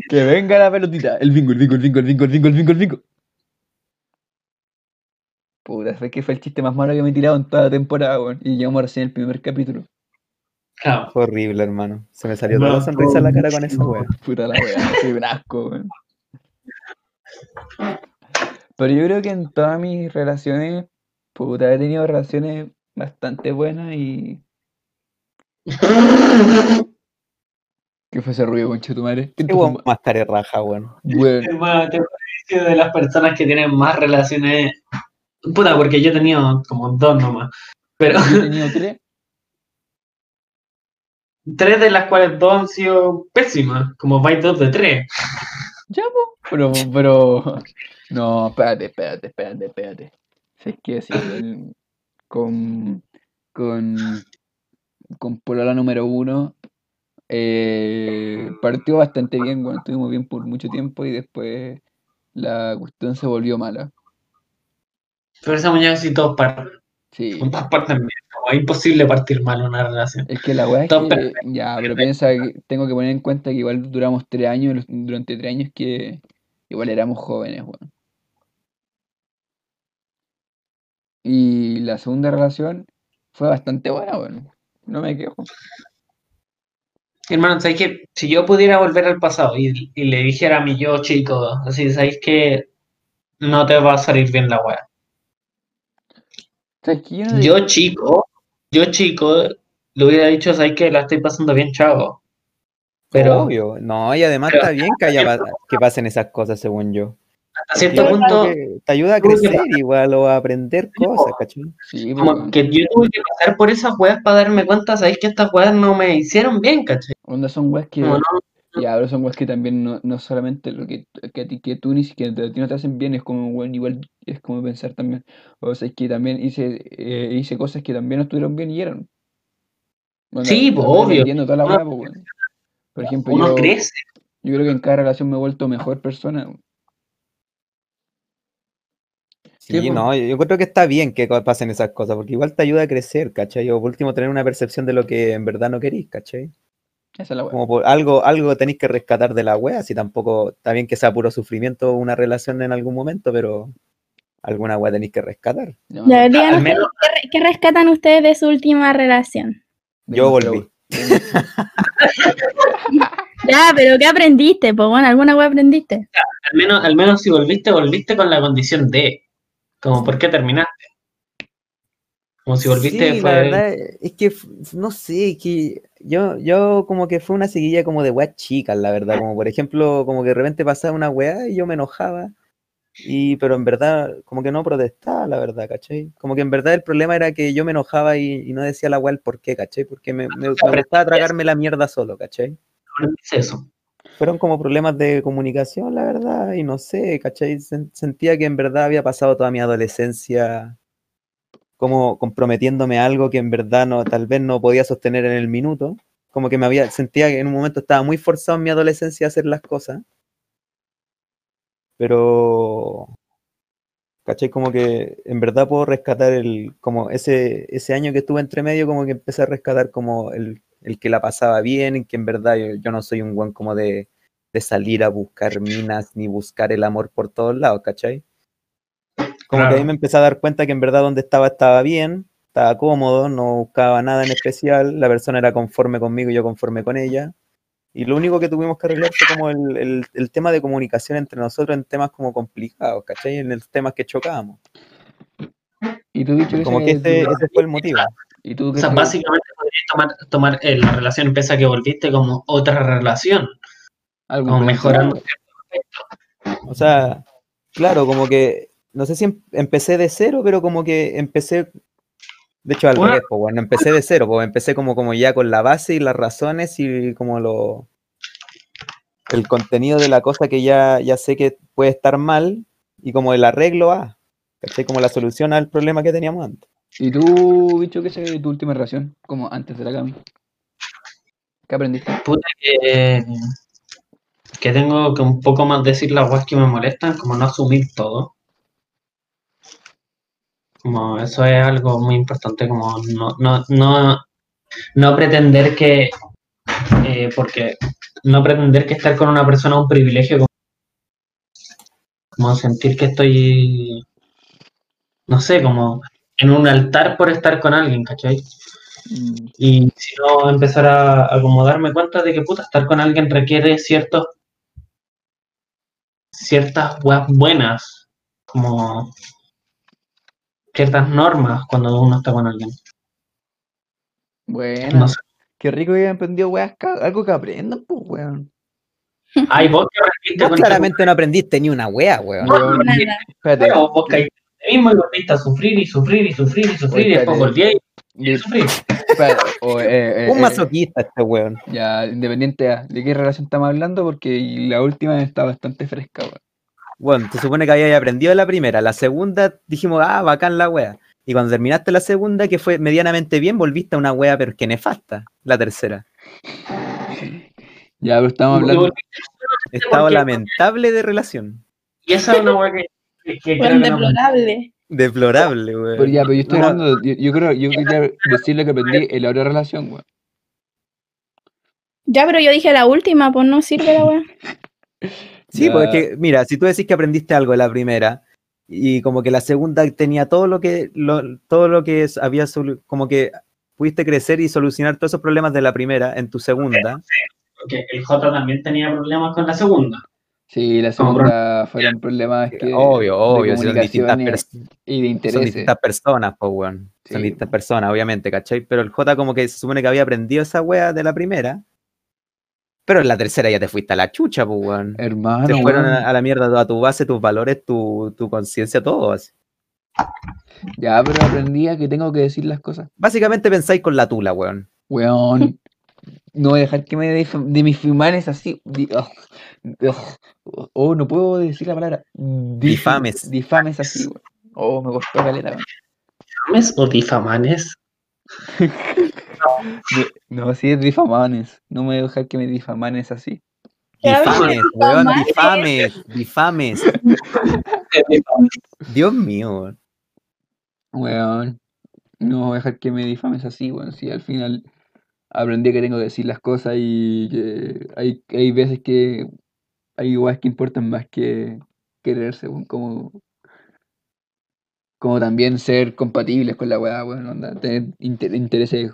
Speaker 3: Que venga la pelotita. El bingo, el bingo, el bingo, el bingo, el bingo, el bingo, el bingo. Puta, fue que fue el chiste más malo que me he tirado en toda la temporada, weón. Y llegamos recién el primer capítulo.
Speaker 2: Claro.
Speaker 1: Fue horrible, hermano. Se me salió toda la sonrisa en la cara con esa weá.
Speaker 3: Puta la weá, soy un asco, weón. Pero yo creo que en todas mis relaciones, puta, he tenido relaciones bastante buenas y. ¿Qué fue ese ruido, concha tu madre? ¿Quién
Speaker 1: Qué
Speaker 3: te
Speaker 1: weón más raja, weón.
Speaker 3: Weón,
Speaker 2: Hermano, te pareció de las personas que tienen más relaciones. Puta, porque yo he tenido como dos nomás. Pero
Speaker 3: he tenido tres.
Speaker 2: tres de las cuales dos han sido pésimas. Como vais dos de tres.
Speaker 3: Ya, po. Pero, pero. No, espérate, espérate, espérate, espérate. Si es que sí, con. Con. Con Polola número uno. eh, partió bastante bien, bueno, estuvimos bien por mucho tiempo y después la cuestión se volvió mala.
Speaker 2: Pero esa muñeca sí todos parten.
Speaker 3: Sí.
Speaker 2: Parten bien. Como es imposible partir mal una relación.
Speaker 3: Es que la weá es que, ya, pero piensa que tengo que poner en cuenta que igual duramos tres años, durante tres años que igual éramos jóvenes, weón. Y la segunda relación fue bastante buena, weón. No me quejo.
Speaker 2: Hermano, ¿sabes qué? Si yo pudiera volver al pasado y, y le dijera a mi yo chico, así, ¿sabéis que no te va a salir bien la weá?
Speaker 3: ¿Sabes? Yo no
Speaker 2: Yo chico, yo chico, le hubiera dicho, ¿sabes que La estoy pasando bien, chavo. Pero
Speaker 1: Obvio. No, y además
Speaker 2: pero-
Speaker 1: está bien que, haya, que pasen esas cosas, según yo.
Speaker 2: Hasta cierto punto,
Speaker 1: te ayuda a crecer igual o a aprender cosas, ¿cachai?
Speaker 3: Sí,
Speaker 2: como que yo tuve que pasar por esas weas para darme cuenta, ¿sabéis que estas weas no me hicieron bien, cachai?
Speaker 3: Onda son weas que.
Speaker 2: No,
Speaker 3: Ya, pero son weas que también no, no solamente lo que, que, a ti- que tú ni siquiera te- a ti no te hacen bien, es como, weón, igual es como pensar también. O sea, es que también hice, eh, hice cosas que también no estuvieron bien y eran.
Speaker 2: Sí, pues, obvio.
Speaker 3: Entiendo toda la
Speaker 2: Uno-
Speaker 3: wea, pues, weón. Por ejemplo,
Speaker 2: uno
Speaker 3: yo,
Speaker 2: crece.
Speaker 3: yo creo que en cada relación me he vuelto mejor persona. weón.
Speaker 1: Sí, no, yo yo creo que está bien que pasen esas cosas, porque igual te ayuda a crecer, ¿cachai? O por último tener una percepción de lo que en verdad no querís, ¿cachai?
Speaker 3: Esa es la wea.
Speaker 1: Como por algo, algo tenéis que rescatar de la wea, si tampoco, está bien que sea puro sufrimiento una relación en algún momento, pero alguna wea tenéis que rescatar.
Speaker 3: Ya,
Speaker 4: ustedes,
Speaker 2: menos-
Speaker 4: ¿qué, re- qué rescatan ustedes de su última relación?
Speaker 1: Yo volví.
Speaker 4: Ya, pero ¿qué aprendiste? Pues bueno, ¿alguna web aprendiste?
Speaker 2: Al menos, al menos si volviste, volviste con la condición de. Como, ¿por qué terminaste? Como si volviste
Speaker 1: Sí, la verdad es que no sé, que yo, yo como que fue una seguilla como de weas chicas, la verdad, como por ejemplo, como que de repente pasaba una wea y yo me enojaba, y pero en verdad como que no protestaba, la verdad, ¿cachai? Como que en verdad el problema era que yo me enojaba y, y no decía la wea el por qué, ¿cachai? Porque me, me, me gustaba tragarme la mierda solo, ¿cachai?
Speaker 2: aprendiste eso.
Speaker 1: Fueron como problemas de comunicación, la verdad, y no sé, ¿cachai? Sen- Sentía que en verdad había pasado toda mi adolescencia como comprometiéndome a algo que en verdad no, tal vez no podía sostener en el minuto. Como que me había, sentía que en un momento estaba muy forzado en mi adolescencia a hacer las cosas. Pero, ¿cachai? Como que en verdad puedo rescatar el, como ese, ese año que estuve entre medio, como que empecé a rescatar como el, el que la pasaba bien, en que en verdad yo, yo no soy un buen como de, de salir a buscar minas ni buscar el amor por todos lados, ¿cachai? Como que ahí
Speaker 2: Claro.
Speaker 1: me empecé a dar cuenta que en verdad donde estaba estaba bien, estaba cómodo, no buscaba nada en especial, la persona era conforme conmigo y yo conforme con ella. Y lo único que tuvimos que arreglar fue como el, el- el tema de comunicación entre nosotros en temas como complicados, ¿cachai? En los temas que chocábamos.
Speaker 3: Y tú dicho
Speaker 1: Como que
Speaker 3: ese
Speaker 1: fue el motivo.
Speaker 3: Y tú
Speaker 2: O sea, básicamente podrías tomar, tomar eh, la relación pese a que volviste como otra relación.
Speaker 3: algo
Speaker 2: Como mejorando.
Speaker 1: O sea, claro, como que, no sé si em- empecé de cero, pero como que empecé, de hecho al
Speaker 2: Bueno.
Speaker 1: revés, pues, bueno, empecé de cero, pues empecé como, como ya con la base y las razones y como lo, el contenido de la cosa que ya, ya sé que puede estar mal y como el arreglo a, ¿cachai? Como la solución al problema que teníamos antes.
Speaker 3: ¿Y tú, bicho, qué es tu última relación? Como antes de la Cami. ¿Qué aprendiste?
Speaker 2: Puta que, tengo que un poco más decir las cosas que me molestan, como no asumir todo. Como eso es algo muy importante, como no, no, no, no pretender que, eh, porque no pretender que estar con una persona es un privilegio, como sentir que estoy, no sé, como en un altar por estar con alguien, ¿cachai?
Speaker 3: Mm,
Speaker 2: Y si no, empezar a, a como darme cuenta de que puta, estar con alguien requiere ciertos ciertas weas buenas como ciertas normas cuando uno está con alguien.
Speaker 3: Bueno,
Speaker 2: No sé.
Speaker 3: qué rico que hayan aprendido weas, algo que aprendan, pues, weón.
Speaker 2: Ay, vos que aprendiste
Speaker 1: Vos claramente no aprendiste ni una wea, weón.
Speaker 2: No, porque-
Speaker 4: Nada.
Speaker 3: Espérate,
Speaker 2: Pero vos caíste en lo mismo y volviste a sufrir y sufrir y sufrir y sufrir y después
Speaker 3: Espérate.
Speaker 2: volví y sufrir.
Speaker 3: o, eh, eh,
Speaker 1: Un
Speaker 3: eh,
Speaker 1: masoquista este weón.
Speaker 3: Ya, independiente a de qué relación estamos hablando, porque la última está bastante fresca, weón.
Speaker 1: Bueno, te supone que habías aprendido la primera. La segunda dijimos, ah, bacán la wea. Y cuando terminaste la segunda, que fue medianamente bien, volviste a una wea, pero que nefasta. La tercera.
Speaker 3: Ya, pero estamos hablando.
Speaker 1: Estado lamentable de relación.
Speaker 2: Y esa es una weá que, que
Speaker 4: deplorable.
Speaker 1: Deplorable, weón.
Speaker 3: Pero ya, pero yo estoy
Speaker 1: No,
Speaker 3: hablando, yo, yo creo, yo quería decir lo que aprendí en la otra relación, weón.
Speaker 4: Ya, pero yo dije la última, pues no sirve la weá.
Speaker 1: Sí,
Speaker 3: Ya.
Speaker 1: porque mira, si tú decís que aprendiste algo de la primera y como que la segunda tenía todo lo que lo, todo lo que es- había como que pudiste crecer y solucionar todos esos problemas de la primera en tu segunda.
Speaker 2: porque el J también tenía problemas con la segunda.
Speaker 3: Sí, la segunda fueron problemas que,
Speaker 1: obvio, obvio, son distintas,
Speaker 3: comunicación
Speaker 1: pers-
Speaker 3: y de
Speaker 1: son
Speaker 3: intereses.
Speaker 1: distintas personas, pues weón. Son distintas personas, obviamente, ¿cachai? Pero el J como que se supone que había aprendido esa wea de la primera. Pero en la tercera ya te fuiste a la chucha, pues weón.
Speaker 3: Hermano,
Speaker 1: Se fueron a, a la mierda toda tu base, tus valores, tu, tu conciencia, todo. así.
Speaker 3: Ya, pero aprendí a que tengo que decir las cosas.
Speaker 1: Básicamente pensáis con la tula, weón.
Speaker 3: Weón. No voy a dejar que me dif- de mis fumanes así. di- oh, oh, oh, no puedo decir la palabra. Dif-
Speaker 1: Difames.
Speaker 3: Difames así, weón. Oh, me costó caleta, weón.
Speaker 2: ¿Difames o difamanes?
Speaker 3: No, no, sí es difamanes. No me voy a dejar que me difamanes así.
Speaker 1: Difames, weón, difames, difames. Dios mío, weón.
Speaker 3: Weón. No voy a dejar que me difames así, weón. Sí, al final aprendí que tengo que decir las cosas y que hay, hay veces que hay igual que importan más que quererse. Como, como también ser compatibles con la weá, weón. onda, tener inter- intereses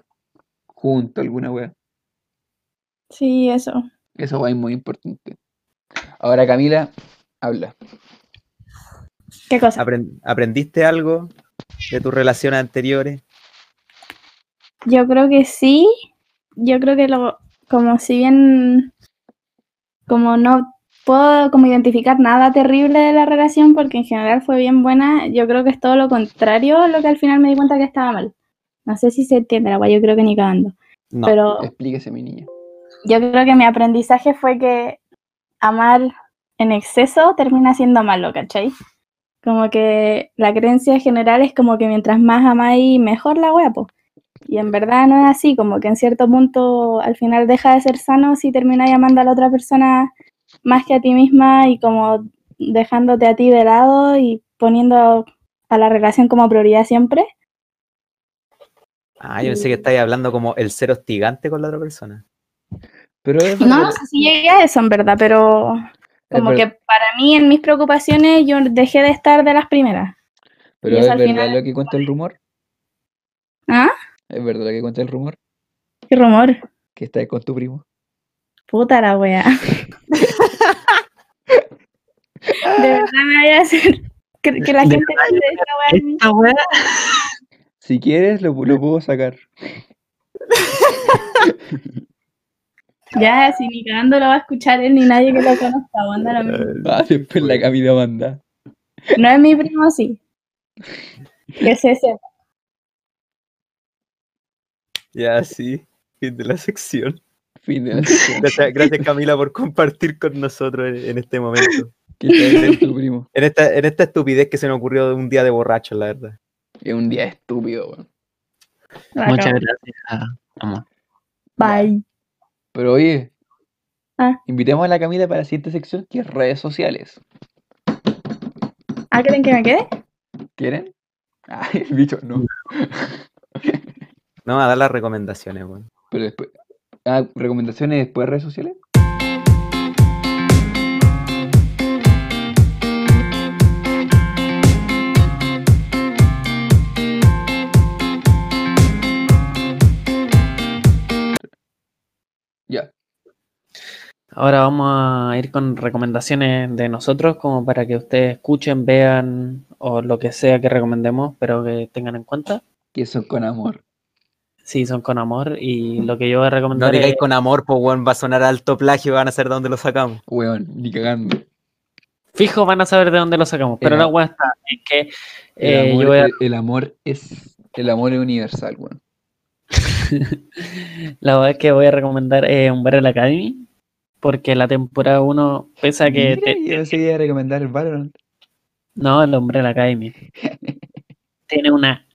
Speaker 3: juntos, alguna weá.
Speaker 4: Sí, eso.
Speaker 3: Eso es muy importante. Ahora, Camila, habla.
Speaker 4: ¿Qué cosa?
Speaker 1: Apren- ¿Aprendiste algo de tus relaciones anteriores?
Speaker 4: Yo creo que sí. Yo creo que lo, como si bien, como no puedo como identificar nada terrible de la relación porque en general fue bien buena, yo creo que es todo lo contrario a lo que al final me di cuenta que estaba mal. No sé si se entiende la guay, yo creo que ni cagando.
Speaker 1: No.
Speaker 4: Pero
Speaker 3: Explíquese, mi niña.
Speaker 4: yo creo que mi aprendizaje fue que amar en exceso termina siendo malo, ¿cachai? Como que la creencia general es como que mientras más amáis, mejor la wea, po. Y en verdad no es así, como que en cierto punto al final deja de ser sano si terminas llamando a la otra persona más que a ti misma y como dejándote a ti de lado y poniendo a la relación como prioridad siempre.
Speaker 1: Ah, yo pensé que estáis hablando como el ser hostigante con la otra persona.
Speaker 3: Pero es
Speaker 4: No,
Speaker 3: verdad-
Speaker 4: no sé si llegué a eso en verdad, pero como
Speaker 3: ver-
Speaker 4: que para mí en mis preocupaciones yo dejé de estar de las primeras.
Speaker 3: pero es
Speaker 4: al
Speaker 3: verdad
Speaker 4: final-
Speaker 3: lo que cuenta el rumor.
Speaker 4: ¿Ah?
Speaker 3: Es verdad lo que cuenta el rumor.
Speaker 4: Qué rumor.
Speaker 3: Que estás con tu primo.
Speaker 4: Puta la wea. De verdad me vaya a hacer que, que la gente piense esta wea de mí.
Speaker 2: Esta weá.
Speaker 3: Si quieres, lo, lo puedo sacar.
Speaker 4: Ya, si ni cagando lo va a escuchar él ni nadie que lo conozca, mismo.
Speaker 3: Ah, después la Camila manda.
Speaker 4: No es mi primo, sí. Que se sepa.
Speaker 1: Ya, sí. Fin de la sección.
Speaker 3: Fin de la sección.
Speaker 1: Gracias, gracias, Camila por compartir con nosotros en, en este momento.
Speaker 3: Que estás con tu primo.
Speaker 1: En esta, en esta estupidez que se me ocurrió de un día de borracho, la verdad.
Speaker 3: Es un día estúpido, weón.
Speaker 2: Muchas gracias, amor.
Speaker 4: Bye.
Speaker 3: Pero oye,
Speaker 4: Ah.
Speaker 3: invitemos a la Camila para la siguiente sección, que es redes sociales.
Speaker 4: ¿Ah, quieren que me quede?
Speaker 3: ¿Quieren? Ah, el bicho, no.
Speaker 1: No, a dar las recomendaciones, weón.
Speaker 3: Pero después. Ah, ¿recomendaciones después de redes sociales? Ya.
Speaker 2: Ahora vamos a ir con recomendaciones de nosotros, como para que ustedes escuchen, vean o lo que sea que recomendemos, pero que tengan en cuenta.
Speaker 3: Que son con amor.
Speaker 2: Sí, son con amor y lo que yo voy a
Speaker 1: No
Speaker 2: recomendar
Speaker 1: digáis
Speaker 2: es-
Speaker 1: con amor, pues weón, va a sonar alto plagio, van a saber de dónde lo sacamos.
Speaker 3: Weón, ni cagando.
Speaker 2: Fijo van a saber de dónde lo sacamos, pero
Speaker 3: El-
Speaker 2: la weá está en que
Speaker 3: El,
Speaker 2: eh,
Speaker 3: amor,
Speaker 2: yo voy a-
Speaker 3: el- el amor es. El amor es universal, weón.
Speaker 2: la verdad es que voy a recomendar eh, Umbrella Academy, porque la temporada 1, pese a que...
Speaker 3: Mira,
Speaker 2: te-
Speaker 3: yo que iba a recomendar el Valorant.
Speaker 2: No, el Umbrella Academy. Tiene una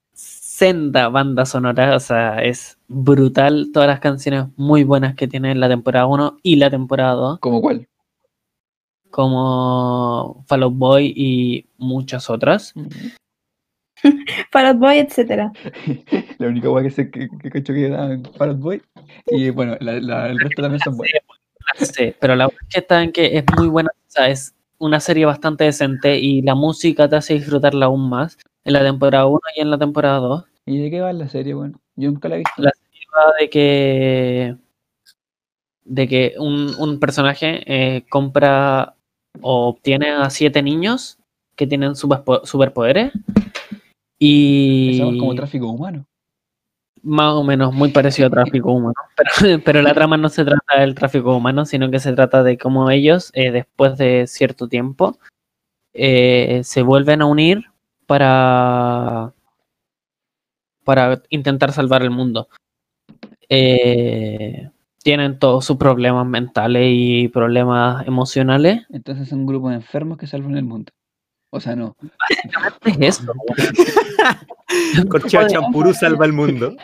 Speaker 2: senda banda sonora, o sea, es brutal. Todas las canciones muy buenas que tiene la temporada 1 y la temporada 2,
Speaker 3: ¿Cómo cuál?
Speaker 2: como Fall Out Boy y muchas otras.
Speaker 4: Fall Out Boy, etcétera.
Speaker 3: La única weá que sé que, que cacho que da en Fall Out Boy. Y bueno, la- la- el resto también son buenas.
Speaker 2: Sí, pero la verdad es que está en que es muy buena, o sea, es una serie bastante decente y la música te hace disfrutarla aún más en la temporada 1 y en la temporada 2.
Speaker 3: ¿Y de qué va la serie, weón? Yo nunca la he visto.
Speaker 2: La serie va de que de que un, un personaje eh, compra o obtiene a siete niños que tienen superpo- superpoderes y
Speaker 3: Pensamos como tráfico humano.
Speaker 2: más o menos muy parecido a tráfico humano. Pero, pero la trama no se trata del tráfico humano, sino que se trata de cómo ellos, eh, después de cierto tiempo, eh, se vuelven a unir para, para intentar salvar el mundo. Eh, tienen todos sus problemas mentales y problemas emocionales.
Speaker 3: Entonces son un grupo de enfermos que salvan el mundo. O sea, no.
Speaker 2: Es eso.
Speaker 1: Corchea Champurú salva el mundo.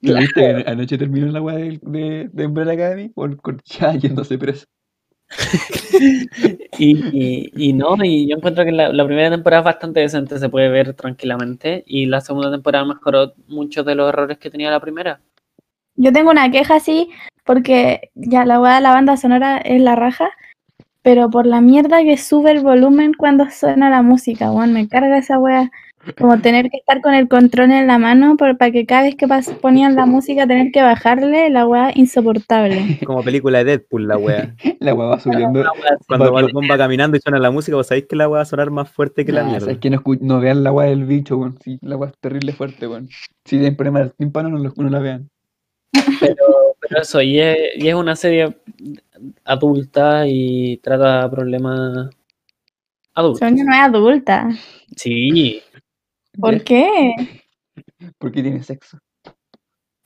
Speaker 3: ¿Lo viste? que Anoche terminó la weá de, de, de Umbrella Academy por Corchá yéndose preso.
Speaker 2: Y, y- no, y yo encuentro que la, primera temporada es bastante decente, se puede ver tranquilamente. Y la segunda temporada mejoró muchos de los errores que tenía la primera.
Speaker 4: Yo tengo una queja así, porque ya la de la banda sonora es la raja, pero por la mierda que sube el volumen cuando suena la música, weón, me carga esa weá. Como tener que estar con el control en la mano por- para que cada vez que pas- ponían la música tener que bajarle, la weá insoportable.
Speaker 1: Como película de Deadpool, la wea.
Speaker 3: La weá va subiendo.
Speaker 2: Wea.
Speaker 1: Cuando
Speaker 3: Va-
Speaker 1: Balcón va caminando y suena la música, vos sabéis que la wea va a sonar más fuerte que la
Speaker 3: Nah,
Speaker 1: mierda.
Speaker 3: sabes que no, vean la weá del bicho, weón. Sí, la weá es terrible fuerte, weón. Si tienen problemas del tímpano, no, no la vean.
Speaker 2: Pero, pero eso, y es, y es una serie adulta y trata problemas adultos.
Speaker 4: Sonia no es adulta.
Speaker 2: Sí.
Speaker 4: ¿Por qué?
Speaker 3: Porque tiene sexo.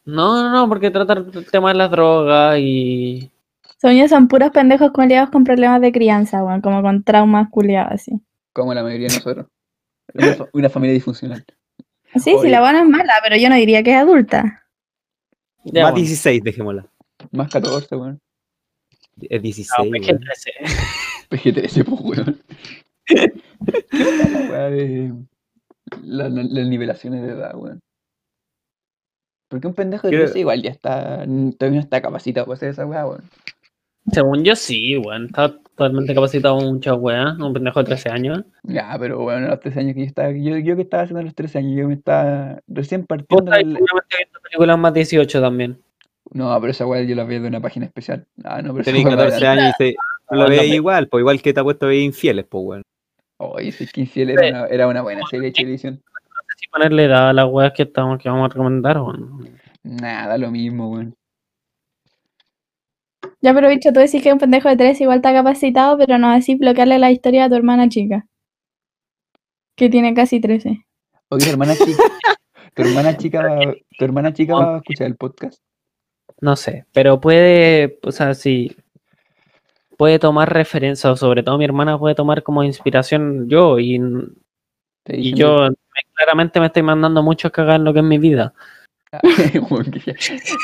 Speaker 2: No, no, no, porque trata el tema de las drogas y.
Speaker 4: Sonia son puros pendejos culiados con problemas de crianza, weón, como con traumas culiados así.
Speaker 3: Como la mayoría de nosotros. Una, fa- una familia disfuncional.
Speaker 4: Sí, sí,
Speaker 1: Oye.
Speaker 4: la buena es mala, pero yo no diría que es adulta.
Speaker 2: Ya,
Speaker 1: Más
Speaker 2: bueno.
Speaker 1: 16, dejémosla.
Speaker 3: Más 14, weón.
Speaker 1: Es 16.
Speaker 2: No,
Speaker 1: weón.
Speaker 2: PG-13.
Speaker 3: PG-13, pues, weón. ¿Qué onda la weá de la- la- las nivelaciones de edad, weón? Porque un pendejo de
Speaker 1: Quiero-
Speaker 3: 13 igual ya está, todavía no está capacitado para hacer esa weá, weón.
Speaker 2: Según yo, sí, weón. Está totalmente capacitado mucha weá. Un pendejo de 13 años.
Speaker 3: Ya, pero bueno, a los 13 años que yo estaba, yo, yo que estaba haciendo a los 13 años, yo me estaba recién partiendo el-
Speaker 2: seguramente viendo películas más 18 también.
Speaker 3: No, pero esa weá yo la veo de una página especial. Ah, no, pero weá
Speaker 1: 14
Speaker 3: bacán.
Speaker 1: años y se, no lo
Speaker 2: Ah,
Speaker 1: veis igual, pues igual que te ha puesto a ver infieles, pues weón.
Speaker 3: Oye, si es que Infiel era una, era una buena serie de televisión.
Speaker 2: No sé si ponerle edad a las weas que, estamos, que vamos a recomendar o no.
Speaker 3: Nada, lo mismo, weón.
Speaker 4: Ya, pero bicho, tú decís que un pendejo de tres igual está capacitado, pero no así bloquearle la historia a tu hermana chica. Que tiene casi 13.
Speaker 3: Oye, tu hermana chica, tu hermana chica va, tu hermana chica va a escuchar el podcast.
Speaker 2: No sé, pero puede, o sea, sí, puede tomar referencia, o sobre todo mi hermana puede tomar como inspiración yo, y, y yo me- claramente me estoy mandando mucho a cagar en lo que es mi vida.
Speaker 3: ya,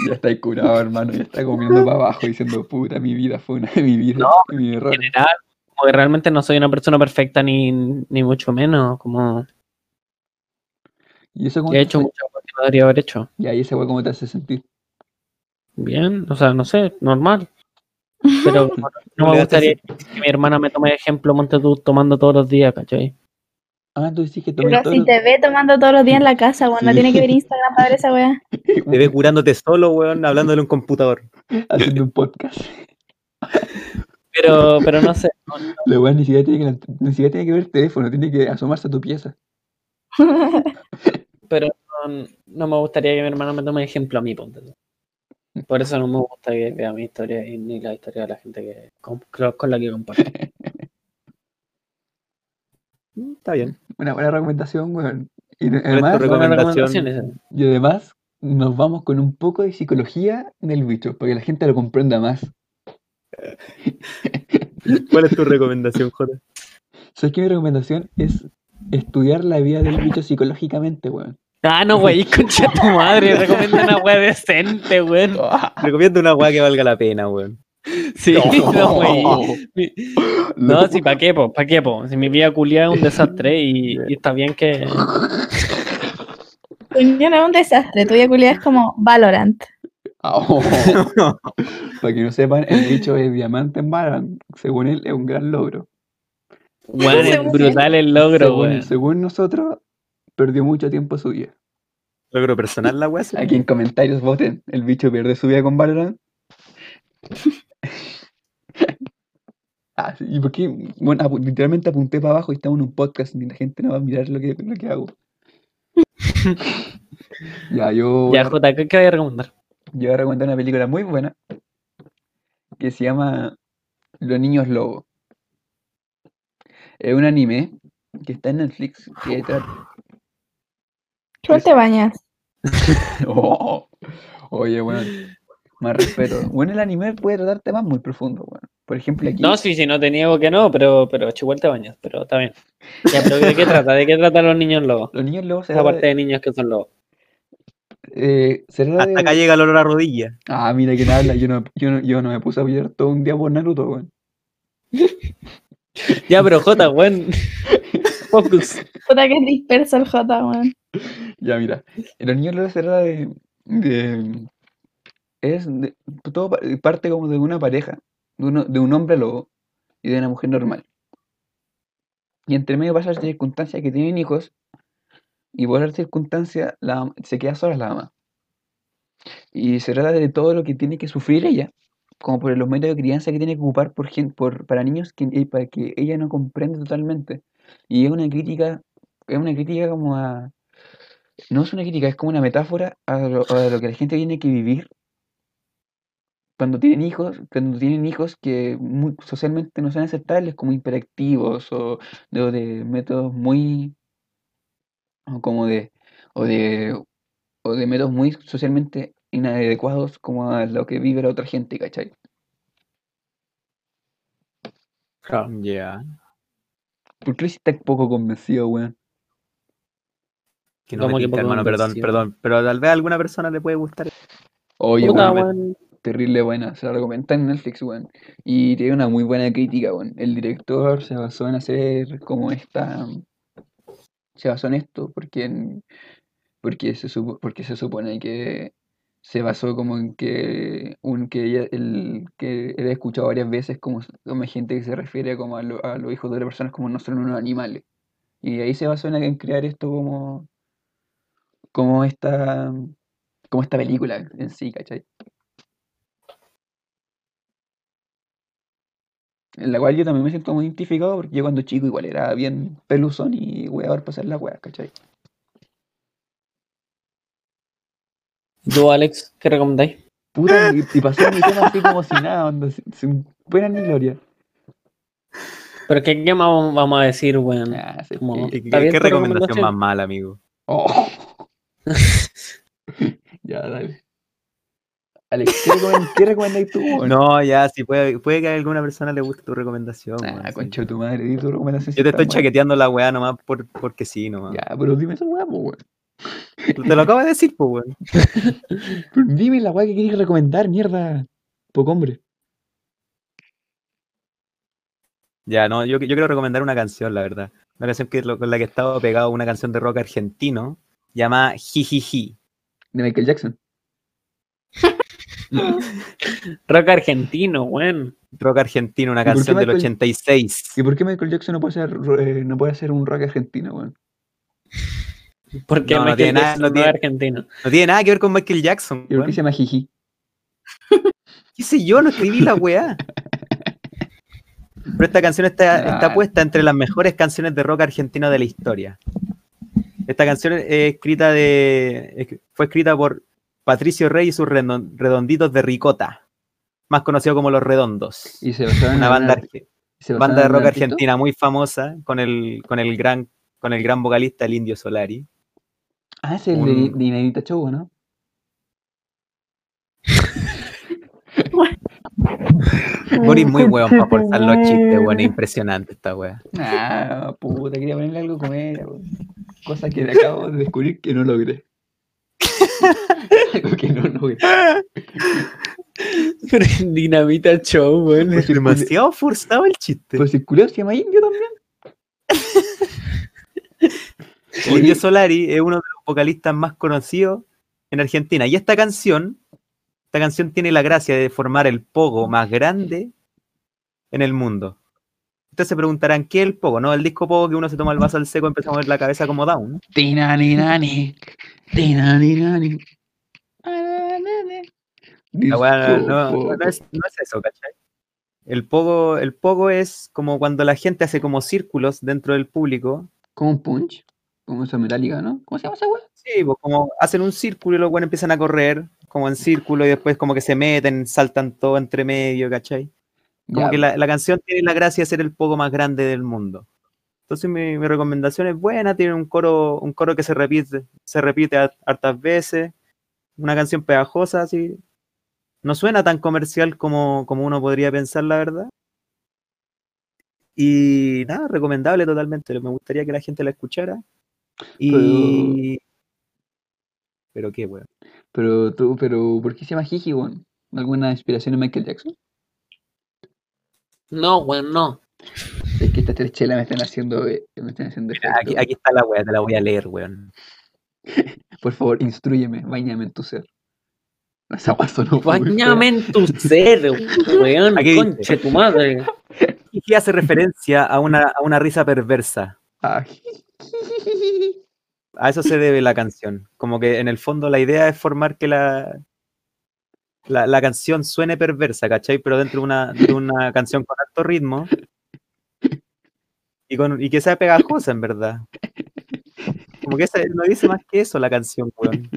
Speaker 3: ya está curado, hermano. Ya está comiendo para abajo diciendo, puta, mi vida fue una de mi vida,
Speaker 2: No,
Speaker 3: mi error.
Speaker 2: En general, como que realmente no soy una persona perfecta ni, ni mucho menos, como
Speaker 3: Y eso cómo
Speaker 2: he hecho
Speaker 3: hace-
Speaker 2: cosas que no debería haber hecho.
Speaker 3: Ya, y esa weá cómo te hace sentir.
Speaker 2: Bien, o sea, no sé, normal. Pero no
Speaker 1: No
Speaker 2: me gustaría que mi hermana me tome ejemplo, monte tú tomando todos los días, ¿cachai?
Speaker 3: Ah, tú dices que
Speaker 4: Pero
Speaker 3: todo.
Speaker 4: si te ve tomando todos los días en la casa, weón, no
Speaker 3: Sí.
Speaker 4: tiene que ver Instagram para ver esa weá.
Speaker 1: Te ves curándote solo, weón, hablándole a un computador.
Speaker 3: haciendo un podcast.
Speaker 2: Pero, pero no sé.
Speaker 3: La weá ni siquiera tiene que, ni siquiera tiene que ver el teléfono, tiene que asomarse a tu pieza.
Speaker 2: Pero no, no me gustaría que mi hermano me tome ejemplo a mí, ponte tú. Por eso no me gusta que vea mi historia y ni la historia de la gente que con, con la que comparto.
Speaker 1: Mm, Está bien.
Speaker 3: Una buena recomendación, weón. Y
Speaker 1: ¿Cuál es tu
Speaker 3: además,
Speaker 1: recomendación?
Speaker 3: y además nos vamos con un poco de psicología en el bicho, para que la gente lo comprenda más.
Speaker 1: ¿Cuál es tu recomendación, Jota?
Speaker 3: ¿Sabes qué? Mi recomendación es estudiar la vida del bicho psicológicamente, weón.
Speaker 2: Ah, no, güey, concha tu madre. Recomienda una wea decente, weón.
Speaker 1: Recomiendo una weá que valga la pena, weón.
Speaker 2: Sí, no, güey. Mi- No, sí, ¿para qué, po? ¿Para qué, po? Si mi vida culiada es un desastre y, y está bien que.
Speaker 4: Tu niño no es un desastre, tu vida culiada es como Valorant.
Speaker 3: Oh. Para que no sepan, el bicho es diamante en Valorant. Según él, es un gran logro.
Speaker 2: Weón, es brutal el logro,
Speaker 3: según, según nosotros, perdió mucho tiempo su vida.
Speaker 1: Logro personal la weá.
Speaker 3: Aquí en comentarios voten. ¿El bicho pierde su vida con Valorant? ah, sí, ¿y por qué? Bueno, literalmente apunté para abajo y estamos en un podcast y la gente no va a mirar lo que, lo que hago. ya, yo,
Speaker 2: Ya, Jota, ¿qué, qué voy a recomendar?
Speaker 3: yo voy a recomendar una película muy buena que se llama Los Niños Lobo. Es un anime que está en Netflix que trata...
Speaker 4: ¿Cómo te bañas?
Speaker 3: Oh, oye, bueno, más respeto. Bueno, el anime puede tratar temas muy profundos, bueno. Por ejemplo, aquí...
Speaker 2: No, sí, sí, no te niego que no, pero, pero igual te bañas, pero está bien. Ya, pero ¿de qué trata? ¿De qué tratan los niños lobos?
Speaker 3: Los niños lobos se
Speaker 2: Esa
Speaker 3: trata
Speaker 2: parte
Speaker 3: de-
Speaker 2: de niños que son lobos.
Speaker 3: eh,
Speaker 1: Hasta
Speaker 3: de-
Speaker 1: acá llega el olor a rodilla.
Speaker 3: Ah, mira quién habla. Yo no, yo, no, yo no me puse a apoyar todo un día por Naruto, weón.
Speaker 2: Ya, pero Jota, weón. Focus.
Speaker 4: Puta que es disperso el J, weón.
Speaker 3: Ya, mira. Los niños lobos se trata de. de- es de- todo pa- parte como de una pareja, de, uno- de un hombre lobo y de una mujer normal. Y entre medio pasa la circunstancia que tienen hijos, y por esa circunstancia la, se queda sola la mamá. Y se trata de todo lo que tiene que sufrir ella, como por los métodos de crianza que tiene que ocupar por, por, para niños que, eh, para que ella no comprende totalmente. Y es una crítica, es una crítica como a, no es una crítica, es como una metáfora a lo, a lo que la gente tiene que vivir cuando tienen hijos, cuando tienen hijos que socialmente no son aceptables como hiperactivos o de, métodos muy o como de o de o de métodos muy socialmente inadecuados como a lo que vive la otra gente, ¿cachai?
Speaker 1: Ya.
Speaker 3: ¿Por qué lo hiciste tan poco convencido, weón?
Speaker 1: Que no
Speaker 2: ¿Cómo
Speaker 1: me
Speaker 2: poco
Speaker 1: hermano, perdón, perdón. Pero tal vez a alguna persona le puede gustar.
Speaker 3: Oye,
Speaker 2: Puta,
Speaker 3: weón,
Speaker 2: weón.
Speaker 3: terrible buena, se la recomienda en Netflix, weón. Y tiene una muy buena crítica, weón. El director se basó en hacer como esta. Se basó en esto porque, en- porque, se, supo- porque se supone que se basó como en que, un, que, el, que ha escuchado varias veces como, gente que se refiere como a, lo- a los hijos de otras personas como no son unos animales. Y ahí se basó en, crear esto como, como esta, como esta película en sí, ¿cachai? En la cual yo también me siento muy identificado porque yo cuando chico igual era bien peluzón y weador para hacer la wea, ¿cachai?
Speaker 2: ¿Tú, Alex, qué recomendáis?
Speaker 3: Puta, y, y pasó mi tema así como si nada, onda, sin, sin pena ni gloria.
Speaker 2: ¿Pero qué, qué más vamos- a decir, weón?
Speaker 3: Ah, sí,
Speaker 2: Como-
Speaker 3: sí.
Speaker 1: ¿Qué,
Speaker 2: ¿Está
Speaker 1: qué-
Speaker 2: bien
Speaker 1: qué
Speaker 2: tu
Speaker 1: recomendación más mala, amigo?
Speaker 3: Oh. ya, dale. Alex, ¿qué, recomen- qué recomendáis tú? weón?
Speaker 1: No, ya, sí, puede, puede que a alguna persona le guste tu recomendación.
Speaker 3: Ah,
Speaker 1: sí.
Speaker 3: concha de tu madre, di tu recomendación.
Speaker 1: Yo te estoy chaqueteando la weá nomás por, porque sí, nomás.
Speaker 3: Ya, pero dime esa weá, weón.
Speaker 1: Te lo acabo de decir, pues, weón.
Speaker 3: Dime la weá que quieres recomendar, mierda. Poco hombre.
Speaker 1: Ya, no, yo, yo quiero recomendar una canción, la verdad. Una canción que, con la que he estado pegado, una canción de rock argentino, llamada Jijiji.
Speaker 3: De Michael Jackson.
Speaker 2: Rock argentino, weón.
Speaker 1: Rock argentino, una
Speaker 3: ¿Y por qué
Speaker 1: canción del
Speaker 3: Michael-
Speaker 1: 86.
Speaker 3: ¿Y por qué Michael Jackson no puede ser, eh, no puede hacer un rock argentino, weón?
Speaker 2: Porque
Speaker 1: No, tiene nada- no tiene-
Speaker 2: argentino.
Speaker 1: No tiene nada que ver con Michael Jackson.
Speaker 3: ¿Y por qué se llama Jiji?
Speaker 1: ¿Qué sé yo? No escribí la weá. Pero esta canción está, está puesta entre las mejores canciones de rock argentino de la historia. Esta canción es escrita de, es- fue escrita por Patricio Rey y sus redon- redonditos de ricota, más conocido como Los Redondos.
Speaker 3: Y se basaron
Speaker 1: Una banda, de rock argentina muy famosa con el, con el gran con el gran vocalista el Indio Solari.
Speaker 3: Ah, ese es el de Dinerita Show, ¿no?
Speaker 1: Boris muy hueón para forzar los chistes, bueno, impresionante esta wea.
Speaker 3: Ah, puta, quería ponerle algo como era, weón. Cosa que acabo de descubrir que no logré. algo que no logré.
Speaker 5: Pero en Dinamita Show, weón.
Speaker 3: Pues
Speaker 1: Es demasiado forzado el chiste.
Speaker 3: Pues el culeo se llama Indio también.
Speaker 1: Indio Solari es uno de los vocalistas más conocidos en Argentina. Y esta canción, esta canción tiene la gracia de formar el pogo más grande en el mundo. Ustedes se preguntarán, ¿qué es el pogo? ¿No? El disco pogo que uno se toma el vaso al seco y empieza a mover la cabeza como down. La no, no- no es, no es eso, ¿cachai? El pogo, el pogo es como cuando la gente hace como círculos dentro del público.
Speaker 3: Como un punch. Como esa metálica, ¿no? ¿Cómo se llama esa weá?
Speaker 1: Sí, pues como hacen un círculo y los buenos empiezan a correr como en círculo y después como que se meten, saltan todo entre medio, ¿cachai? Como
Speaker 3: Ya,
Speaker 1: que la, la canción tiene la gracia de ser el poco más grande del mundo. Entonces mi, mi recomendación es buena, tiene un coro, un coro que se repite, se repite har- hartas veces, una canción pegajosa, así. No suena tan comercial como, como uno podría pensar, la verdad. Y nada, recomendable totalmente. Me gustaría que la gente la escuchara. Y. Pero qué, weón.
Speaker 3: Pero tú, pero ¿por qué se llama Jiji, weón? ¿Alguna inspiración en Michael Jackson?
Speaker 5: No, weón, no.
Speaker 3: Es que estas tres chelas me están haciendo, me están haciendo
Speaker 1: Mira, aquí, aquí está la weá, te la voy a leer, weón.
Speaker 3: Por favor, instruyeme, bañame en tu ser. Esa muy
Speaker 5: Bañame en tu ser, weón.
Speaker 1: Aquí dice.
Speaker 5: Conche tu madre.
Speaker 1: Y hace referencia a una, a una risa perversa.
Speaker 3: Ah,
Speaker 1: A eso se debe la canción. Como que en el fondo la idea es formar que la, la, canción suene perversa, ¿cachai? Pero dentro de una, de una canción con alto ritmo. Y, con, y que sea pegajosa, en verdad. Como que no dice más que eso la canción, weón.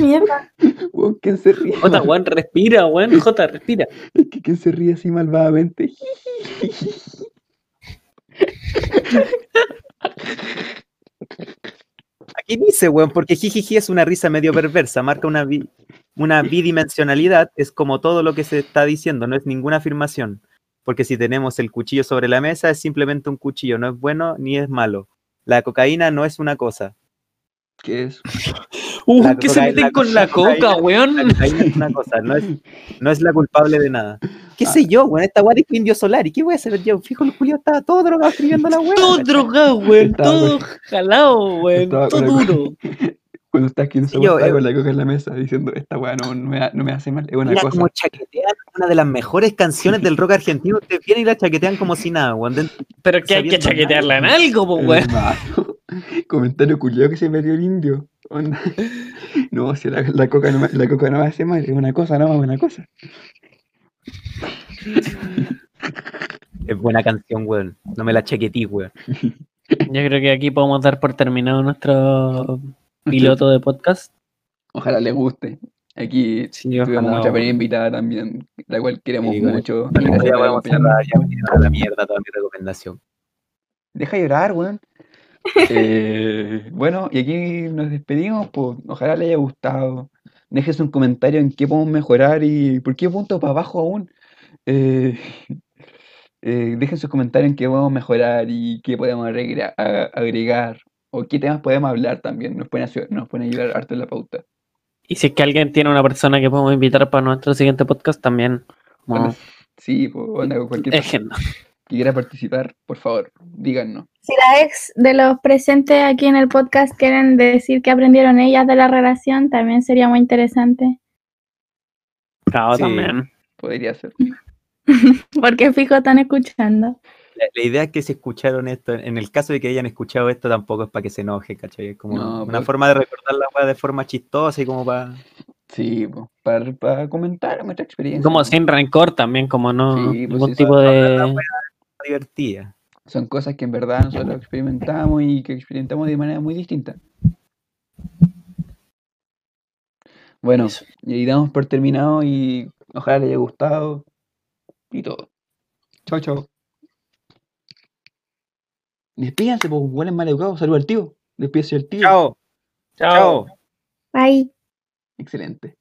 Speaker 4: Mierda.
Speaker 3: weón, ¿quién se ríe?
Speaker 5: Jota, weón, respira, weón. Jota, respira.
Speaker 3: Es que ¿Quién se ríe así malvadamente?
Speaker 1: Aquí dice, weón, porque jijiji es una risa medio perversa, marca una, bi- una bidimensionalidad, es como todo lo que se está diciendo, no es ninguna afirmación. Porque si tenemos el cuchillo sobre la mesa, es simplemente un cuchillo, no es bueno ni es malo. La cocaína no es una cosa.
Speaker 3: ¿Qué es?
Speaker 5: Uh, que se meten
Speaker 1: la
Speaker 5: con la coca, weón.
Speaker 1: Es una cosa, no es, no es la culpable de nada. ¿Qué sé yo, weón? Esta weá dijo Indio Solar, ¿y qué voy a hacer yo? Fijo, el Julio estaba todo drogado escribiendo la weá.
Speaker 5: Todo drogado, weón. Todo jalado, weón. Todo duro.
Speaker 3: Cuando estás aquí en esa
Speaker 1: Sí, yo,
Speaker 3: weá,
Speaker 1: eh,
Speaker 3: con la coca en la mesa diciendo, esta weá no, no, me, no me hace mal, es una cosa.
Speaker 1: como chaquetean una de las mejores canciones del rock argentino. Ustedes vienen y la chaquetean como si nada, weón.
Speaker 5: Pero que hay que chaquetearla en algo, weón.
Speaker 3: Comentario culiado que se metió el indio. Onda. No, si la, la coca no me, la coca no me hace mal, es una cosa, no es una cosa.
Speaker 1: Es buena canción, weón. No me la chaquetí, weón.
Speaker 5: Yo creo que aquí podemos dar por terminado nuestro piloto de podcast.
Speaker 3: Ojalá les guste. Aquí
Speaker 5: Sí,
Speaker 3: tuvimos otra
Speaker 5: weón.
Speaker 3: primera invitada también, la cual queremos
Speaker 1: Sí,
Speaker 3: mucho.
Speaker 1: Ya podemos cerrar, ya me a la mierda toda mi recomendación.
Speaker 3: Deja llorar, weón. Eh, bueno, y aquí nos despedimos, pues ojalá les haya gustado. Déjense un comentario en qué podemos mejorar y por qué punto para abajo aún. Eh, eh, dejen sus comentarios en qué podemos mejorar y qué podemos agregar, o qué temas podemos hablar también. Nos pueden, ayudar- nos pueden ayudar harto en la pauta.
Speaker 5: Y si es que alguien tiene una persona que podemos invitar para nuestro siguiente podcast, también. como
Speaker 3: Bueno, sí, pues, onda, cualquier persona. Que quiera participar, por favor, díganos.
Speaker 4: Si las ex de los presentes aquí en el podcast quieren decir que aprendieron ellas de la relación, también sería muy interesante.
Speaker 5: Claro,
Speaker 1: Sí.
Speaker 5: también.
Speaker 3: Podría ser.
Speaker 4: Porque fijo están escuchando.
Speaker 1: La, la idea es que si escucharon esto, en el caso de que hayan escuchado esto, tampoco es para que se enoje, ¿cachai? Es como
Speaker 3: No,
Speaker 1: una
Speaker 3: pues-
Speaker 1: forma de recordar la weá de forma chistosa y como para
Speaker 3: Sí, po, para, para comentar nuestra experiencia.
Speaker 2: Como sin rencor también, como no
Speaker 3: Sí, pues
Speaker 2: ningún tipo de...
Speaker 1: Divertida.
Speaker 3: Son cosas que en verdad nosotros experimentamos y que experimentamos de manera muy distinta. Bueno,
Speaker 2: Eso.
Speaker 3: y damos por terminado y ojalá les haya gustado y todo. Chao, chao. Despídanse, pues, huelen mal educados. Saludos al tío. Despídese al tío.
Speaker 1: Chao. Chao.
Speaker 4: Bye.
Speaker 3: Excelente.